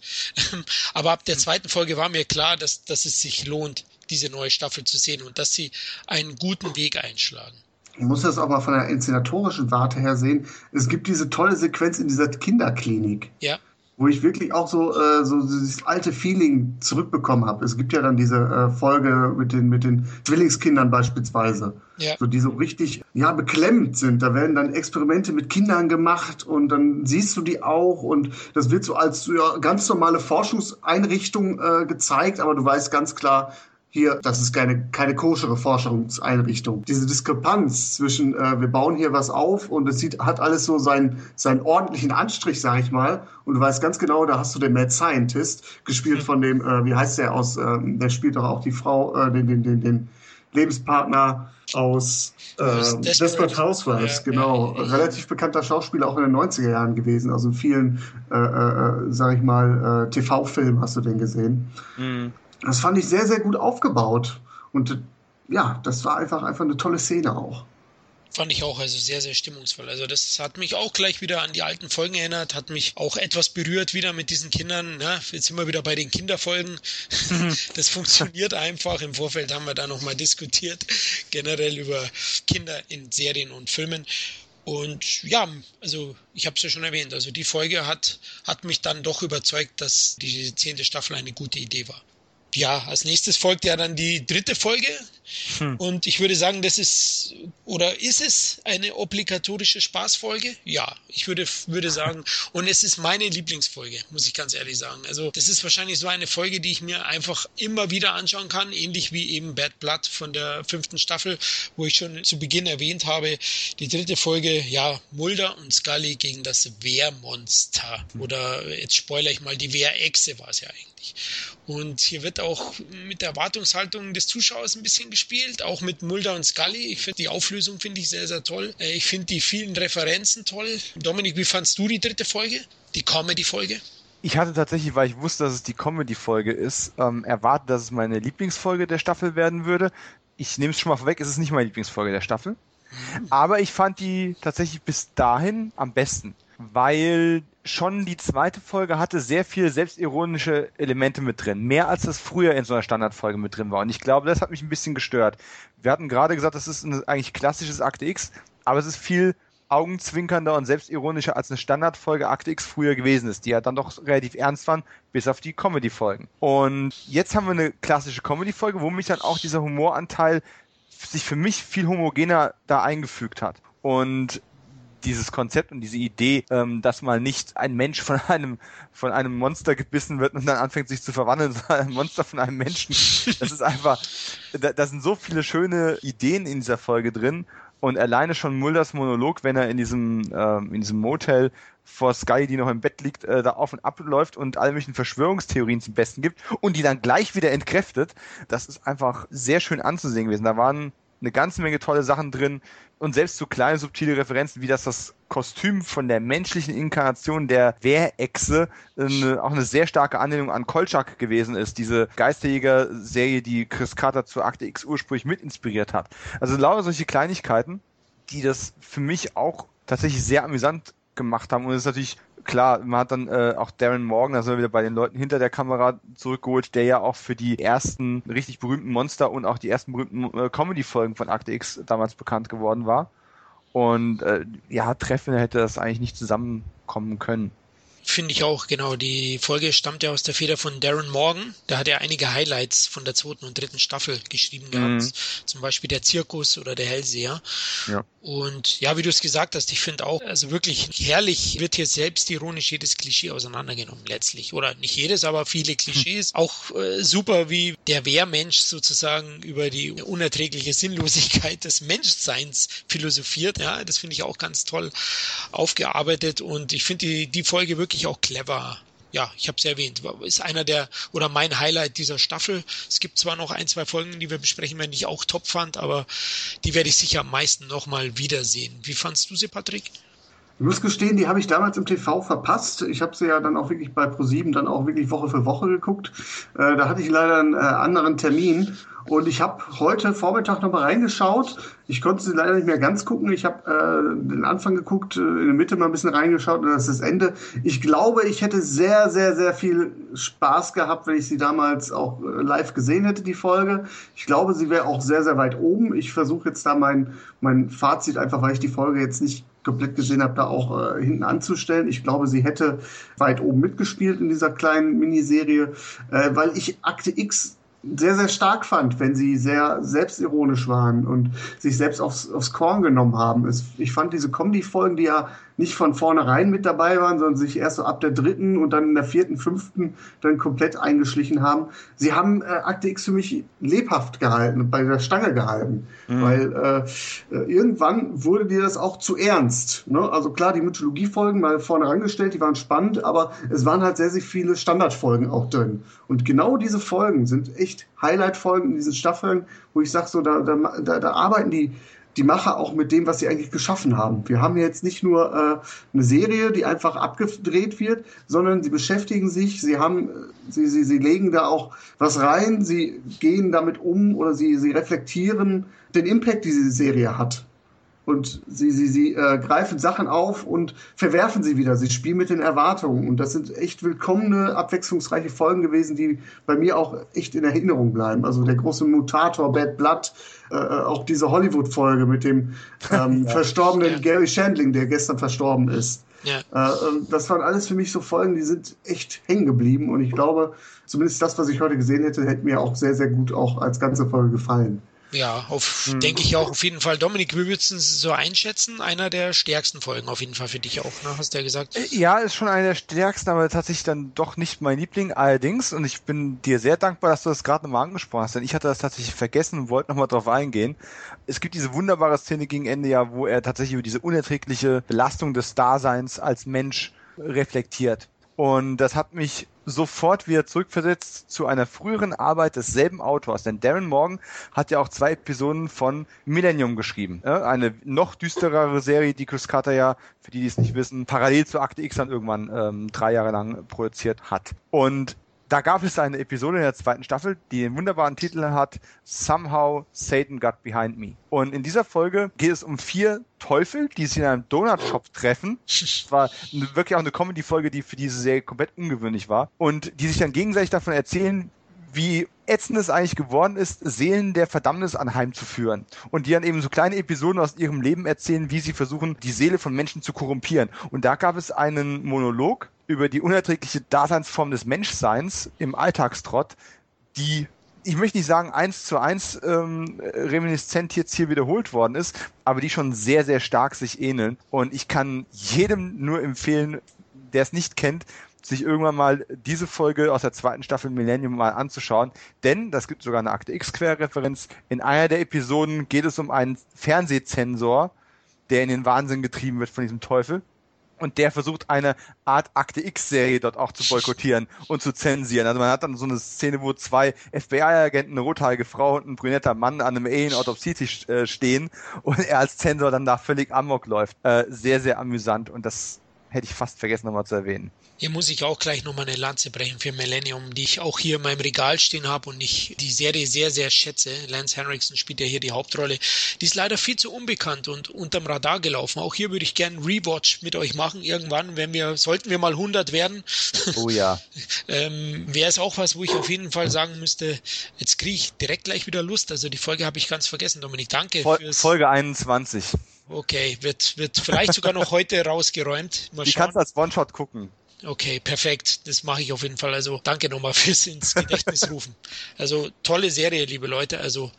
<laughs> Aber ab der zweiten Folge war mir klar, dass, dass es sich lohnt, diese neue Staffel zu sehen und dass sie einen guten Weg einschlagen. Ich muss das auch mal von der inszenatorischen Warte her sehen. Es gibt diese tolle Sequenz in dieser Kinderklinik. Ja wo ich wirklich auch so, äh, so dieses alte Feeling zurückbekommen habe. Es gibt ja dann diese äh, Folge mit den, mit den Zwillingskindern beispielsweise, ja. so, die so richtig ja, beklemmt sind. Da werden dann Experimente mit Kindern gemacht und dann siehst du die auch und das wird so als ja, ganz normale Forschungseinrichtung äh, gezeigt, aber du weißt ganz klar, hier, das ist keine, keine koschere Forschungseinrichtung. Diese Diskrepanz zwischen, äh, wir bauen hier was auf und es sieht, hat alles so seinen, seinen ordentlichen Anstrich, sag ich mal. Und du weißt ganz genau, da hast du den Mad Scientist, gespielt von dem, äh, wie heißt der aus, äh, der spielt doch auch die Frau, äh, den, den, den, den Lebenspartner aus äh, Desperate, Desperate Housewives, ja, genau. Ja, ja. Relativ bekannter Schauspieler auch in den 90er Jahren gewesen. Also in vielen, äh, äh, sag ich mal, äh, TV-Filmen hast du den gesehen. Mhm. Das fand ich sehr, sehr gut aufgebaut. Und ja, das war einfach, einfach eine tolle Szene auch. Fand ich auch, also sehr, sehr stimmungsvoll. Also das hat mich auch gleich wieder an die alten Folgen erinnert, hat mich auch etwas berührt wieder mit diesen Kindern. Ja, jetzt sind wir wieder bei den Kinderfolgen. <laughs> Das funktioniert einfach. Im Vorfeld haben wir da nochmal diskutiert, generell über Kinder in Serien und Filmen. Und ja, also ich habe es ja schon erwähnt, also die Folge hat, hat mich dann doch überzeugt, dass die zehnte Staffel eine gute Idee war. Ja, als nächstes folgt ja dann die dritte Folge. Hm. Und ich würde sagen, das ist, oder ist es eine obligatorische Spaßfolge? Ja, ich würde, würde sagen. Und es ist meine Lieblingsfolge, muss ich ganz ehrlich sagen. Also, das ist wahrscheinlich so eine Folge, die ich mir einfach immer wieder anschauen kann, ähnlich wie eben Bad Blood von der fünften Staffel, wo ich schon zu Beginn erwähnt habe. Die dritte Folge, ja, Mulder und Scully gegen das Wehrmonster. Oder jetzt spoiler ich mal, die Wehrechse war es ja eigentlich. Und hier wird auch mit der Erwartungshaltung des Zuschauers ein bisschen gespielt, auch mit Mulder und Scully. Ich finde die Auflösung finde ich sehr, sehr toll. Äh, ich finde die vielen Referenzen toll. Dominik, wie fandst du die dritte Folge? Die Comedy-Folge? Ich hatte tatsächlich, weil ich wusste, dass es die Comedy-Folge ist, ähm, erwartet, dass es meine Lieblingsfolge der Staffel werden würde. Ich nehme es schon mal vorweg, es ist nicht meine Lieblingsfolge der Staffel. Mhm. Aber ich fand die tatsächlich bis dahin am besten, weil schon die zweite Folge hatte sehr viel selbstironische Elemente mit drin. Mehr als das früher in so einer Standardfolge mit drin war. Und ich glaube, das hat mich ein bisschen gestört. Wir hatten gerade gesagt, das ist ein eigentlich klassisches Akte X, aber es ist viel augenzwinkernder und selbstironischer als eine Standardfolge Akte X früher gewesen ist, die ja dann doch relativ ernst waren, bis auf die Comedy-Folgen. Und jetzt haben wir eine klassische Comedy-Folge, wo mich dann auch dieser Humoranteil sich für mich viel homogener da eingefügt hat. Und dieses Konzept und diese Idee, ähm, dass mal nicht ein Mensch von einem von einem Monster gebissen wird und dann anfängt sich zu verwandeln, <laughs> sondern ein Monster von einem Menschen. Das ist einfach, da, da sind so viele schöne Ideen in dieser Folge drin und alleine schon Mulders Monolog, wenn er in diesem ähm, in diesem Motel vor Sky, die noch im Bett liegt, äh, da auf und ab läuft und alle möglichen Verschwörungstheorien zum Besten gibt und die dann gleich wieder entkräftet, das ist einfach sehr schön anzusehen gewesen. Da waren eine ganze Menge tolle Sachen drin und selbst so kleine subtile Referenzen wie dass das Kostüm von der menschlichen Inkarnation der Wehrechse eine, auch eine sehr starke Anlehnung an Kolchak gewesen ist, diese Geisterjäger-Serie, die Chris Carter zur Akte X ursprünglich mit inspiriert hat. Also lauter solche Kleinigkeiten, die das für mich auch tatsächlich sehr amüsant gemacht haben und es ist natürlich klar, man hat dann äh, auch Darren Morgan, da sind wir wieder bei den Leuten hinter der Kamera zurückgeholt, der ja auch für die ersten richtig berühmten Monster und auch die ersten berühmten äh, Comedy-Folgen von Akte X damals bekannt geworden war. Und äh, ja, treffender hätte das eigentlich nicht zusammenkommen können. Finde ich auch, genau. Die Folge stammt ja aus der Feder von Darren Morgan. Da hat er einige Highlights von der zweiten und dritten Staffel geschrieben gehabt. Mhm. Zum Beispiel der Zirkus oder der Hellseher. Ja. Und ja, wie du es gesagt hast, ich finde auch, also wirklich herrlich wird hier selbstironisch jedes Klischee auseinandergenommen letztlich. Oder nicht jedes, aber viele Klischees. Hm. Auch äh, super, wie der Wehrmensch sozusagen über die unerträgliche Sinnlosigkeit des Menschseins philosophiert. Ja, das finde ich auch ganz toll aufgearbeitet. Und ich finde die, die Folge wirklich wirklich auch clever. Ja, ich habe es erwähnt, ist einer der oder mein Highlight dieser Staffel. Es gibt zwar noch ein, zwei Folgen, die wir besprechen werden, die ich auch top fand, aber die werde ich sicher am meisten nochmal wiedersehen. Wie fandst du sie, Patrick? Ich muss gestehen, die habe ich damals im TV verpasst. Ich habe sie ja dann auch wirklich bei ProSieben dann auch wirklich Woche für Woche geguckt. Äh, da hatte ich leider einen äh, anderen Termin und ich habe heute Vormittag nochmal reingeschaut. Ich konnte sie leider nicht mehr ganz gucken. Ich habe äh, den Anfang geguckt, äh, in der Mitte mal ein bisschen reingeschaut und das ist das Ende. Ich glaube, ich hätte sehr, sehr, sehr viel Spaß gehabt, wenn ich sie damals auch äh, live gesehen hätte, die Folge. Ich glaube, sie wäre auch sehr, sehr weit oben. Ich versuche jetzt da mein, mein Fazit einfach, weil ich die Folge jetzt nicht komplett gesehen habe, da auch äh, hinten anzustellen. Ich glaube, sie hätte weit oben mitgespielt in dieser kleinen Miniserie, äh, weil ich Akte X sehr, sehr stark fand, wenn sie sehr selbstironisch waren und sich selbst aufs, aufs Korn genommen haben. Ich fand diese Comedy-Folgen, die ja nicht von vornherein mit dabei waren, sondern sich erst so ab der dritten und dann in der vierten, fünften dann komplett eingeschlichen haben. Sie haben äh, Akte X für mich lebhaft gehalten, bei der Stange gehalten, mhm. weil äh, äh, irgendwann wurde dir das auch zu ernst. Ne? Also klar, die Mythologie-Folgen mal vorne rangestellt, die waren spannend, aber es waren halt sehr, sehr viele Standardfolgen auch drin. Und genau diese Folgen sind echt Highlight-Folgen in diesen Staffeln, wo ich sage so, da, da, da, da arbeiten die die Macher auch mit dem, was sie eigentlich geschaffen haben. Wir haben jetzt nicht nur äh, eine Serie, die einfach abgedreht wird, sondern sie beschäftigen sich, sie haben, sie, sie, sie legen da auch was rein, sie gehen damit um oder sie, sie reflektieren den Impact, die diese Serie hat. Und sie, sie, sie äh, greifen Sachen auf und verwerfen sie wieder. Sie spielen mit den Erwartungen. Und das sind echt willkommene, abwechslungsreiche Folgen gewesen, die bei mir auch echt in Erinnerung bleiben. Also der große Mutator, Bad Blood, äh, auch diese Hollywood-Folge mit dem ähm, <laughs> ja. verstorbenen Gary Shandling, der gestern verstorben ist. Ja. Äh, das waren alles für mich so Folgen, die sind echt hängen geblieben und ich glaube, zumindest das, was ich heute gesehen hätte, hätte mir auch sehr, sehr gut auch als ganze Folge gefallen. Ja, auf, mhm. denke ich auch auf jeden Fall. Dominik, wie würdest du es so einschätzen? Einer der stärksten Folgen auf jeden Fall für dich auch, ne? hast du ja gesagt. Äh, ja, ist schon einer der stärksten, aber tatsächlich dann doch nicht mein Liebling. Allerdings, und ich bin dir sehr dankbar, dass du das gerade nochmal angesprochen hast, denn ich hatte das tatsächlich vergessen und wollte nochmal drauf eingehen. Es gibt diese wunderbare Szene gegen Ende ja, wo er tatsächlich über diese unerträgliche Belastung des Daseins als Mensch reflektiert. Und das hat mich sofort wieder zurückversetzt zu einer früheren Arbeit desselben Autors. Denn Darren Morgan hat ja auch zwei Episoden von Millennium geschrieben. Eine noch düsterere Serie, die Chris Carter ja, für die, die es nicht wissen, parallel zu Akte X dann irgendwann ähm, drei Jahre lang produziert hat. Und da gab es eine Episode in der zweiten Staffel, die den wunderbaren Titel hat Somehow Satan Got Behind Me. Und in dieser Folge geht es um vier Teufel, die sich in einem Donut-Shop treffen. Das war wirklich auch eine Comedy-Folge, die für diese Serie komplett ungewöhnlich war. Und die sich dann gegenseitig davon erzählen, wie ätzend es eigentlich geworden ist, Seelen der Verdammnis anheimzuführen. Und die dann eben so kleine Episoden aus ihrem Leben erzählen, wie sie versuchen, die Seele von Menschen zu korrumpieren. Und da gab es einen Monolog über die unerträgliche Daseinsform des Menschseins im Alltagstrott, die ich möchte nicht sagen eins zu eins ähm, reminiszent jetzt hier wiederholt worden ist, aber die schon sehr, sehr stark sich ähneln. Und ich kann jedem nur empfehlen, der es nicht kennt, sich irgendwann mal diese Folge aus der zweiten Staffel Millennium mal anzuschauen. Denn, das gibt sogar eine Akte X-Querreferenz, in einer der Episoden geht es um einen Fernsehzensor, der in den Wahnsinn getrieben wird von diesem Teufel und der versucht eine Art Akte X-Serie dort auch zu boykottieren und zu zensieren. Also man hat dann so eine Szene, wo zwei FBI-Agenten, eine rothaarige Frau und ein brünetter Mann an einem Alien-Autopsie-Tisch äh, stehen und er als Zensor dann da völlig amok läuft. Äh, sehr, sehr amüsant und das hätte ich fast vergessen nochmal zu erwähnen. Hier muss ich auch gleich nochmal eine Lanze brechen für Millennium, die ich auch hier in meinem Regal stehen habe und ich die Serie sehr, sehr schätze. Lance Henriksen spielt ja hier die Hauptrolle. Die ist leider viel zu unbekannt und unterm Radar gelaufen. Auch hier würde ich gerne Rewatch mit euch machen. Irgendwann, wenn wir, sollten wir mal 100 werden. Oh ja. <laughs> ähm, Wäre es auch was, wo ich auf jeden Fall sagen müsste, jetzt kriege ich direkt gleich wieder Lust. Also die Folge habe ich ganz vergessen, Dominik. Danke. Fol Folge 21. Okay, wird, wird vielleicht sogar noch heute <laughs> rausgeräumt. Mal die kannst du als One-Shot gucken. Okay, perfekt. Das mache ich auf jeden Fall. Also danke nochmal fürs ins Gedächtnis <laughs> rufen. Also tolle Serie, liebe Leute. Also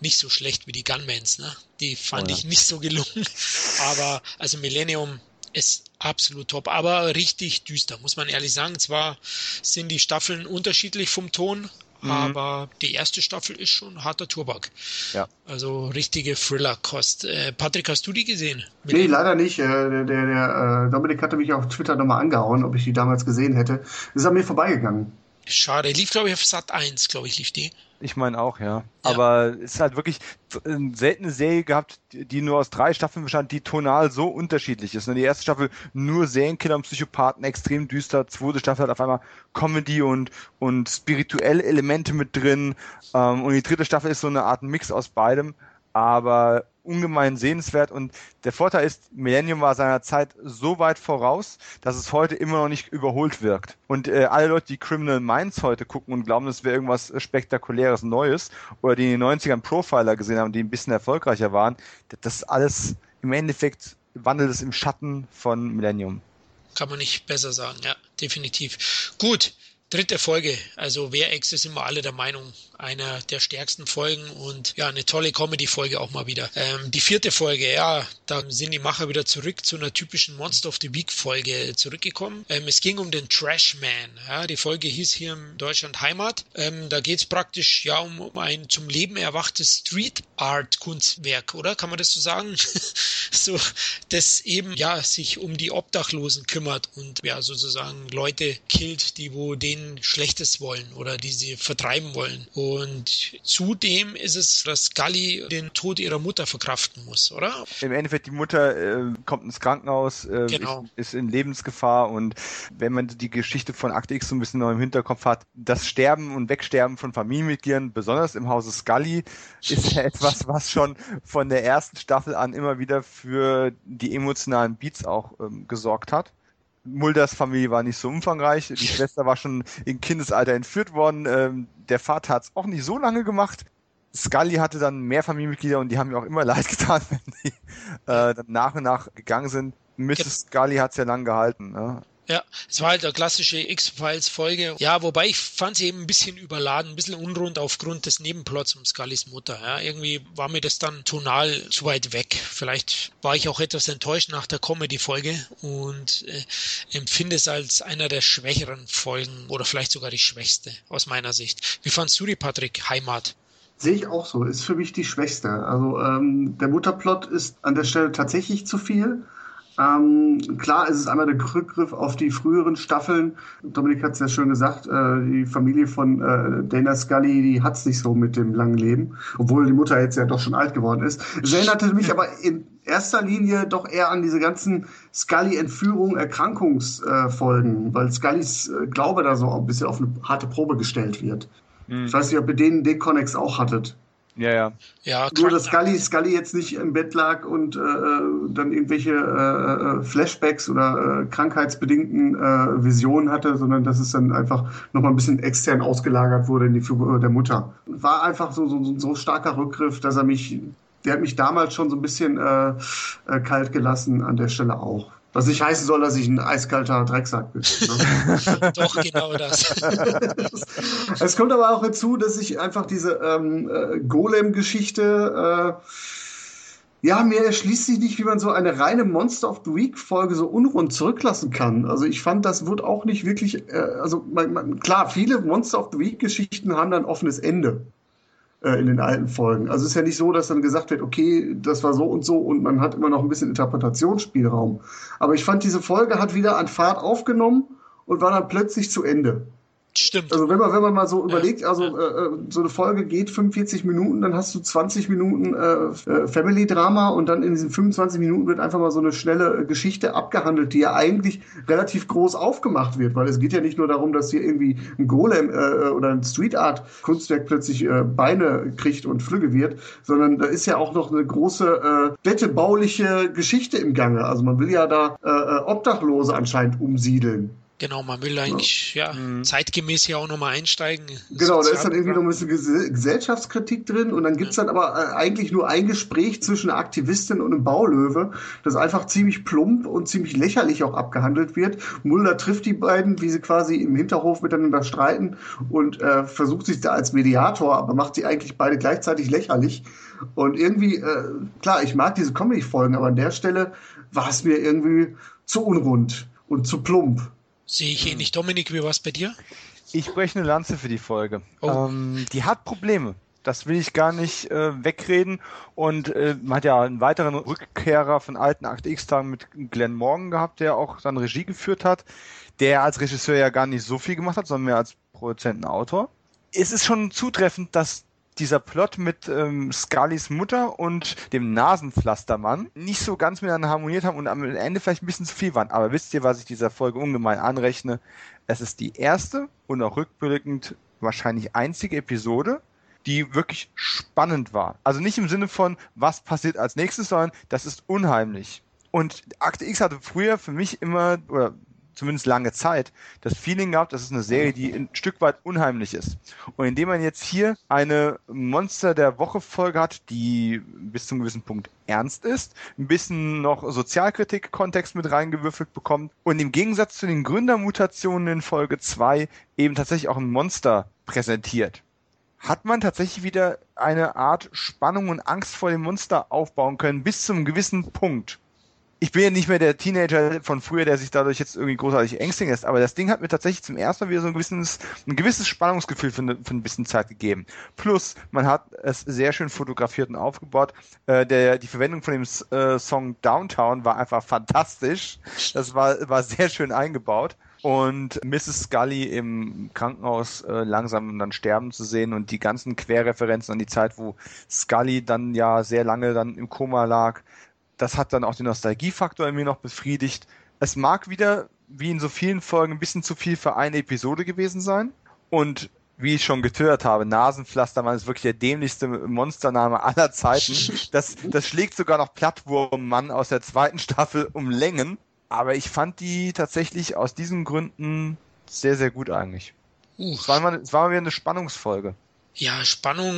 nicht so schlecht wie die Gunmans, ne? Die fand oh ja. ich nicht so gelungen. <laughs> Aber also Millennium ist absolut top, aber richtig düster, muss man ehrlich sagen. Zwar sind die Staffeln unterschiedlich vom Ton, Mhm. Aber die erste Staffel ist schon harter Turbak. Ja. Also richtige Thriller-Kost. Äh, Patrick, hast du die gesehen? Mit nee, leider nicht. Äh, der, der, der äh, Dominik hatte mich auf Twitter nochmal angehauen, ob ich die damals gesehen hätte. Das ist an mir vorbeigegangen. Schade. Lief, glaube ich, auf Sat 1, glaube ich, lief die. Ich meine auch, ja. ja. Aber es ist halt wirklich eine seltene Serie gehabt, die nur aus drei Staffeln bestand, die tonal so unterschiedlich ist. Ne, die erste Staffel nur Serienkiller und Psychopathen, extrem düster. Zweite Staffel hat auf einmal Comedy und, und spirituelle Elemente mit drin. Ähm, und die dritte Staffel ist so eine Art Mix aus beidem. Aber ungemein sehenswert und der Vorteil ist, Millennium war seiner Zeit so weit voraus, dass es heute immer noch nicht überholt wirkt. Und äh, alle Leute, die Criminal Minds heute gucken und glauben, das wäre irgendwas spektakuläres Neues oder die in den 90ern Profiler gesehen haben, die ein bisschen erfolgreicher waren, das ist alles im Endeffekt wandelt es im Schatten von Millennium. Kann man nicht besser sagen, ja, definitiv. Gut, dritte Folge. Also Wer ist immer alle der Meinung, einer der stärksten Folgen und ja, eine tolle Comedy-Folge auch mal wieder. Ähm, die vierte Folge, ja, da sind die Macher wieder zurück zu einer typischen Monster of the Week-Folge zurückgekommen. Ähm, es ging um den Trashman. Ja, die Folge hieß hier in Deutschland Heimat. Ähm, da geht es praktisch ja um, um ein zum Leben erwachtes Street-Art-Kunstwerk, oder? Kann man das so sagen? <laughs> so, das eben ja sich um die Obdachlosen kümmert und ja sozusagen Leute killt, die wo denen Schlechtes wollen oder die sie vertreiben wollen. Und und zudem ist es, dass Gully den Tod ihrer Mutter verkraften muss, oder? Im Endeffekt, die Mutter äh, kommt ins Krankenhaus, äh, genau. ist, ist, in Lebensgefahr und wenn man die Geschichte von Akte X so ein bisschen noch im Hinterkopf hat, das Sterben und Wegsterben von Familienmitgliedern, besonders im Hause Scully, ist ja etwas, was schon von der ersten Staffel an immer wieder für die emotionalen Beats auch ähm, gesorgt hat. Mulders Familie war nicht so umfangreich. Die Schwester war schon im Kindesalter entführt worden. Ähm, der Vater hat es auch nicht so lange gemacht. Scully hatte dann mehr Familienmitglieder und die haben mir auch immer <laughs> leid getan, wenn die äh, dann nach und nach gegangen sind. Mrs. Scully hat's ja lang gehalten. Ne? Ja, es war halt eine klassische X-Files-Folge. Ja, wobei ich fand sie eben ein bisschen überladen, ein bisschen unrund aufgrund des Nebenplots um Scullys Mutter. Ja, irgendwie war mir das dann tonal zu weit weg. Vielleicht war ich auch etwas enttäuscht nach der Comedy-Folge und äh, empfinde es als einer der schwächeren Folgen oder vielleicht sogar die schwächste aus meiner Sicht. Wie fandst du die, Patrick? Heimat? Sehe ich auch so. Ist für mich die schwächste. Also ähm, der Mutterplot ist an der Stelle tatsächlich zu viel. Ähm, klar ist es einmal der Rückgriff auf die früheren Staffeln. Dominik hat es ja schon gesagt, äh, die Familie von äh, Dana Scully, die hat es nicht so mit dem langen Leben, obwohl die Mutter jetzt ja doch schon alt geworden ist. Es erinnerte mich aber in erster Linie doch eher an diese ganzen Scully-Entführung, Erkrankungsfolgen, äh, weil Scullys äh, Glaube da so ein bisschen auf eine harte Probe gestellt wird. Mhm. Ich weiß nicht, ob ihr den, den Connex auch hattet. Ja, ja. ja Nur, dass Scully, Scully jetzt nicht im Bett lag und äh, dann irgendwelche äh, äh, Flashbacks oder äh, krankheitsbedingten äh, Visionen hatte, sondern dass es dann einfach nochmal ein bisschen extern ausgelagert wurde in die Figur der Mutter. War einfach so, so, so starker Rückgriff, dass er mich, der hat mich damals schon so ein bisschen äh, äh, kalt gelassen, an der Stelle auch. Was nicht heißen soll, dass ich ein eiskalter Drecksack bin. Ne? <laughs> Doch, genau das. <laughs> es kommt aber auch hinzu, dass ich einfach diese ähm, äh, Golem-Geschichte, äh, ja, mir erschließt sich nicht, wie man so eine reine Monster of the Week-Folge so unrund zurücklassen kann. Also ich fand, das wird auch nicht wirklich, äh, also man, man, klar, viele Monster of the Week-Geschichten haben dann offenes Ende äh, in den alten Folgen. Also es ist ja nicht so, dass dann gesagt wird, okay, das war so und so und man hat immer noch ein bisschen Interpretationsspielraum. Aber ich fand, diese Folge hat wieder an Fahrt aufgenommen und war dann plötzlich zu Ende. Stimmt. Also wenn man, wenn man mal so überlegt, also ja. äh, so eine Folge geht 45 Minuten, dann hast du 20 Minuten äh, äh, Family-Drama und dann in diesen 25 Minuten wird einfach mal so eine schnelle Geschichte abgehandelt, die ja eigentlich relativ groß aufgemacht wird, weil es geht ja nicht nur darum, dass hier irgendwie ein Golem äh, oder ein Street Art Kunstwerk plötzlich äh, Beine kriegt und Flügge wird, sondern da ist ja auch noch eine große äh, städtebauliche Geschichte im Gange. Also man will ja da äh, äh Obdachlose anscheinend umsiedeln. Genau, man will eigentlich ja, mhm. zeitgemäß hier auch nochmal einsteigen. Genau, da ist dann irgendwie noch ein bisschen Gesellschaftskritik drin und dann gibt's dann aber äh, eigentlich nur ein Gespräch zwischen einer Aktivistin und einem Baulöwe, das einfach ziemlich plump und ziemlich lächerlich auch abgehandelt wird. Mulder trifft die beiden, wie sie quasi im Hinterhof miteinander streiten und äh, versucht sich da als Mediator, aber macht sie eigentlich beide gleichzeitig lächerlich. Und irgendwie, äh, klar, ich mag diese Comedy-Folgen, aber an der Stelle war es mir irgendwie zu unrund und zu plump. Sehe ich ähnlich. Dominik, wie war es bei dir? Ich breche eine Lanze für die Folge. Oh. Ähm, die hat Probleme. Das will ich gar nicht äh, wegreden. Und äh, man hat ja einen weiteren Rückkehrer von alten Akt X-Tagen mit Glenn Morgan gehabt, der auch dann Regie geführt hat, der als Regisseur ja gar nicht so viel gemacht hat, sondern mehr als Produzentenautor. Es ist schon zutreffend, dass dieser Plot mit ähm, Scullys Mutter und dem Nasenpflastermann nicht so ganz miteinander harmoniert haben und am Ende vielleicht ein bisschen zu viel waren. Aber wisst ihr, was ich dieser Folge ungemein anrechne? Es ist die erste und auch rückblickend wahrscheinlich einzige Episode, die wirklich spannend war. Also nicht im Sinne von, was passiert als nächstes, sondern das ist unheimlich. Und Akte X hatte früher für mich immer, oder zumindest lange Zeit, das Feeling gehabt, das ist eine Serie, die ein Stück weit unheimlich ist. Und indem man jetzt hier eine Monster der Woche Folge hat, die bis zum gewissen Punkt ernst ist, ein bisschen noch Sozialkritik-Kontext mit reingewürfelt bekommt und im Gegensatz zu den Gründermutationen in Folge 2 eben tatsächlich auch ein Monster präsentiert hat man tatsächlich wieder eine Art Spannung und Angst vor dem Monster aufbauen können bis zum gewissen Punkt ich bin ja nicht mehr der Teenager von früher, der sich dadurch jetzt irgendwie großartig ängstigen lässt, aber das Ding hat mir tatsächlich zum ersten Mal wieder so ein gewisses, ein gewisses Spannungsgefühl für, eine, für ein bisschen Zeit gegeben. Plus, man hat es sehr schön fotografiert und aufgebaut. Äh, der, die Verwendung von dem äh, Song Downtown war einfach fantastisch. Das war, war sehr schön eingebaut. Und Mrs. Scully im Krankenhaus äh, langsam dann sterben zu sehen und die ganzen Querreferenzen an die Zeit, wo Scully dann ja sehr lange dann im Koma lag, das hat dann auch den Nostalgiefaktor in mir noch befriedigt. Es mag wieder, wie in so vielen Folgen, ein bisschen zu viel für eine Episode gewesen sein. Und wie ich schon getört habe, Nasenpflastermann ist wirklich der dämlichste Monstername aller Zeiten. <laughs> Das, das schlägt sogar noch Plattwurmmann aus der zweiten Staffel um Längen. Aber ich fand die tatsächlich aus diesen Gründen sehr, sehr gut eigentlich. Es war, mal, es war mal wieder eine Spannungsfolge. Ja, Spannung,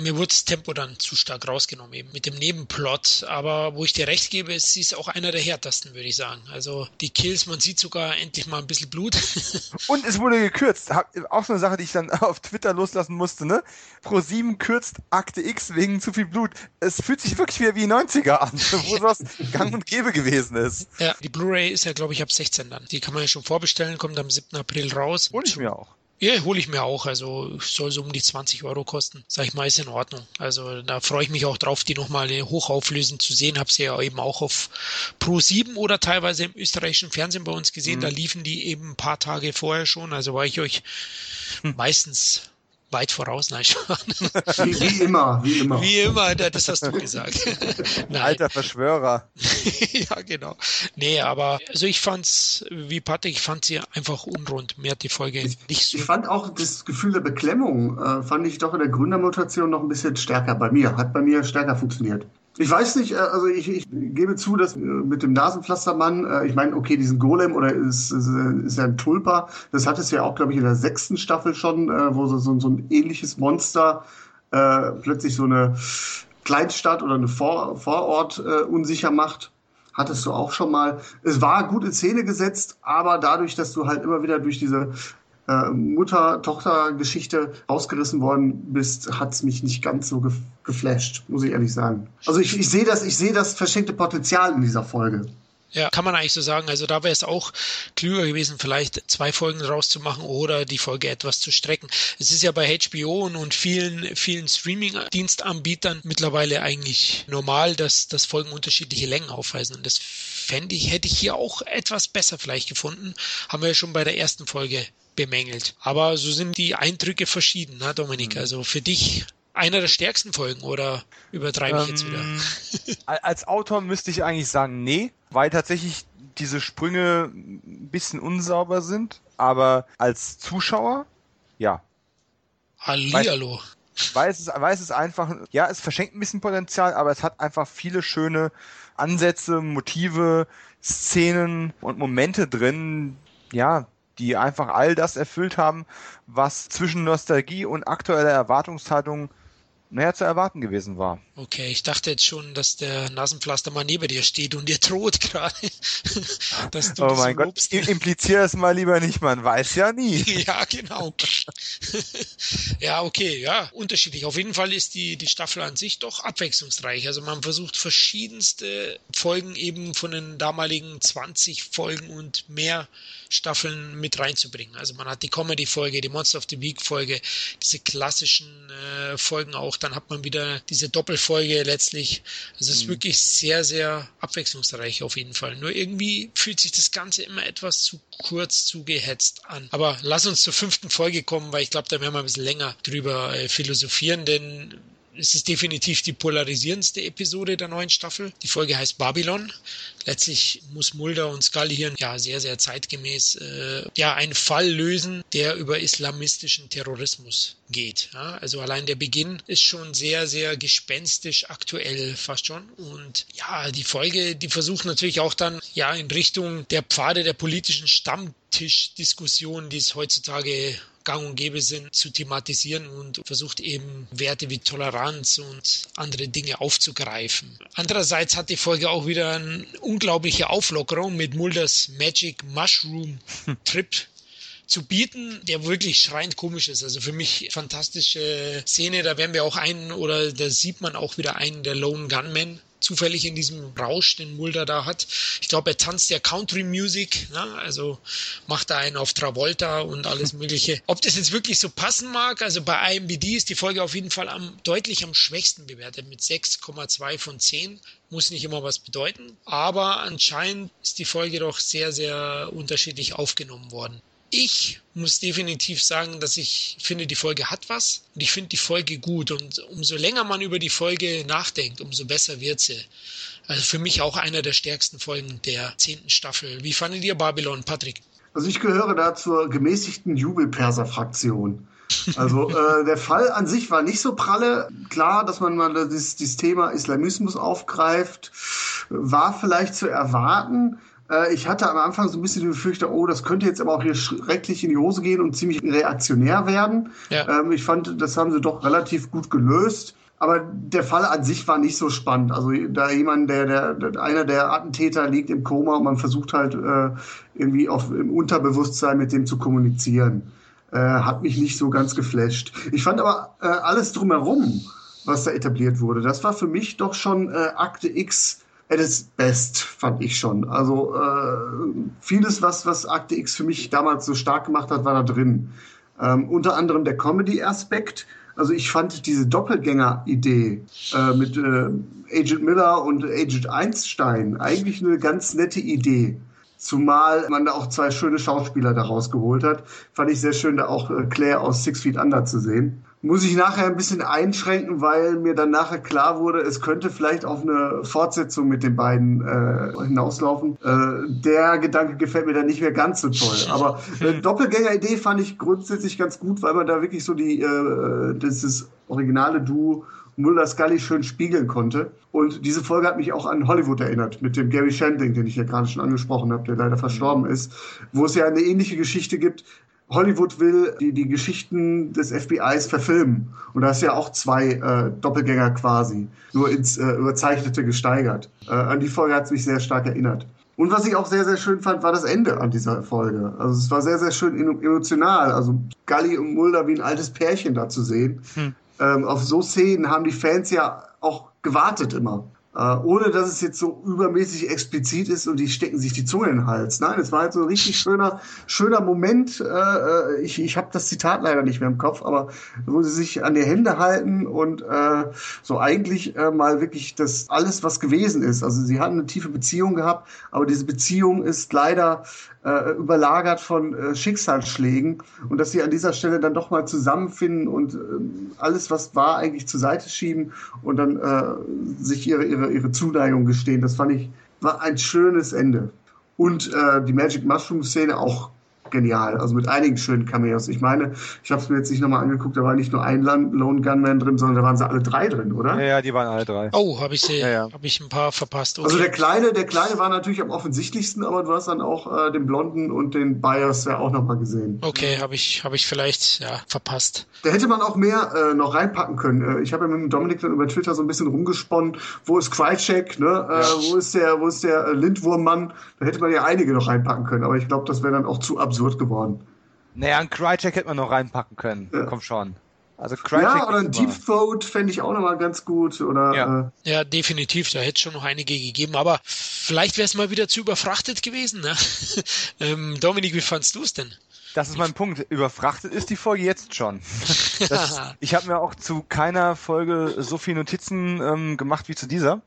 mir wurde das Tempo dann zu stark rausgenommen, eben mit dem Nebenplot. Aber wo ich dir recht gebe, ist sie ist auch einer der härtesten, würde ich sagen. Also die Kills, man sieht sogar endlich mal ein bisschen Blut. <laughs> Und es wurde gekürzt. Auch so eine Sache, die ich dann <laughs> auf Twitter loslassen musste, ne? Pro 7 kürzt Akte X wegen zu viel Blut. Es fühlt sich wirklich wieder wie 90er an, <laughs> wo sowas gang und gäbe gewesen ist. Ja, die Blu-ray ist ja, glaube ich, ab 16 dann. Die kann man ja schon vorbestellen, kommt am 7. April raus. Hol ich mir auch. Ja, hole ich mir auch. Also soll so um die 20 Euro kosten. Sag ich mal, ist in Ordnung. Also da freue ich mich auch drauf, die nochmal hochauflösend zu sehen. Habe sie ja eben auch auf Pro 7 oder teilweise im österreichischen Fernsehen bei uns gesehen. Mhm. Da liefen die eben ein paar Tage vorher schon. Also war ich euch hm. meistens weit voraus, nein, schon. Wie, wie, immer, wie immer. Wie immer, das hast du gesagt. <laughs> Alter Verschwörer. <laughs> ja, genau. Nee, aber also ich fand's, wie Patrick, ich fand sie einfach unrund. Mir hat die Folge ich, nicht so. Ich fand auch das Gefühl der Beklemmung, äh, fand ich doch in der Gründermutation noch ein bisschen stärker bei mir. Hat bei mir stärker funktioniert. Ich weiß nicht, äh, also ich, ich gebe zu, dass äh, mit dem Nasenpflastermann, äh, ich meine, okay, diesen Golem oder ist, ist, ja ein Tulpa, das hat es ja auch, glaube ich, in der sechsten Staffel schon, wo so, so, so ein ähnliches Monster äh, plötzlich so eine Kleinstadt oder eine Vor Vorort äh, unsicher macht. Hattest du auch schon mal. Es war gut in Szene gesetzt, aber dadurch, dass du halt immer wieder durch diese äh, Mutter-Tochter-Geschichte ausgerissen worden bist, hat es mich nicht ganz so ge geflasht, muss ich ehrlich sagen. Also ich, ich sehe das, ich das verschenkte Potenzial in dieser Folge. Ja, kann man eigentlich so sagen. Also da wäre es auch klüger gewesen, vielleicht zwei Folgen rauszumachen oder die Folge etwas zu strecken. Es ist ja bei HBO und vielen, vielen Streaming-Dienstanbietern mittlerweile eigentlich normal, dass, dass Folgen unterschiedliche Längen aufweisen. Und das fände ich, hätte ich hier auch etwas besser vielleicht gefunden. Haben wir ja schon bei der ersten Folge bemängelt. Aber so sind die Eindrücke verschieden, ne, Dominik? Mhm. Also für dich einer der stärksten Folgen oder übertreibe ich ähm, jetzt wieder? Ähm, als Autor müsste ich eigentlich sagen, nee, weil tatsächlich diese Sprünge ein bisschen unsauber sind, aber als Zuschauer, ja. Hallihallo. Weil es, weil es einfach, ja, es verschenkt ein bisschen Potenzial, aber es hat einfach viele schöne Ansätze, Motive, Szenen und Momente drin, ja, die einfach all das erfüllt haben, was zwischen Nostalgie und aktueller Erwartungshaltung naja, zu erwarten gewesen war. Okay, ich dachte jetzt schon, dass der Nasenpflaster mal neben dir steht und dir droht gerade. <laughs> dass du oh mein Gott, lobst. implizier es mal lieber nicht, man weiß ja nie. <laughs> ja, genau. <laughs> ja, okay, ja, unterschiedlich. Auf jeden Fall ist die, die Staffel an sich doch abwechslungsreich. Also man versucht verschiedenste Folgen eben von den damaligen 20 Folgen und mehr Staffeln mit reinzubringen. Also man hat die Comedy-Folge, die Monster of the Week-Folge, diese klassischen äh, Folgen auch dann hat man wieder diese Doppelfolge letztlich. Also es ist mhm. wirklich sehr, sehr abwechslungsreich auf jeden Fall. Nur irgendwie fühlt sich das Ganze immer etwas zu kurz, zu gehetzt an. Aber lass uns zur fünften Folge kommen, weil ich glaube, da werden wir ein bisschen länger drüber äh, philosophieren, denn es ist definitiv die polarisierendste Episode der neuen Staffel. Die Folge heißt Babylon. Letztlich muss Mulder und Scully hier ja sehr, sehr zeitgemäß äh, ja einen Fall lösen, der über islamistischen Terrorismus geht. Ja, also allein der Beginn ist schon sehr, sehr gespenstisch aktuell fast schon. Und ja, die Folge, die versucht natürlich auch dann ja in Richtung der Pfade der politischen Stammtischdiskussion, die es heutzutage gang und gäbe sind, zu thematisieren und versucht eben Werte wie Toleranz und andere Dinge aufzugreifen. Andererseits hat die Folge auch wieder eine unglaubliche Auflockerung mit Mulders Magic Mushroom <laughs> Trip zu bieten, der wirklich schreiend komisch ist. Also für mich fantastische Szene. Da werden wir auch einen oder da sieht man auch wieder einen der Lone Gunmen zufällig in diesem Rausch, den Mulder da hat. Ich glaube, er tanzt ja Country Music, ne? also macht da einen auf Travolta und alles <laughs> Mögliche. Ob das jetzt wirklich so passen mag, also bei IMBD ist die Folge auf jeden Fall am, deutlich am schwächsten bewertet mit 6,2 von 10 muss nicht immer was bedeuten, aber anscheinend ist die Folge doch sehr, sehr unterschiedlich aufgenommen worden. Ich muss definitiv sagen, dass ich finde, die Folge hat was und ich finde die Folge gut und umso länger man über die Folge nachdenkt, umso besser wird sie. Also für mich auch einer der stärksten Folgen der zehnten Staffel. Wie fandet ihr Babylon, Patrick? Also ich gehöre da zur gemäßigten Jubelperser-Fraktion. Also äh, der Fall an sich war nicht so pralle. Klar, dass man mal dieses, dieses Thema Islamismus aufgreift, war vielleicht zu erwarten. Äh, ich hatte am Anfang so ein bisschen die Befürchtung, oh, das könnte jetzt aber auch hier schrecklich in die Hose gehen und ziemlich reaktionär werden. Ja. Ähm, ich fand, das haben sie doch relativ gut gelöst. Aber der Fall an sich war nicht so spannend. Also da jemand, der, der, einer der Attentäter liegt im Koma und man versucht halt äh, irgendwie auf, im Unterbewusstsein mit dem zu kommunizieren, äh, hat mich nicht so ganz geflasht. Ich fand aber äh, alles drumherum, was da etabliert wurde, das war für mich doch schon Akte X at its best, fand ich schon. Also äh, vieles, was, was Akte X für mich damals so stark gemacht hat, war da drin. Ähm, unter anderem der Comedy-Aspekt also ich fand diese Doppelgänger-Idee äh, mit äh, Agent Miller und Agent Einstein eigentlich eine ganz nette Idee. Zumal man da auch zwei schöne Schauspieler daraus geholt hat. Fand ich sehr schön, da auch äh, Claire aus Six Feet Under zu sehen muss ich nachher ein bisschen einschränken, weil mir dann nachher klar wurde, es könnte vielleicht auf eine Fortsetzung mit den beiden äh, hinauslaufen. Äh, der Gedanke gefällt mir dann nicht mehr ganz so toll. <laughs> Aber äh, Doppelgänger-Idee fand ich grundsätzlich ganz gut, weil man da wirklich so die äh, dieses originale Duo Mulder Scully schön spiegeln konnte. Und diese Folge hat mich auch an Hollywood erinnert, mit dem Gary Shandling, den ich ja gerade schon angesprochen habe, der leider verstorben ist, wo es ja eine ähnliche Geschichte gibt, Hollywood will die, die Geschichten des FBIs verfilmen. Und da ist ja auch zwei äh, Doppelgänger quasi, nur ins äh, Überzeichnete gesteigert. Äh, an die Folge hat es mich sehr stark erinnert. Und was ich auch sehr, sehr schön fand, war das Ende an dieser Folge. Also es war sehr, sehr schön emotional. Also Gully und Mulder wie ein altes Pärchen da zu sehen. Hm. Ähm, auf so Szenen haben die Fans ja auch gewartet immer. Uh, ohne dass es jetzt so übermäßig explizit ist und die stecken sich die Zunge in den Hals. Nein, es war halt so ein richtig schöner, schöner Moment. Uh, ich ich habe das Zitat leider nicht mehr im Kopf, aber wo sie sich an die Hände halten und uh, so eigentlich mal wirklich das alles, was gewesen ist. Also sie hatten eine tiefe Beziehung gehabt, aber diese Beziehung ist leider äh, überlagert von äh, Schicksalsschlägen und dass sie an dieser Stelle dann doch mal zusammenfinden und äh, alles, was war, eigentlich zur Seite schieben und dann äh, sich ihre, ihre, ihre Zuneigung gestehen. Das fand ich, war ein schönes Ende. Und äh, die Magic Mushroom Szene auch genial. Also mit einigen schönen Cameos. Ich meine, ich habe es mir jetzt nicht nochmal angeguckt, da war nicht nur ein Lone Gunman drin, sondern da waren sie alle drei drin, oder? Ja, ja die waren alle drei. Oh, habe ich sie, ja, ja. habe ich ein paar verpasst. Okay. Also der kleine, der kleine war natürlich am offensichtlichsten, aber du hast dann auch äh, den Blonden und den Bias ja auch nochmal gesehen. Okay, habe ich, habe ich vielleicht ja verpasst. Da hätte man auch mehr äh, noch reinpacken können. Äh, ich habe ja mit dem Dominik dann über Twitter so ein bisschen rumgesponnen. Wo ist Krycek? Ne? Äh, ja. Wo ist der, wo ist der äh, Lindwurmmann? Da hätte man ja einige noch reinpacken können, aber ich glaube, das wäre dann auch zu absurd absurd geworden. Naja, einen Crycheck hätte man noch reinpacken können. Ja. Komm schon. Also Crycheck ja, oder ein Deep Throat fände ich auch nochmal ganz gut. Oder, ja. Äh, ja, definitiv. Da hätte es schon noch einige gegeben. Aber vielleicht wäre es mal wieder zu überfrachtet gewesen. Ne? <laughs> ähm, Dominik, wie fandst du es denn? Das ist mein Punkt. Überfrachtet ist die Folge jetzt schon. <laughs> Das, ich habe mir auch zu keiner Folge so viele Notizen ähm, gemacht wie zu dieser.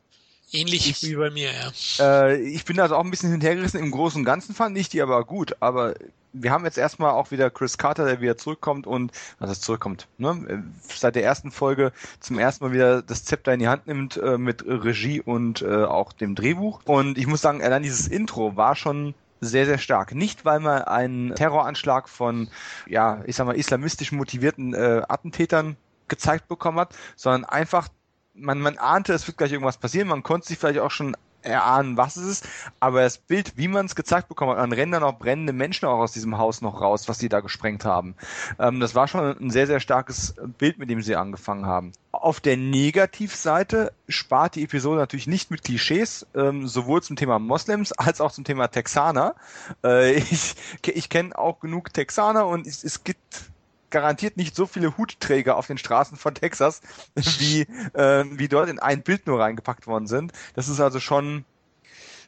Ähnlich ich, wie bei mir, ja. Äh, ich bin also auch ein bisschen hinterhergerissen. Im Großen und Ganzen fand ich die aber gut. Aber wir haben jetzt erstmal auch wieder Chris Carter, der wieder zurückkommt und, was also zurückkommt, ne? Seit der ersten Folge zum ersten Mal wieder das Zepter in die Hand nimmt äh, mit Regie und äh, auch dem Drehbuch. Und ich muss sagen, allein dieses Intro war schon sehr, sehr stark. Nicht, weil man einen Terroranschlag von, ja, ich sag mal, islamistisch motivierten äh, Attentätern gezeigt bekommen hat, sondern einfach man, man ahnte, es wird gleich irgendwas passieren, man konnte sich vielleicht auch schon erahnen, was es ist, aber das Bild, wie man es gezeigt bekommen hat, dann rennen dann auch brennende Menschen auch aus diesem Haus noch raus, was die da gesprengt haben. Ähm, das war schon ein sehr, sehr starkes Bild, mit dem sie angefangen haben. Auf der Negativseite spart die Episode natürlich nicht mit Klischees, ähm, sowohl zum Thema Moslems als auch zum Thema Texaner. Äh, <laughs> ich ich kenne auch genug Texaner und es, es gibt garantiert nicht so viele Hutträger auf den Straßen von Texas, wie, <laughs> äh, wie dort in ein Bild nur reingepackt worden sind. Das ist also schon,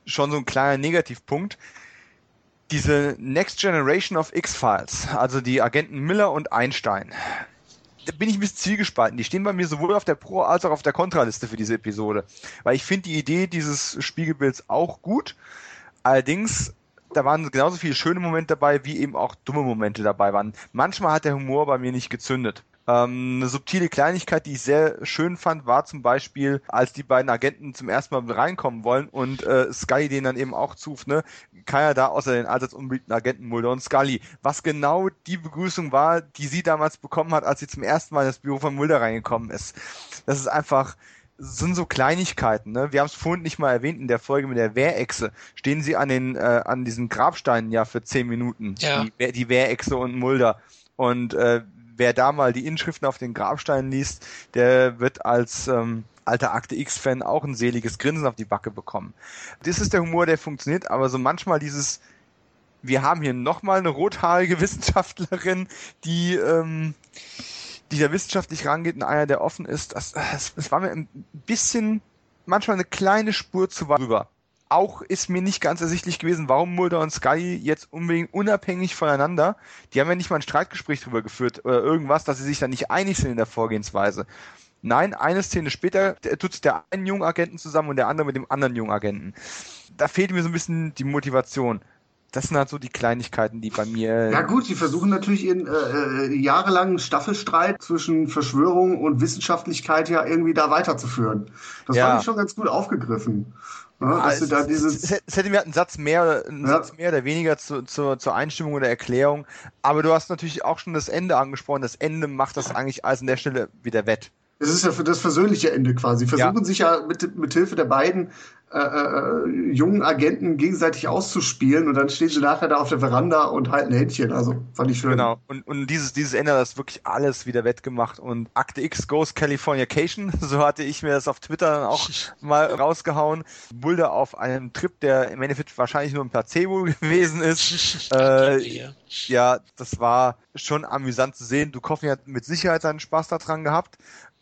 schon so ein kleiner Negativpunkt. Diese Next Generation of X-Files, also die Agenten Miller und Einstein, da bin ich ein bisschen zielgespalten. Die stehen bei mir sowohl auf der Pro- als auch auf der Kontraliste für diese Episode. Weil ich finde die Idee dieses Spiegelbilds auch gut. Allerdings da waren genauso viele schöne Momente dabei, wie eben auch dumme Momente dabei waren. Manchmal hat der Humor bei mir nicht gezündet. Ähm, eine subtile Kleinigkeit, die ich sehr schön fand, war zum Beispiel, als die beiden Agenten zum ersten Mal reinkommen wollen und äh, Scully denen dann eben auch zuft, ne, keiner da außer den allseits unbeliebten Agenten Mulder und Scully. Was genau die Begrüßung war, die sie damals bekommen hat, als sie zum ersten Mal in das Büro von Mulder reingekommen ist. Das ist einfach sind so Kleinigkeiten. Ne? Wir haben es vorhin nicht mal erwähnt in der Folge mit der Wehrechse. Stehen sie an den äh, an diesen Grabsteinen ja für zehn Minuten. Ja. Die, die Wehrechse und Mulder. Und äh, wer da mal die Inschriften auf den Grabsteinen liest, der wird als ähm, alter Akte X-Fan auch ein seliges Grinsen auf die Backe bekommen. Das ist der Humor, der funktioniert, aber so manchmal dieses, wir haben hier nochmal eine rothaarige <laughs> Wissenschaftlerin, die ähm, die da wissenschaftlich rangeht und einer, der offen ist, das, das, das war mir ein bisschen, manchmal eine kleine Spur zu weit rüber. Auch ist mir nicht ganz ersichtlich gewesen, warum Mulder und Scully jetzt unbedingt unabhängig voneinander, die haben ja nicht mal ein Streitgespräch drüber geführt oder irgendwas, dass sie sich da nicht einig sind in der Vorgehensweise. Nein, eine Szene später tut sich der einen jungen Agenten zusammen und der andere mit dem anderen jungen Agenten. Da fehlt mir so ein bisschen die Motivation das sind halt so die Kleinigkeiten, die bei mir. Ja gut, die versuchen natürlich ihren äh, äh, jahrelangen Staffelstreit zwischen Verschwörung und Wissenschaftlichkeit ja irgendwie da weiterzuführen. Das ja. fand ich schon ganz gut aufgegriffen. Ja, dass ah, es, da dieses es, hätte mir einen Satz mehr, einen ja. Satz mehr oder weniger zu, zu, zur Einstimmung oder Erklärung. Aber du hast natürlich auch schon das Ende angesprochen. Das Ende macht das eigentlich alles an der Stelle wieder wett. Es ist ja für das versöhnliche Ende quasi. Versuchen ja. sich ja mit, mit Hilfe der beiden äh, äh, jungen Agenten gegenseitig auszuspielen und dann stehen sie nachher da auf der Veranda und halten Händchen. Also fand ich schön. Genau. Und, und dieses, dieses Ende hat das wirklich alles wieder wettgemacht. Und Akte X Goes Californication, <laughs> so hatte ich mir das auf Twitter dann auch <laughs> mal rausgehauen. Mulder auf einem Trip, der im Endeffekt wahrscheinlich nur ein Placebo <laughs> gewesen ist. äh, ja, das war schon amüsant zu sehen. Duchovny hat mit Sicherheit seinen Spaß daran gehabt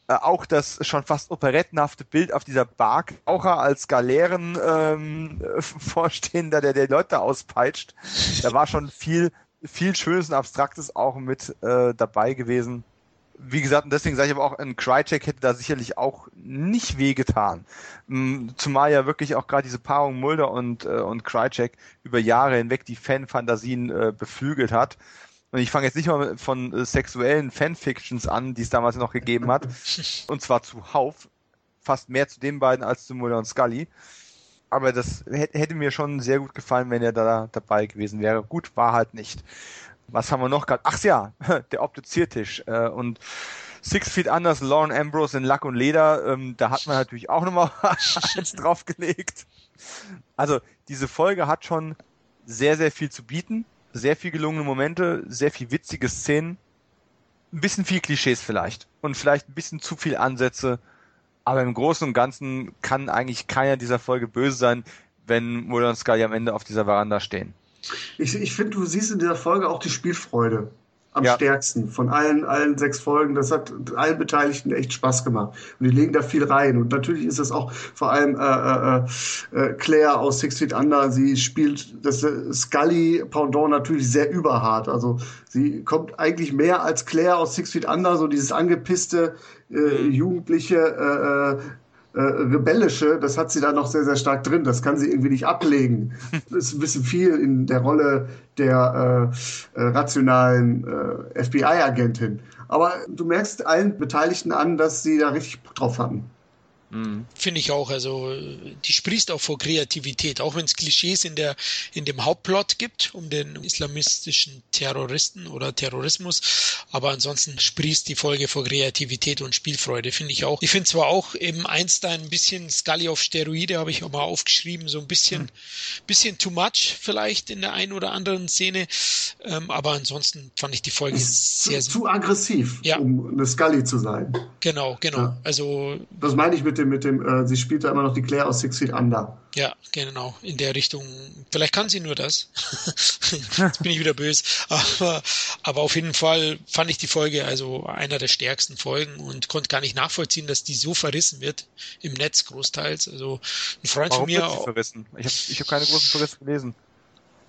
auch das schon fast operettenhafte Bild auf dieser Bark, auch als Galeeren ähm, <laughs> der die Leute auspeitscht. Da war schon viel, viel Schönes und Abstraktes auch mit äh, dabei gewesen. Wie gesagt, und deswegen sage ich aber auch, ein Crycheck hätte da sicherlich auch nicht wehgetan. Mm, zumal ja wirklich auch gerade diese Paarung Mulder und, äh, und Crycheck über Jahre hinweg die Fanfantasien äh, beflügelt hat. Und ich fange jetzt nicht mal von äh, sexuellen Fanfictions an, die es damals noch gegeben hat. <laughs> Und zwar zuhauf. Fast mehr zu den beiden als zu Mulder und Scully. Aber das hätte mir schon sehr gut gefallen, wenn er da dabei gewesen wäre. Gut, war halt nicht. Was haben wir noch gehabt? Ach ja, <laughs> der Obduziertisch. Äh, und Six Feet Anders, Lauren Ambrose in Lack und Leder, ähm, da hat man natürlich auch nochmal eins <laughs> draufgelegt. Also, diese Folge hat schon sehr, sehr viel zu bieten sehr viel gelungene Momente, sehr viel witzige Szenen, ein bisschen viel Klischees vielleicht und vielleicht ein bisschen zu viel Ansätze, aber im Großen und Ganzen kann eigentlich keiner dieser Folge böse sein, wenn Mulder und Scully am Ende auf dieser Veranda stehen. Ich, ich finde, du siehst in dieser Folge auch die Spielfreude am ja. stärksten von allen, allen sechs Folgen. Das hat allen Beteiligten echt Spaß gemacht. Und die legen da viel rein. Und natürlich ist es auch vor allem äh, äh, äh, Claire aus Six Feet Under. Sie spielt das äh, Scully Pendant natürlich sehr überhart. Also sie kommt eigentlich mehr als Claire aus Six Feet Under, so dieses angepisste, äh, mhm. jugendliche, äh, äh rebellische, das hat sie da noch sehr, sehr stark drin. Das kann sie irgendwie nicht ablegen. Das <laughs> ist ein bisschen viel in der Rolle der äh, äh, rationalen äh, FBI-Agentin. Aber du merkst allen Beteiligten an, dass sie da richtig Bock drauf hatten. Mhm. Finde ich auch. Also die sprießt auch vor Kreativität, auch wenn es Klischees in der in dem Hauptplot gibt um den islamistischen Terroristen oder Terrorismus, aber ansonsten sprießt die Folge vor Kreativität und Spielfreude, finde ich auch. Ich finde zwar auch eben Einstein ein bisschen Scully auf Steroide, habe ich auch mal aufgeschrieben, so ein bisschen mhm. bisschen too much vielleicht in der einen oder anderen Szene, ähm, aber ansonsten fand ich die Folge sehr, zu, zu aggressiv, ja. um eine Scully zu sein. Genau, genau. Ja. Also das meine ich mit dem, mit dem, äh, sie spielt da immer noch die Claire aus Six Feet Under. Ja, genau, in der Richtung. Vielleicht kann sie nur das. <laughs> Jetzt bin ich wieder böse. Aber, aber auf jeden Fall fand ich die Folge also einer der stärksten Folgen und konnte gar nicht nachvollziehen, dass die so verrissen wird im Netz großteils. Also ein Freund Warum von mir. Wird sie verrissen? Ich habe ich hab keine großen Verrisse gelesen.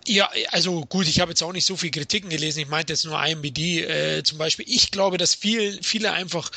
Ja, also gut, ich habe jetzt auch nicht so viel Kritiken gelesen. Ich meinte jetzt nur IMBD äh, zum Beispiel. Ich glaube, dass viel, viele einfach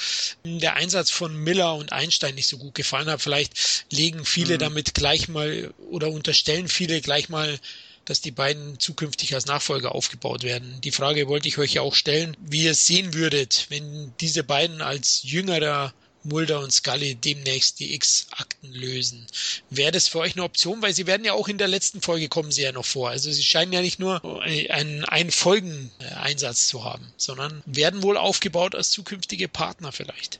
der Einsatz von Miller und Einstein nicht so gut gefallen hat. Vielleicht legen viele mhm. damit gleich mal oder unterstellen viele gleich mal, dass die beiden zukünftig als Nachfolger aufgebaut werden. Die Frage wollte ich euch ja auch stellen, wie ihr es sehen würdet, wenn diese beiden als jüngerer Mulder und Scully demnächst die X-Akten lösen. Wäre das für euch eine Option? Weil sie werden ja auch in der letzten Folge kommen sie ja noch vor. Also sie scheinen ja nicht nur einen, einen Folgeneinsatz zu haben, sondern werden wohl aufgebaut als zukünftige Partner vielleicht.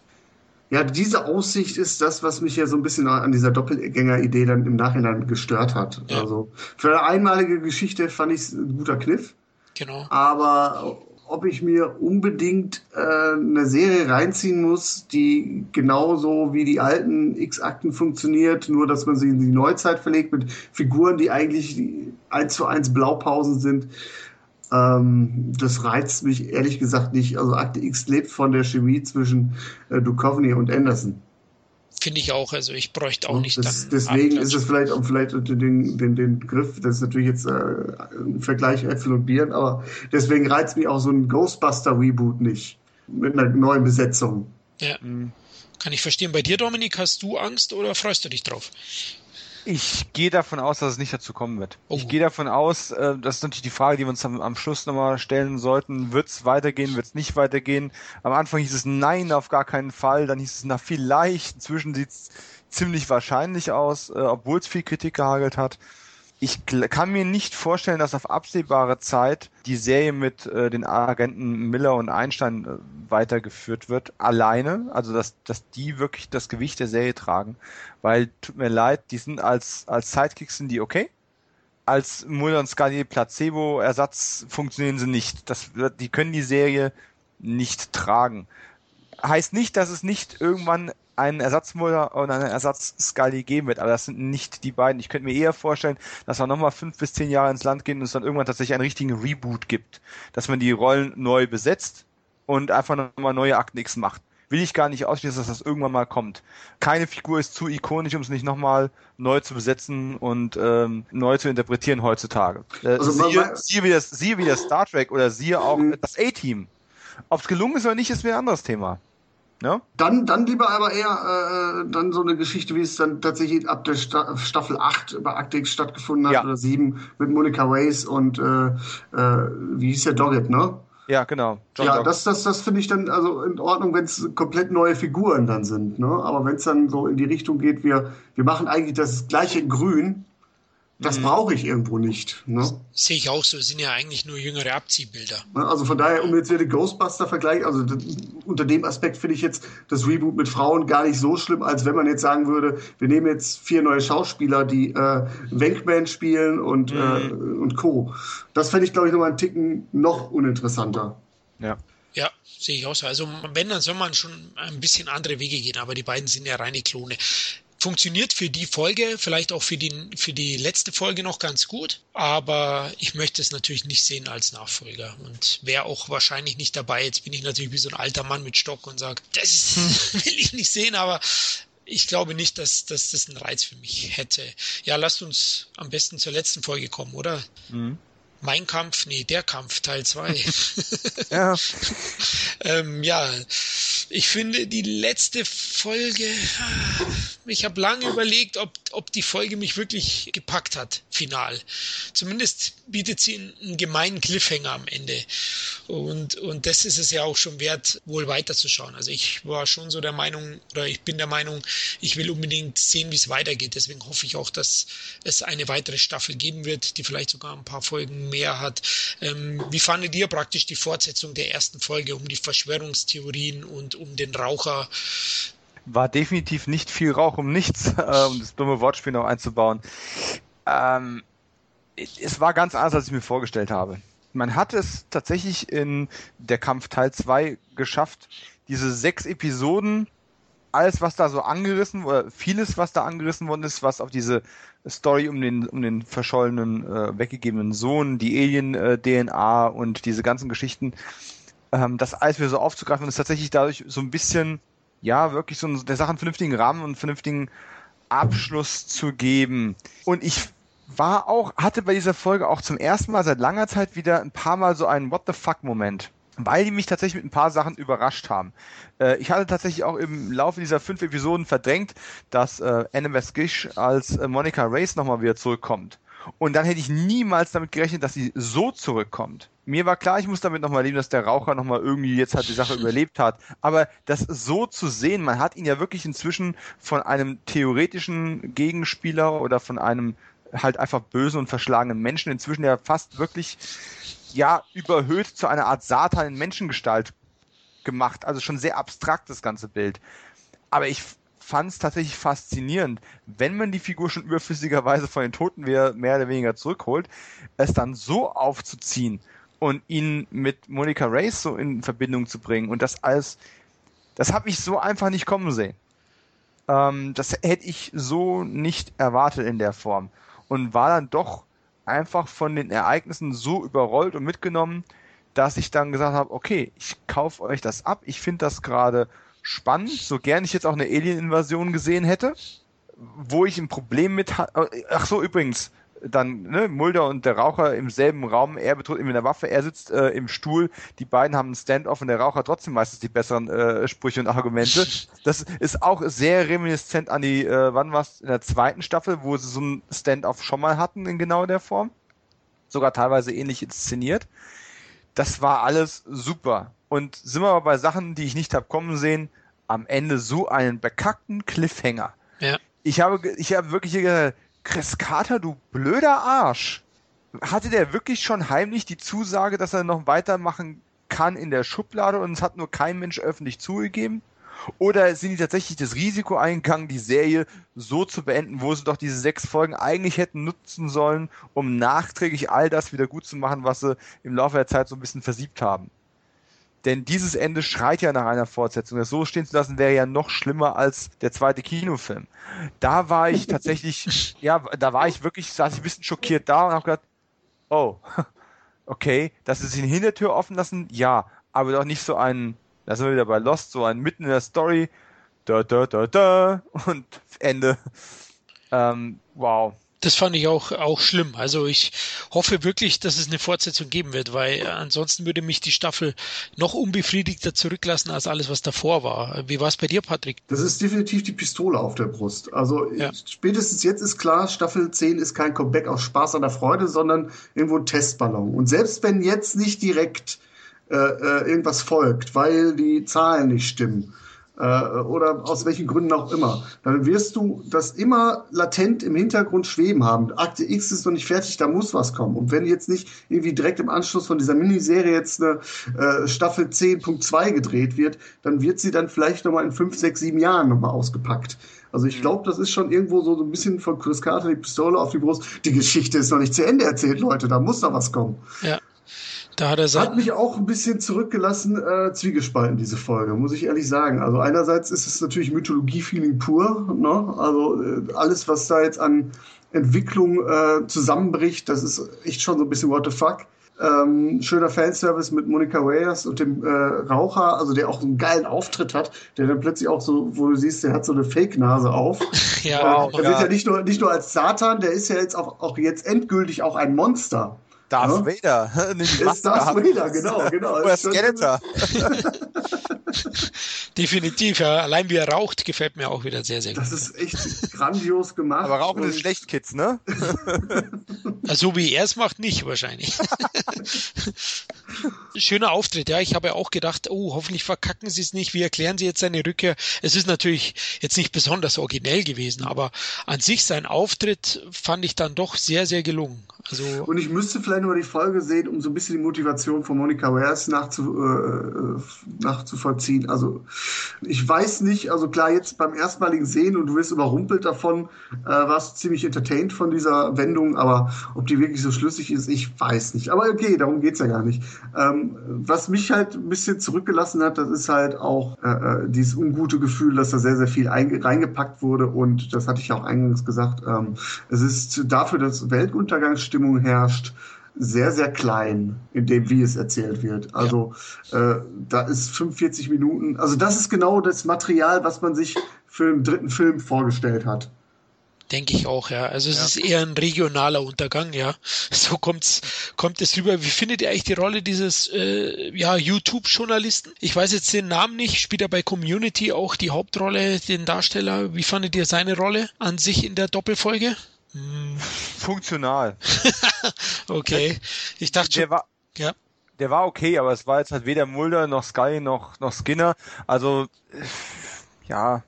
Ja, diese Aussicht ist das, was mich ja so ein bisschen an dieser Doppelgänger-Idee dann im Nachhinein gestört hat. Ja. Also für eine einmalige Geschichte fand ich es ein guter Kniff. Genau. Aber ob ich mir unbedingt äh, eine Serie reinziehen muss, die genauso wie die alten X-Akten funktioniert, nur dass man sie in die Neuzeit verlegt mit Figuren, die eigentlich eins zu eins Blaupausen sind, ähm, das reizt mich ehrlich gesagt nicht. Also Akte X lebt von der Chemie zwischen äh, Duchovny und Anderson. Finde ich auch. Also ich bräuchte auch nicht das, dann. Deswegen ist es vielleicht auch vielleicht den, den, den Griff, das ist natürlich jetzt äh, ein Vergleich Äpfel und Bieren, aber deswegen reizt mich auch so ein Ghostbuster-Reboot nicht. Mit einer neuen Besetzung. Ja. Mhm. Kann ich verstehen. Bei dir, Dominik, hast du Angst oder freust du dich drauf? Ich gehe davon aus, dass es nicht dazu kommen wird. Oh. Ich gehe davon aus, äh, das ist natürlich die Frage, die wir uns am, am Schluss nochmal stellen sollten. Wird es weitergehen, wird es nicht weitergehen? Am Anfang hieß es nein, auf gar keinen Fall. Dann hieß es na vielleicht. Inzwischen sieht es ziemlich wahrscheinlich aus, äh, obwohl es viel Kritik gehagelt hat ich kann mir nicht vorstellen, dass auf absehbare Zeit die Serie mit äh, den Agenten Miller und Einstein äh, weitergeführt wird, alleine, also dass, dass die wirklich das Gewicht der Serie tragen, weil, tut mir leid, die sind als, als Sidekicks sind die okay, als Mulder und Scully Placebo-Ersatz funktionieren sie nicht. Das, die können die Serie nicht tragen. Heißt nicht, dass es nicht irgendwann einen Ersatzmulder und einen Ersatz-Scully geben wird, aber das sind nicht die beiden. Ich könnte mir eher vorstellen, dass wir nochmal fünf bis zehn Jahre ins Land gehen und es dann irgendwann tatsächlich einen richtigen Reboot gibt. Dass man die Rollen neu besetzt und einfach nochmal neue Akten X macht. Will ich gar nicht ausschließen, dass das irgendwann mal kommt. Keine Figur ist zu ikonisch, um es nicht nochmal neu zu besetzen und ähm, neu zu interpretieren heutzutage. Äh, also siehe, siehe, wie das, siehe wie das Star Trek oder siehe auch mhm. das A-Team. Ob es gelungen ist oder nicht, ist mir ein anderes Thema. Ja? Dann, dann lieber aber eher äh, dann so eine Geschichte, wie es dann tatsächlich ab der Sta Staffel 8 bei Actix stattgefunden hat ja. oder 7 mit Monica Ways und äh, äh, wie hieß der Doggett, ne? Ja, genau. John ja, Dog. das, das, das finde ich dann also in Ordnung, wenn es komplett neue Figuren dann sind. Ne? Aber wenn es dann so in die Richtung geht, wir, wir machen eigentlich das gleiche in Grün, das mhm. brauche ich irgendwo nicht. Ne? Sehe ich auch so, sind ja eigentlich nur jüngere Abziehbilder. Also von daher, um jetzt wieder den Ghostbuster-Vergleich, also unter dem Aspekt finde ich jetzt das Reboot mit Frauen gar nicht so schlimm, als wenn man jetzt sagen würde, wir nehmen jetzt vier neue Schauspieler, die äh, Wankman spielen und, mhm. äh, und Co. Das fände ich, glaube ich, nochmal einen Ticken noch uninteressanter. Ja. Ja, sehe ich auch so. Also wenn, dann soll man schon ein bisschen andere Wege gehen, aber die beiden sind ja reine Klone funktioniert für die Folge, vielleicht auch für die, für die letzte Folge noch ganz gut, aber ich möchte es natürlich nicht sehen als Nachfolger und wäre auch wahrscheinlich nicht dabei. Jetzt bin ich natürlich wie so ein alter Mann mit Stock und sage, das hm. <laughs> will ich nicht sehen, aber ich glaube nicht, dass, dass das einen Reiz für mich hätte. Ja, lasst uns am besten zur letzten Folge kommen, oder? Mhm. Mein Kampf, nee, der Kampf, Teil 2. <laughs> ja. <laughs> ähm, ja, ich finde die letzte Folge, ich habe lange überlegt, ob, ob die Folge mich wirklich gepackt hat, final. Zumindest bietet sie einen, gemeinen Cliffhanger am Ende. Und, und das ist es ja auch schon wert, wohl weiterzuschauen. Also ich war schon so der Meinung, oder ich bin der Meinung, ich will unbedingt sehen, wie es weitergeht. Deswegen hoffe ich auch, dass es eine weitere Staffel geben wird, die vielleicht sogar ein paar Folgen mehr hat. Ähm, wie fandet ihr praktisch die Fortsetzung der ersten Folge um die Verschwörungstheorien und um den Raucher? War definitiv nicht viel Rauch um nichts, <laughs> äh, um das dumme Wortspiel noch einzubauen. Ähm, es war ganz anders, als ich mir vorgestellt habe. Man hat es tatsächlich in der Kampf Teil 2 geschafft, diese sechs Episoden, alles, was da so angerissen, oder vieles, was da angerissen worden ist, was auf diese Story um den, um den verschollenen, äh, weggegebenen Sohn, die Alien-DNA äh, und diese ganzen Geschichten, ähm, das alles wieder so aufzugreifen und es tatsächlich dadurch so ein bisschen, ja, wirklich so der Sache einen vernünftigen Rahmen und einen vernünftigen Abschluss zu geben. Und ich war auch, hatte bei dieser Folge auch zum ersten Mal seit langer Zeit wieder ein paar Mal so einen What the fuck Moment weil die mich tatsächlich mit ein paar Sachen überrascht haben. Äh, ich hatte tatsächlich auch im Laufe dieser fünf Episoden verdrängt, dass äh, Annabeth Gish als äh, Monica Race nochmal wieder zurückkommt. Und dann hätte ich niemals damit gerechnet, dass sie so zurückkommt. Mir war klar, ich muss damit nochmal leben, dass der Raucher nochmal irgendwie jetzt halt die Sache <laughs> überlebt hat. Aber das so zu sehen, man hat ihn ja wirklich inzwischen von einem theoretischen Gegenspieler oder von einem halt einfach bösen und verschlagenen Menschen inzwischen ja fast wirklich ja überhöht zu einer Art Satan in Menschengestalt gemacht. Also schon sehr abstrakt das ganze Bild. aber ich fand es tatsächlich faszinierend, wenn man die Figur schon überflüssigerweise von den Toten mehr, mehr oder weniger zurückholt, es dann so aufzuziehen und ihn mit Monica Race so in Verbindung zu bringen und das alles, das habe ich so einfach nicht kommen sehen. Ähm, das hätte ich so nicht erwartet in der Form und war dann doch einfach von den Ereignissen so überrollt und mitgenommen, dass ich dann gesagt habe, okay, ich kaufe euch das ab, ich finde das gerade spannend, so gern ich jetzt auch eine Alien-Invasion gesehen hätte, wo ich ein Problem mit hatte. Ach so, übrigens, dann ne, Mulder und der Raucher im selben Raum, er bedroht ihm mit der Waffe, er sitzt äh, im Stuhl, die beiden haben einen Stand-off und der Raucher trotzdem meistens die besseren äh, Sprüche und Argumente. <laughs> Das ist auch sehr reminiszent an die, äh, wann war's, in der zweiten Staffel, wo sie so ein Stand-off schon mal hatten in genau der Form. Sogar teilweise ähnlich inszeniert. Das war alles super. Und sind wir aber bei Sachen, die ich nicht habe kommen sehen, am Ende so einen bekackten Cliffhanger. Ja. Ich habe, ich habe wirklich gesagt, Chris Carter, du blöder Arsch. Hatte der wirklich schon heimlich die Zusage, dass er noch weitermachen kann in der Schublade und es hat nur kein Mensch öffentlich zugegeben? Oder sind die tatsächlich das Risiko eingegangen, die Serie so zu beenden, wo sie doch diese sechs Folgen eigentlich hätten nutzen sollen, um nachträglich all das wieder gut zu machen, was sie im Laufe der Zeit so ein bisschen versiebt haben? Denn dieses Ende schreit ja nach einer Fortsetzung. Das so stehen zu lassen wäre ja noch schlimmer als der zweite Kinofilm. Da war ich tatsächlich, <laughs> ja, da war ich wirklich, saß ich ein bisschen schockiert da und habe gedacht, oh, <laughs> okay, dass sie sich eine Hintertür offen lassen, ja, aber doch nicht so ein, da sind wir wieder bei Lost, so ein mitten in der Story, da, da, da, da, und Ende. Ähm, wow das fand ich auch, auch schlimm. Also ich hoffe wirklich, dass es eine Fortsetzung geben wird, weil ansonsten würde mich die Staffel noch unbefriedigter zurücklassen als alles, was davor war. Wie war es bei dir, Patrick? Das ist definitiv die Pistole auf der Brust. Also ja. spätestens jetzt ist klar, Staffel 10 ist kein Comeback aus Spaß an der Freude, sondern irgendwo ein Testballon. Und selbst wenn jetzt nicht direkt äh, äh irgendwas folgt, weil die Zahlen nicht stimmen, äh, oder aus welchen Gründen auch immer, dann wirst du das immer latent im Hintergrund schweben haben. Akte X ist noch nicht fertig, da muss was kommen. Und wenn jetzt nicht irgendwie direkt im Anschluss von dieser Miniserie jetzt eine äh, Staffel 10.2 gedreht wird, dann wird sie dann vielleicht nochmal in 5, 6, 7 Jahren nochmal ausgepackt. Also ich mhm. glaube, das ist schon irgendwo so, so ein bisschen von Chris Carter die Pistole auf die Brust. Die Geschichte ist noch nicht zu Ende erzählt, Leute, da muss noch was kommen. Ja. Da hat er hat mich auch ein bisschen zurückgelassen, äh, zwiegespalten, diese Folge, muss ich ehrlich sagen. Also einerseits ist es natürlich Mythologie-Feeling pur, ne? Also äh, alles, was da jetzt an Entwicklung äh, zusammenbricht, das ist echt schon so ein bisschen what the fuck. Ähm, schöner Fanservice mit Monica Reyes und dem äh, Raucher, also der auch einen geilen Auftritt hat, der dann plötzlich auch so, wo du siehst, der hat so eine Fake-Nase auf. <laughs> ja, äh, der wird ja nicht nur, nicht nur als Satan, der ist ja jetzt auch, auch jetzt endgültig auch ein Monster. Darth ja? Vader. ist Darth Vader, genau, <laughs> genau. Oder Skeletor. <laughs> Definitiv, ja. Allein wie er raucht, gefällt mir auch wieder sehr, sehr gut. Das ist echt grandios gemacht. Aber Rauchen ist schlecht, Kids, ne? <laughs> so wie er es macht, nicht wahrscheinlich. Schöner Auftritt, ja. Ich habe ja auch gedacht, oh, hoffentlich verkacken sie es nicht. Wie erklären sie jetzt seine Rückkehr? Es ist natürlich jetzt nicht besonders originell gewesen, aber an sich sein Auftritt fand ich dann doch sehr, sehr gelungen. Also und ich müsste vielleicht nur die Folge sehen, um so ein bisschen die Motivation von Monica Wares nachzu, äh, nachzuvollziehen. Also ich weiß nicht, also klar, jetzt beim erstmaligen Sehen und du wirst überrumpelt davon, äh, warst ziemlich entertained von dieser Wendung, aber ob die wirklich so schlüssig ist, ich weiß nicht. Aber okay, darum geht's ja gar nicht. Ähm, was mich halt ein bisschen zurückgelassen hat, das ist halt auch äh, äh dieses ungute Gefühl, dass da sehr, sehr viel reingepackt wurde und das hatte ich auch eingangs gesagt. Ähm, es ist dafür, dass Weltuntergangsstimmung Stimmung herrscht, sehr, sehr klein, in dem, wie es erzählt wird. Also ja. äh, da ist 45 Minuten, also das ist genau das Material, was man sich für den dritten Film vorgestellt hat. Denke ich auch, ja. Also es ja. ist eher ein regionaler Untergang, ja. <laughs> So kommt's, kommt es rüber. Wie findet ihr eigentlich die Rolle dieses äh, ja, YouTube-Journalisten? Ich weiß jetzt den Namen nicht, spielt er bei Community auch die Hauptrolle, den Darsteller. Wie fandet ihr seine Rolle an sich in der Doppelfolge? Funktional. <laughs> okay. Ich dachte schon. Der war, ja. der war okay, aber es war jetzt halt weder Mulder noch Sky noch, noch Skinner. Also, ja.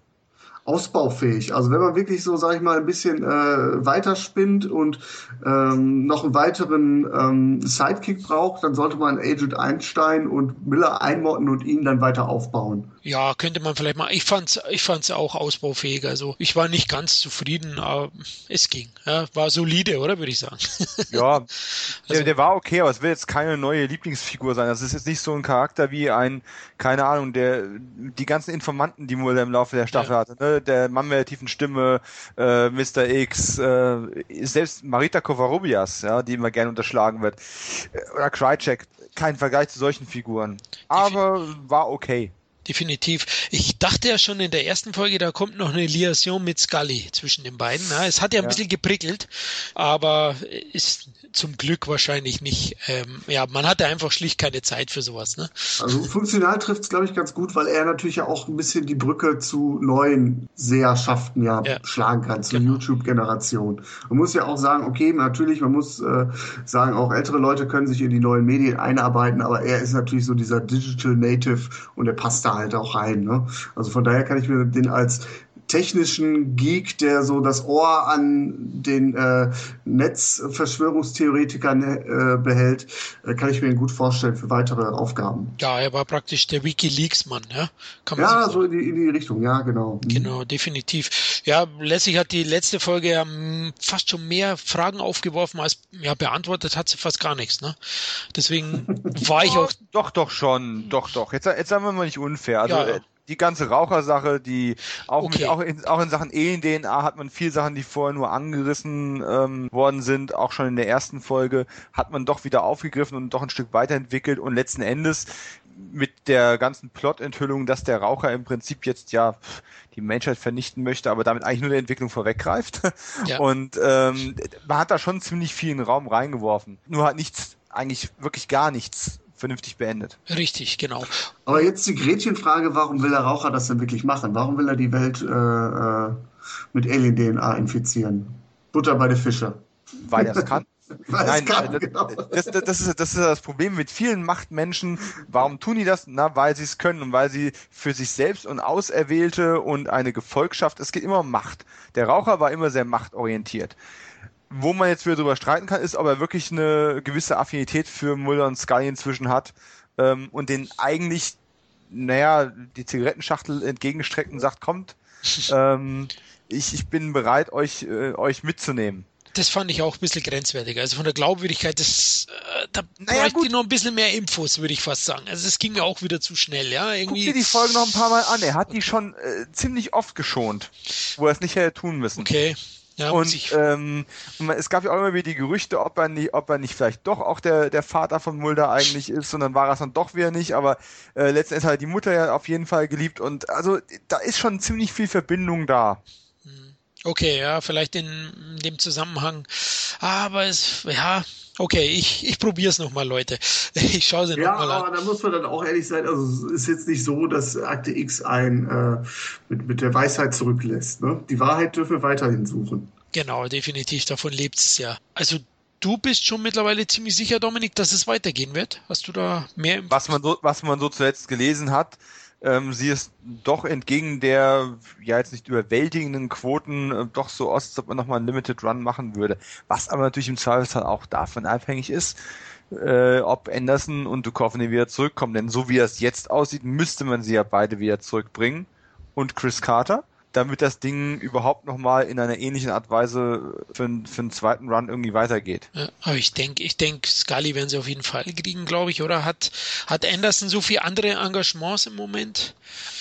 Ausbaufähig. Also wenn man wirklich so, sag ich mal, ein bisschen äh, weiterspinnt und ähm, noch einen weiteren ähm, Sidekick braucht, dann sollte man Agent Einstein und Miller einmotten und ihn dann weiter aufbauen. Ja, könnte man vielleicht mal. Ich fand's, ich fand's auch ausbaufähig. Also ich war nicht ganz zufrieden, aber es ging. Ja, war solide, oder würde ich sagen. <laughs> Ja, der, also, der war okay, aber es wird jetzt keine neue Lieblingsfigur sein. Das ist jetzt nicht so ein Charakter wie ein, keine Ahnung, der die ganzen Informanten, die Mulder im Laufe der Staffel ja. hatte. Ne? Der Mann mit der tiefen Stimme, äh, Mr. X, äh, selbst Marita Kovarubias, ja, die immer gerne unterschlagen wird, äh, oder Krycek. Kein Vergleich zu solchen Figuren. Aber war okay. Definitiv. Ich dachte ja schon in der ersten Folge, da kommt noch eine Liaison mit Scully zwischen den beiden. Ja, es hat ja ein ja. bisschen geprickelt, aber ist zum Glück wahrscheinlich nicht. Ähm, ja, man hatte einfach schlicht keine Zeit für sowas. Ne? Also funktional trifft es, glaube ich, ganz gut, weil er natürlich ja auch ein bisschen die Brücke zu neuen Seherschaften ja, ja. schlagen kann, zur genau. YouTube-Generation. Man muss ja auch sagen, okay, natürlich, man muss äh, sagen, auch ältere Leute können sich in die neuen Medien einarbeiten, aber er ist natürlich so dieser Digital Native und er passt da halt auch rein. Ne? Also von daher kann ich mir den als technischen Geek, der so das Ohr an den äh, Netzverschwörungstheoretikern äh, behält, äh, kann ich mir ihn gut vorstellen für weitere Aufgaben. Ja, er war praktisch der WikiLeaks-Mann, ja? Kann man ja, so, so in, die, in die Richtung, ja, genau. Mhm. Genau, definitiv. Ja, letztlich hat die letzte Folge ja fast schon mehr Fragen aufgeworfen als ja beantwortet hat sie fast gar nichts, ne? Deswegen <laughs> war ich auch. Doch, doch schon, doch, doch. Jetzt, jetzt sagen wir mal nicht unfair. Also, ja, ja. Die ganze Rauchersache, die auch, okay. mit, auch, in, auch in Sachen Ehen-DNA hat man viel Sachen, die vorher nur angerissen ähm, worden sind, auch schon in der ersten Folge, hat man doch wieder aufgegriffen und doch ein Stück weiterentwickelt und letzten Endes mit der ganzen Plot-Enthüllung, dass der Raucher im Prinzip jetzt ja die Menschheit vernichten möchte, aber damit eigentlich nur die Entwicklung vorweggreift. <laughs> Ja. Und ähm, man hat da schon ziemlich viel in den Raum reingeworfen. Nur hat nichts, eigentlich wirklich gar nichts vernünftig beendet. Richtig, genau. Aber jetzt die Gretchenfrage, warum will der Raucher das denn wirklich machen? Warum will er die Welt äh, äh mit Alien-DNA infizieren? Butter bei den Fische. Weil er es <laughs> kann. Nein, kann, genau. das, das, das, ist, das ist das Problem mit vielen Machtmenschen. Warum tun die das? Na, weil sie es können und weil sie für sich selbst und Auserwählte und eine Gefolgschaft, es geht immer um Macht. Der Raucher war immer sehr machtorientiert. Wo man jetzt wieder drüber streiten kann, ist, ob er wirklich eine gewisse Affinität für Mulder und Scully inzwischen hat ähm, und den eigentlich, naja, die Zigarettenschachtel entgegenstreckt und sagt, kommt, <laughs> ähm, ich, ich bin bereit, euch, äh, euch mitzunehmen. Das fand ich auch ein bisschen grenzwertig. Also von der Glaubwürdigkeit, das, äh, da naja, bräuchte ich noch ein bisschen mehr Infos, würde ich fast sagen. Also es ging mir auch wieder zu schnell, ja. Irgendwie. Guck dir die Folge noch ein paar Mal an. Er hat die schon äh, ziemlich oft geschont, wo er es nicht hätte tun müssen. Okay. Ja, und, ähm, und es gab ja auch immer wieder die Gerüchte, ob er nicht, ob er nicht vielleicht doch auch der, der Vater von Mulder eigentlich ist, und dann war er es dann doch wieder nicht, aber äh, letztendlich hat er die Mutter ja auf jeden Fall geliebt und also da ist schon ziemlich viel Verbindung da. Okay, ja, vielleicht in, dem Zusammenhang. Aber es, ja, Okay, ich, ich probiere es nochmal, Leute. <laughs> Ich schaue sie ja, nochmal an. Ja, aber da muss man dann auch ehrlich sein, also es ist jetzt nicht so, dass Akte X ein äh, mit, mit der Weisheit zurücklässt. Ne? Die Wahrheit dürfen wir weiterhin suchen. Genau, definitiv, davon lebt es ja. Also du bist schon mittlerweile ziemlich sicher, Dominik, dass es weitergehen wird. Hast du da mehr? Was man so, was man so zuletzt gelesen hat, ähm, sie ist doch entgegen der ja jetzt nicht überwältigenden Quoten äh, doch so aus, als ob man nochmal einen Limited Run machen würde. Was aber natürlich im Zweifelsfall auch davon abhängig ist, äh, ob Anderson und Duchovny wieder zurückkommen. Denn so wie es jetzt aussieht, müsste man sie ja beide wieder zurückbringen. Und Chris Carter damit das Ding überhaupt nochmal in einer ähnlichen Art Weise für, für einen zweiten Run irgendwie weitergeht. Ja, aber ich denke, ich denke, Scully werden sie auf jeden Fall kriegen, glaube ich, oder? Hat, hat Anderson so viele andere Engagements im Moment?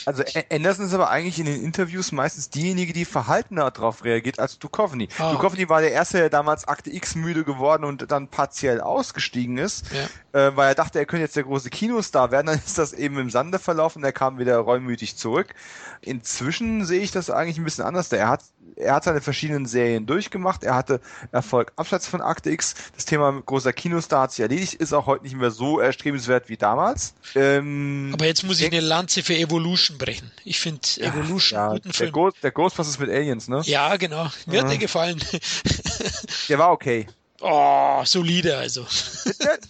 Also Anderson ist aber eigentlich in den Interviews meistens diejenige, die verhaltener darauf reagiert als Duchovny. Oh. Duchovny war der Erste, der damals Akte X müde geworden und dann partiell ausgestiegen ist, ja. äh, weil er dachte, er könnte jetzt der große Kinostar werden. Dann ist das eben im Sande verlaufen, er kam wieder reumütig zurück. Inzwischen sehe ich das eigentlich ein bisschen anders. Er hat, er hat seine verschiedenen Serien durchgemacht. Er hatte Erfolg abseits von Akte X. Das Thema großer Kinostar hat sich erledigt, ist auch heute nicht mehr so erstrebenswert wie damals. Ähm, Aber jetzt muss ich eine Lanze für Evolution brechen. Ich finde Evolution ja, guten Film. Der, Ghost, der Ghostbusters mit Aliens, ne? Ja, genau. Mir hat der gefallen. <laughs> der war okay. Oh, solide also.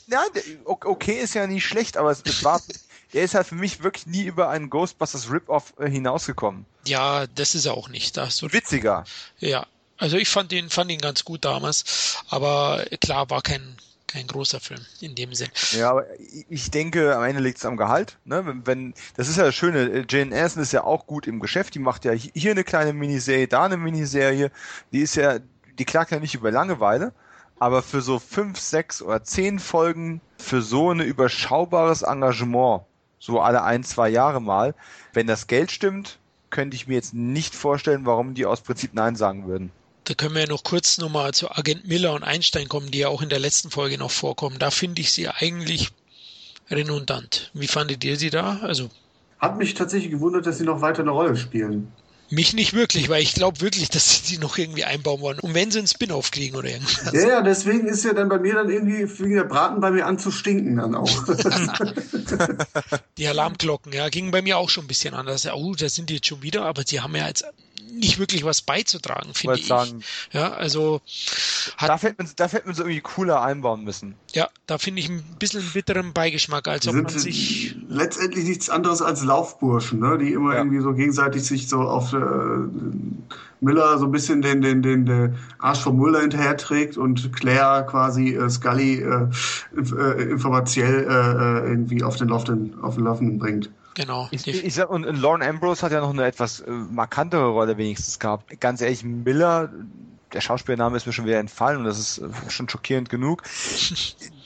Ja, okay ist ja nicht schlecht, aber es war <laughs> er ist halt für mich wirklich nie über einen Ghostbusters Rip-Off äh, hinausgekommen. Ja, das ist er auch nicht. Da hast du Witziger. Ja, also ich fand ihn, fand ihn ganz gut damals, aber klar war kein, kein großer Film in dem Sinn. Ja, aber ich denke, am Ende liegt es am Gehalt. Ne? Wenn, wenn, das ist ja das Schöne, Jane Anderson ist ja auch gut im Geschäft, die macht ja hier eine kleine Miniserie, da eine Miniserie, die ist ja, die klagt ja nicht über Langeweile, aber für so fünf, sechs oder zehn Folgen, für so ein überschaubares Engagement, so alle ein, zwei Jahre mal, wenn das Geld stimmt, könnte ich mir jetzt nicht vorstellen, warum die aus Prinzip Nein sagen würden. Da können wir ja noch kurz nochmal zu Agent Miller und Einstein kommen, die ja auch in der letzten Folge noch vorkommen. Da finde ich sie eigentlich redundant. Wie fandet ihr sie da? Also hat mich tatsächlich gewundert, dass sie noch weiter eine Rolle spielen. Mich nicht wirklich, weil ich glaube wirklich, dass sie die noch irgendwie einbauen wollen. Und wenn sie einen Spin-off kriegen oder irgendwas. Ja, ja, deswegen ist ja dann bei mir dann irgendwie fing der Braten bei mir an zu stinken dann auch. <laughs> die Alarmglocken, ja, gingen bei mir auch schon ein bisschen anders. Oh, da sind die jetzt schon wieder, aber sie haben ja jetzt nicht wirklich was beizutragen, finde ich. Sagen, ja, also da fällt man, da fällt man so irgendwie cooler einbauen müssen. Ja, da finde ich ein bisschen einen bitteren Beigeschmack, als ob man sich letztendlich nichts anderes als Laufburschen, ne? die immer ja. irgendwie so gegenseitig sich so auf äh, Miller so ein bisschen den, den, den, den Arsch vom Müller hinterher trägt und Claire quasi äh, Scully äh, äh, informatiell äh, äh, irgendwie auf den Laufenden, auf den Laufenden bringt. Genau. Ich, ich sag, und Lauren Ambrose hat ja noch eine etwas äh, markantere Rolle wenigstens gehabt. Ganz ehrlich, Miller, der Schauspielername ist mir schon wieder entfallen und das ist äh, schon schockierend genug. <laughs>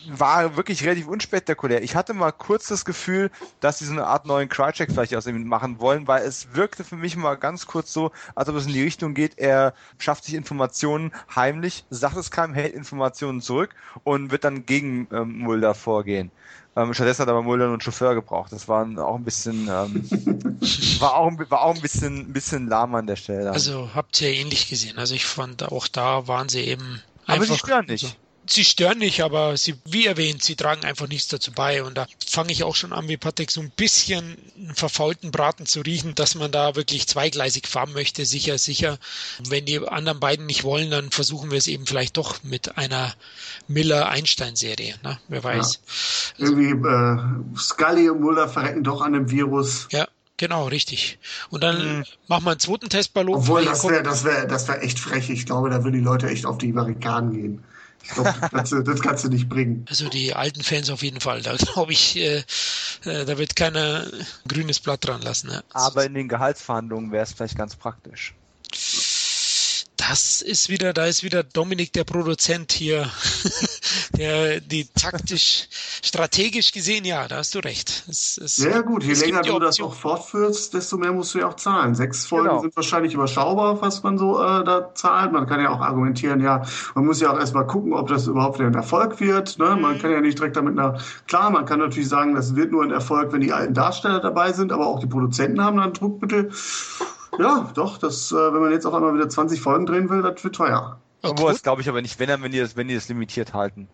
War wirklich relativ unspektakulär. Ich hatte mal kurz das Gefühl, dass sie so eine Art neuen Crycheck vielleicht aus ihm machen wollen, weil es wirkte für mich mal ganz kurz so, als ob es in die Richtung geht, er schafft sich Informationen heimlich, sagt es keinem, hält Informationen zurück und wird dann gegen ähm, Mulder vorgehen. Ähm, stattdessen hat aber Mulder einen Chauffeur gebraucht. Das war auch ein bisschen, ähm, <laughs> war auch, war auch ein bisschen, ein bisschen lahm an der Stelle. Also habt ihr ähnlich gesehen. Also ich fand auch da waren sie eben. Aber sie stören nicht. Sie stören nicht, aber sie, wie erwähnt, sie tragen einfach nichts dazu bei. Und da fange ich auch schon an, wie Patrick, so ein bisschen einen verfaulten Braten zu riechen, dass man da wirklich zweigleisig fahren möchte. Sicher, sicher. Wenn die anderen beiden nicht wollen, dann versuchen wir es eben vielleicht doch mit einer Miller-Einstein-Serie. Ne? Wer weiß. Ja. Irgendwie äh, Scully und Muller verrecken doch an dem Virus. Ja. Genau, richtig. Und dann mhm. machen wir einen zweiten Testballon. Obwohl, das wäre das wär, das wär echt frech. Ich glaube, da würden die Leute echt auf die Barrikaden gehen. Ich glaube, das, das, kannst du nicht bringen. Also die alten Fans auf jeden Fall. Da glaube ich, äh, äh, da wird keiner grünes Blatt dran lassen. Ja. Aber in den Gehaltsverhandlungen wäre es vielleicht ganz praktisch das ist wieder, da ist wieder Dominik der Produzent hier, <laughs> der die taktisch, strategisch gesehen, ja, da hast du recht. Es, es, ja gut, je länger du das auch fortführst, desto mehr musst du ja auch zahlen. Sechs Folgen genau. sind wahrscheinlich überschaubar, was man so äh, da zahlt. Man kann ja auch argumentieren, ja, man muss ja auch erstmal gucken, ob das überhaupt ein Erfolg wird. Ne? Man mhm. kann ja nicht direkt damit einer, klar, man kann natürlich sagen, das wird nur ein Erfolg, wenn die alten Darsteller dabei sind, aber auch die Produzenten haben dann Druckmittel. Ja, doch, das, äh, wenn man jetzt auf einmal wieder 20 Folgen drehen will, das wird teuer. Obwohl, das glaube ich aber nicht, wenn, wenn die das, wenn die das limitiert halten.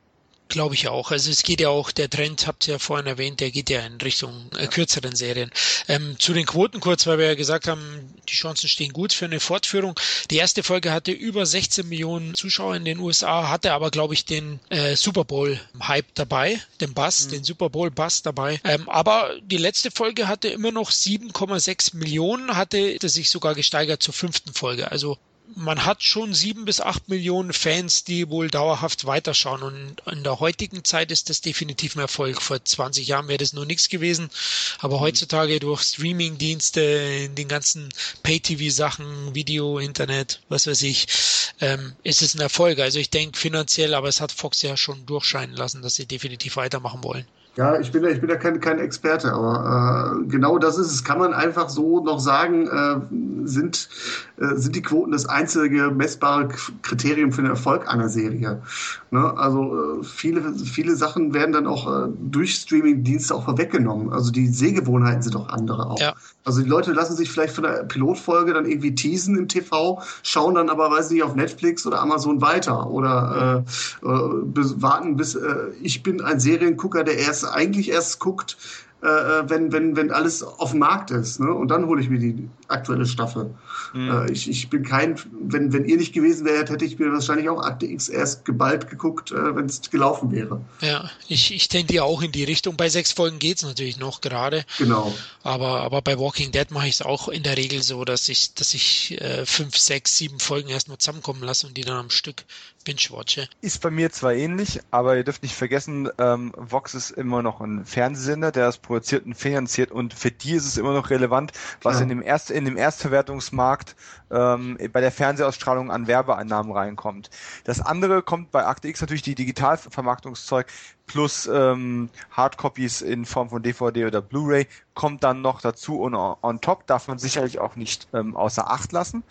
Glaube ich auch. Also es geht ja auch, der Trend, habt ihr ja vorhin erwähnt, der geht ja in Richtung äh, kürzeren Serien. Ähm, zu den Quoten kurz, weil wir ja gesagt haben, die Chancen stehen gut für eine Fortführung. Die erste Folge hatte über 16 Millionen Zuschauer in den USA, hatte aber, glaube ich, den äh, Super Bowl-Hype dabei, den Bass, mhm. den Super Bowl-Bass dabei. Ähm, aber die letzte Folge hatte immer noch 7,6 Millionen, hatte sich sogar gesteigert zur fünften Folge. Also man hat schon sieben bis acht Millionen Fans, die wohl dauerhaft weiterschauen. Und in der heutigen Zeit ist das definitiv ein Erfolg. Vor 20 Jahren wäre das nur nichts gewesen. Aber mhm. heutzutage durch Streaming-Dienste, den ganzen Pay-TV-Sachen, Video, Internet, was weiß ich, ähm, ist es ein Erfolg. Also ich denke finanziell, aber es hat Fox ja schon durchscheinen lassen, dass sie definitiv weitermachen wollen. Ja, ich bin da, ich bin da kein, kein Experte, aber äh, genau das ist es. Kann man einfach so noch sagen, äh, sind, äh, sind die Quoten das einzige messbare Kriterium für den Erfolg einer Serie. Ne? Also äh, viele, viele Sachen werden dann auch äh, durch Streaming-Dienste auch vorweggenommen. Also die Sehgewohnheiten sind auch andere auch. Ja. Also die Leute lassen sich vielleicht von der Pilotfolge dann irgendwie teasen im TV, schauen dann aber, weiß nicht, auf Netflix oder Amazon weiter oder äh, äh, warten bis äh, ich bin ein Seriengucker, der erst eigentlich erst guckt, äh, äh, wenn, wenn, wenn alles auf dem Markt ist. Ne? Und dann hole ich mir die aktuelle Staffel. Mhm. Äh, ich, ich bin kein, wenn, wenn ihr nicht gewesen wärt, hätte ich mir wahrscheinlich auch Akte X erst geballt geguckt, äh, wenn es gelaufen wäre. Ja, ich, ich tendiere auch in die Richtung. Bei sechs Folgen geht's natürlich noch gerade. Genau. Aber, aber bei Walking Dead mache ich es auch in der Regel so, dass ich, dass ich äh, fünf, sechs, sieben Folgen erst mal zusammenkommen lasse und die dann am Stück binge-watche. Ist bei mir zwar ähnlich, aber ihr dürft nicht vergessen, ähm, Vox ist immer noch ein Fernsehsender, der das produziert und finanziert und für die ist es immer noch relevant, was ja. in dem Erst in dem Erstverwertungsmarkt ähm, bei der Fernsehausstrahlung an Werbeeinnahmen reinkommt. Das andere kommt bei Akte X natürlich die Digitalvermarktungszeug plus ähm, Hardcopies in Form von DVD oder Blu-ray kommt dann noch dazu und on top darf man sicherlich auch nicht ähm, außer Acht lassen.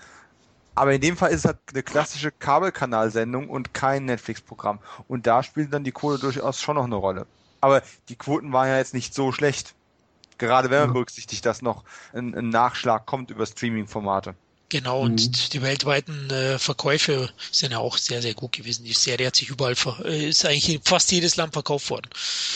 Aber in dem Fall ist es halt eine klassische Kabelkanalsendung und kein Netflix-Programm. Und da spielt dann die Kohle durchaus schon noch eine Rolle. Aber die Quoten waren ja jetzt nicht so schlecht. Gerade wenn man berücksichtigt, dass noch ein, ein Nachschlag kommt über Streaming-Formate. Genau, und mhm. die weltweiten äh, Verkäufe sind ja auch sehr, sehr gut gewesen. Die Serie hat sich überall, äh, ist eigentlich in fast jedes Land verkauft worden.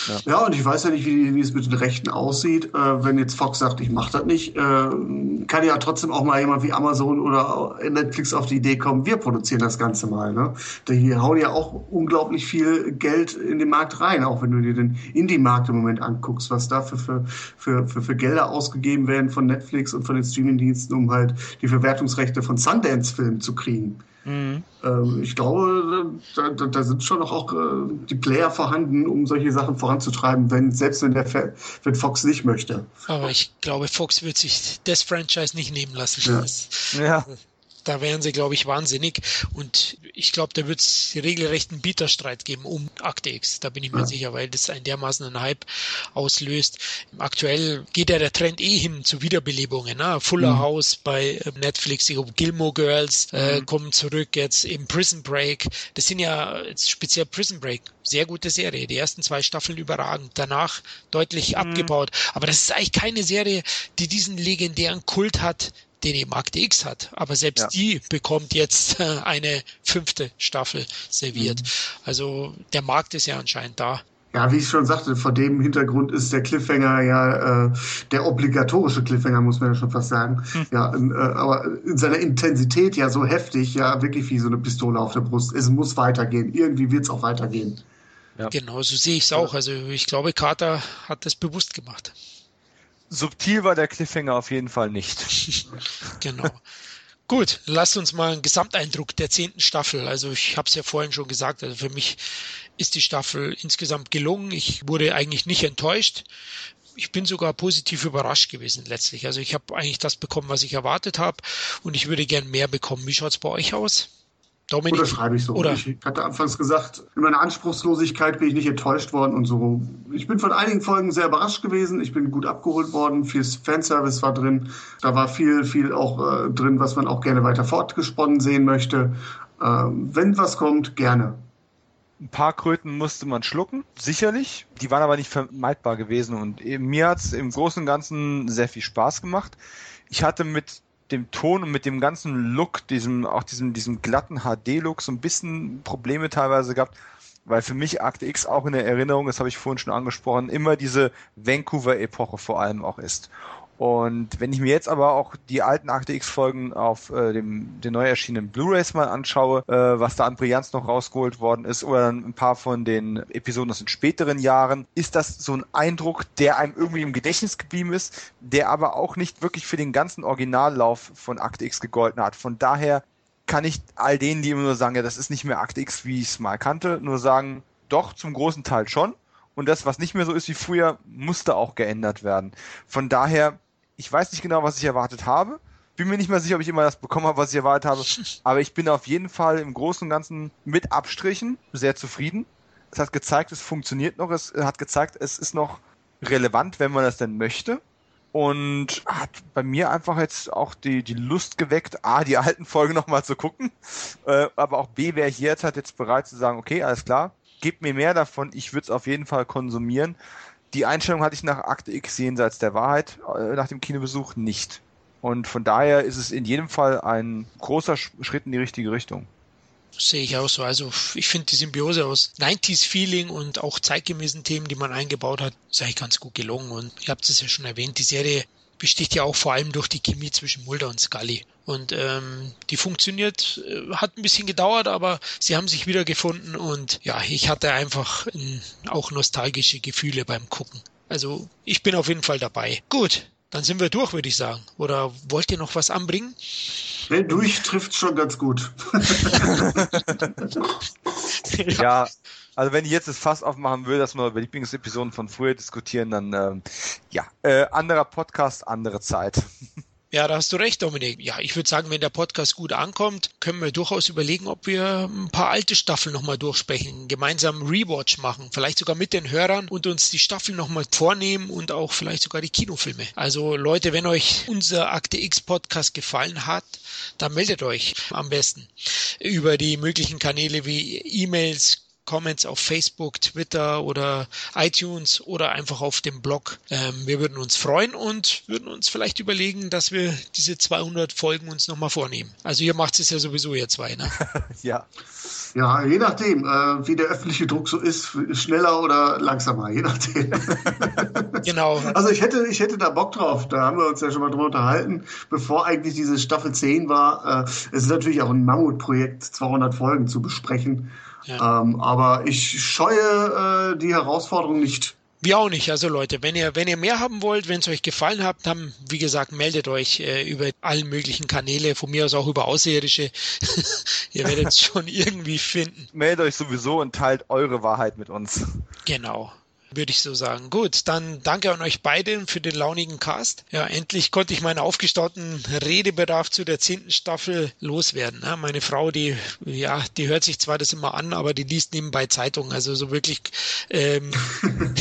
Ja, ja und ich weiß ja nicht, wie, wie es mit den Rechten aussieht. Äh, wenn jetzt Fox sagt, ich mache das nicht, äh, kann ja trotzdem auch mal jemand wie Amazon oder Netflix auf die Idee kommen, wir produzieren das Ganze mal. Ne? Die hauen ja auch unglaublich viel Geld in den Markt rein, auch wenn du dir den Indie-Markt im Moment anguckst, was da für, für, für, für, für Gelder ausgegeben werden von Netflix und von den Streaming-Diensten, um halt die Verwertung Verwertungsrechte von Sundance-Filmen zu kriegen. Mhm. Ähm, ich glaube, da, da, da, sind schon noch auch äh, die Player vorhanden, um solche Sachen voranzutreiben, wenn selbst wenn der wenn Fox nicht möchte. Aber ich glaube, Fox wird sich das Franchise nicht nehmen lassen. Ja. ja <laughs> da wären sie, glaube ich, wahnsinnig. Und ich glaube, da wird es regelrecht einen Bieterstreit geben um Akte X. Da bin ich mir ja. sicher, weil das ein dermaßen einen Hype auslöst. Aktuell geht ja der Trend eh hin zu Wiederbelebungen. Ne? Fuller mhm. House bei äh, Netflix, die Gilmore Girls äh, mhm. kommen zurück, jetzt eben Prison Break. Das sind ja jetzt speziell Prison Break. Sehr gute Serie. Die ersten zwei Staffeln überragend. Danach deutlich mhm. abgebaut. Aber das ist eigentlich keine Serie, die diesen legendären Kult hat, den eben Akte X hat. Aber selbst ja. die bekommt jetzt äh, eine fünfte Staffel serviert. Mhm. Also der Markt ist ja anscheinend da. Ja, wie ich schon sagte, vor dem Hintergrund ist der Cliffhanger ja äh, der obligatorische Cliffhanger, muss man ja schon fast sagen. Hm. Ja, äh, aber in seiner Intensität ja so heftig, ja, wirklich wie so eine Pistole auf der Brust. Es muss weitergehen. Irgendwie wird es auch weitergehen. Ja. Genau, so sehe ich es auch. Also ich glaube, Carter hat das bewusst gemacht subtil war der Cliffhanger auf jeden Fall nicht. <laughs> genau. Gut, lasst uns mal einen Gesamteindruck der zehnten Staffel. Also ich habe es ja vorhin schon gesagt, also für mich ist die Staffel insgesamt gelungen. Ich wurde eigentlich nicht enttäuscht. Ich bin sogar positiv überrascht gewesen letztlich. Also ich habe eigentlich das bekommen, was ich erwartet habe und ich würde gern mehr bekommen. Wie schaut's bei euch aus? Dominik, oder schreibe ich so. Oder? Ich hatte anfangs gesagt, in meiner Anspruchslosigkeit bin ich nicht enttäuscht worden und so. Ich bin von einigen Folgen sehr überrascht gewesen. Ich bin gut abgeholt worden. Viel Fanservice war drin. Da war viel, viel auch äh, drin, was man auch gerne weiter fortgesponnen sehen möchte. Ähm, wenn was kommt, gerne. Ein paar Kröten musste man schlucken, sicherlich. Die waren aber nicht vermeidbar gewesen und mir hat es im Großen und Ganzen sehr viel Spaß gemacht. Ich hatte mit dem Ton und mit dem ganzen Look, diesem, auch diesem, diesem glatten HD-Look so ein bisschen Probleme teilweise gehabt, weil für mich Akte X auch in der Erinnerung, das habe ich vorhin schon angesprochen, immer diese Vancouver-Epoche vor allem auch ist. Und wenn ich mir jetzt aber auch die alten Akte X-Folgen auf äh, dem den neu erschienenen Blu-rays mal anschaue, äh, was da an Brillanz noch rausgeholt worden ist, oder ein paar von den Episoden aus den späteren Jahren, ist das so ein Eindruck, der einem irgendwie im Gedächtnis geblieben ist, der aber auch nicht wirklich für den ganzen Originallauf von Akte X gegolten hat. Von daher kann ich all denen, die immer nur sagen, ja, das ist nicht mehr Akte X, wie ich es mal kannte, nur sagen, doch, zum großen Teil schon. Und das, was nicht mehr so ist wie früher, musste auch geändert werden. Von daher ich weiß nicht genau, was ich erwartet habe. Bin mir nicht mehr sicher, ob ich immer das bekommen habe, was ich erwartet habe. <laughs> Aber ich bin auf jeden Fall im Großen und Ganzen mit Abstrichen sehr zufrieden. Es hat gezeigt, es funktioniert noch. Es hat gezeigt, es ist noch relevant, wenn man das denn möchte. Und hat bei mir einfach jetzt auch die, die Lust geweckt, A, die alten Folgen nochmal zu gucken. Äh, aber auch B, wer hier jetzt hat jetzt bereit zu sagen, okay, alles klar, gebt mir mehr davon, ich würde es auf jeden Fall konsumieren die Einstellung hatte ich nach Akte X jenseits der Wahrheit äh, nach dem Kinobesuch nicht. Und von daher ist es in jedem Fall ein großer Schritt in die richtige Richtung. sehe ich auch so. Also ich finde die Symbiose aus 90s Feeling und auch zeitgemäßen Themen, die man eingebaut hat, ist eigentlich ganz gut gelungen. Und ihr habt es ja schon erwähnt, die Serie besticht ja auch vor allem durch die Chemie zwischen Mulder und Scully. Und ähm, die funktioniert, äh, hat ein bisschen gedauert, aber sie haben sich wieder gefunden und ja, ich hatte einfach äh, auch nostalgische Gefühle beim Gucken. Also ich bin auf jeden Fall dabei. Gut, dann sind wir durch, würde ich sagen. Oder wollt ihr noch was anbringen? Nee, durch trifft schon ganz gut. <laughs> <laughs> ja, also wenn ich jetzt das Fass aufmachen will, dass wir über Lieblingsepisoden von früher diskutieren, dann ähm, ja, äh, anderer Podcast, andere Zeit. Ja, da hast du recht, Dominik. Ja, ich würde sagen, wenn der Podcast gut ankommt, können wir durchaus überlegen, ob wir ein paar alte Staffeln nochmal durchsprechen, gemeinsam Rewatch machen, vielleicht sogar mit den Hörern und uns die Staffeln nochmal vornehmen und auch vielleicht sogar die Kinofilme. Also Leute, wenn euch unser Akte X Podcast gefallen hat, dann meldet euch am besten über die möglichen Kanäle wie E-Mails, Comments auf Facebook, Twitter oder iTunes oder einfach auf dem Blog. Ähm, wir würden uns freuen und würden uns vielleicht überlegen, dass wir diese 200 Folgen uns nochmal vornehmen. Also ihr macht es ja sowieso ihr zwei, ne? <laughs> ja. Ja, je nachdem, äh, wie der öffentliche Druck so ist, schneller oder langsamer, je nachdem. <laughs> <laughs> genau. Also ich hätte, ich hätte da Bock drauf. Da haben wir uns ja schon mal drüber unterhalten, bevor eigentlich diese Staffel 10 war. Äh, es ist natürlich auch ein Mammutprojekt, 200 Folgen zu besprechen. Ja. Ähm, aber ich scheue äh, die Herausforderung nicht. Wir auch nicht. Also Leute, wenn ihr, wenn ihr mehr haben wollt, wenn es euch gefallen hat, dann, wie gesagt, meldet euch äh, über allen möglichen Kanäle, von mir aus auch über Außerirdische. <laughs> ihr werdet es <laughs> schon irgendwie finden. Meldet euch sowieso und teilt eure Wahrheit mit uns. Genau würde ich so sagen. Gut, dann danke an euch beiden für den launigen Cast. Ja, endlich konnte ich meinen aufgestauten Redebedarf zu der zehnten Staffel loswerden. Ja, meine Frau, die, ja, die hört sich zwar das immer an, aber die liest nebenbei Zeitungen. Also so wirklich ähm, <laughs>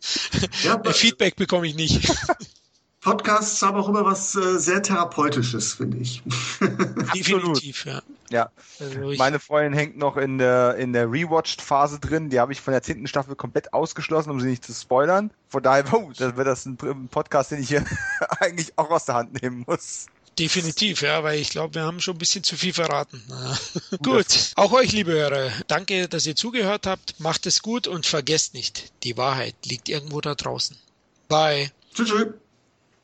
<laughs> Feedback bekomme ich nicht. <laughs> Podcasts haben auch immer was äh, sehr Therapeutisches, finde ich. <laughs> Definitiv, ja. Ja. Also Meine Freundin hängt noch in der, in der Rewatched-Phase drin. Die habe ich von der zehnten Staffel komplett ausgeschlossen, um sie nicht zu spoilern. Von daher, oh, dann wird das ein, ein Podcast, den ich hier <laughs> eigentlich auch aus der Hand nehmen muss. Definitiv, ja, weil ich glaube, wir haben schon ein bisschen zu viel verraten. <laughs> gut, auch euch, liebe Hörer, danke, dass ihr zugehört habt. Macht es gut und vergesst nicht, die Wahrheit liegt irgendwo da draußen. Bye. Tschüss. tschüss.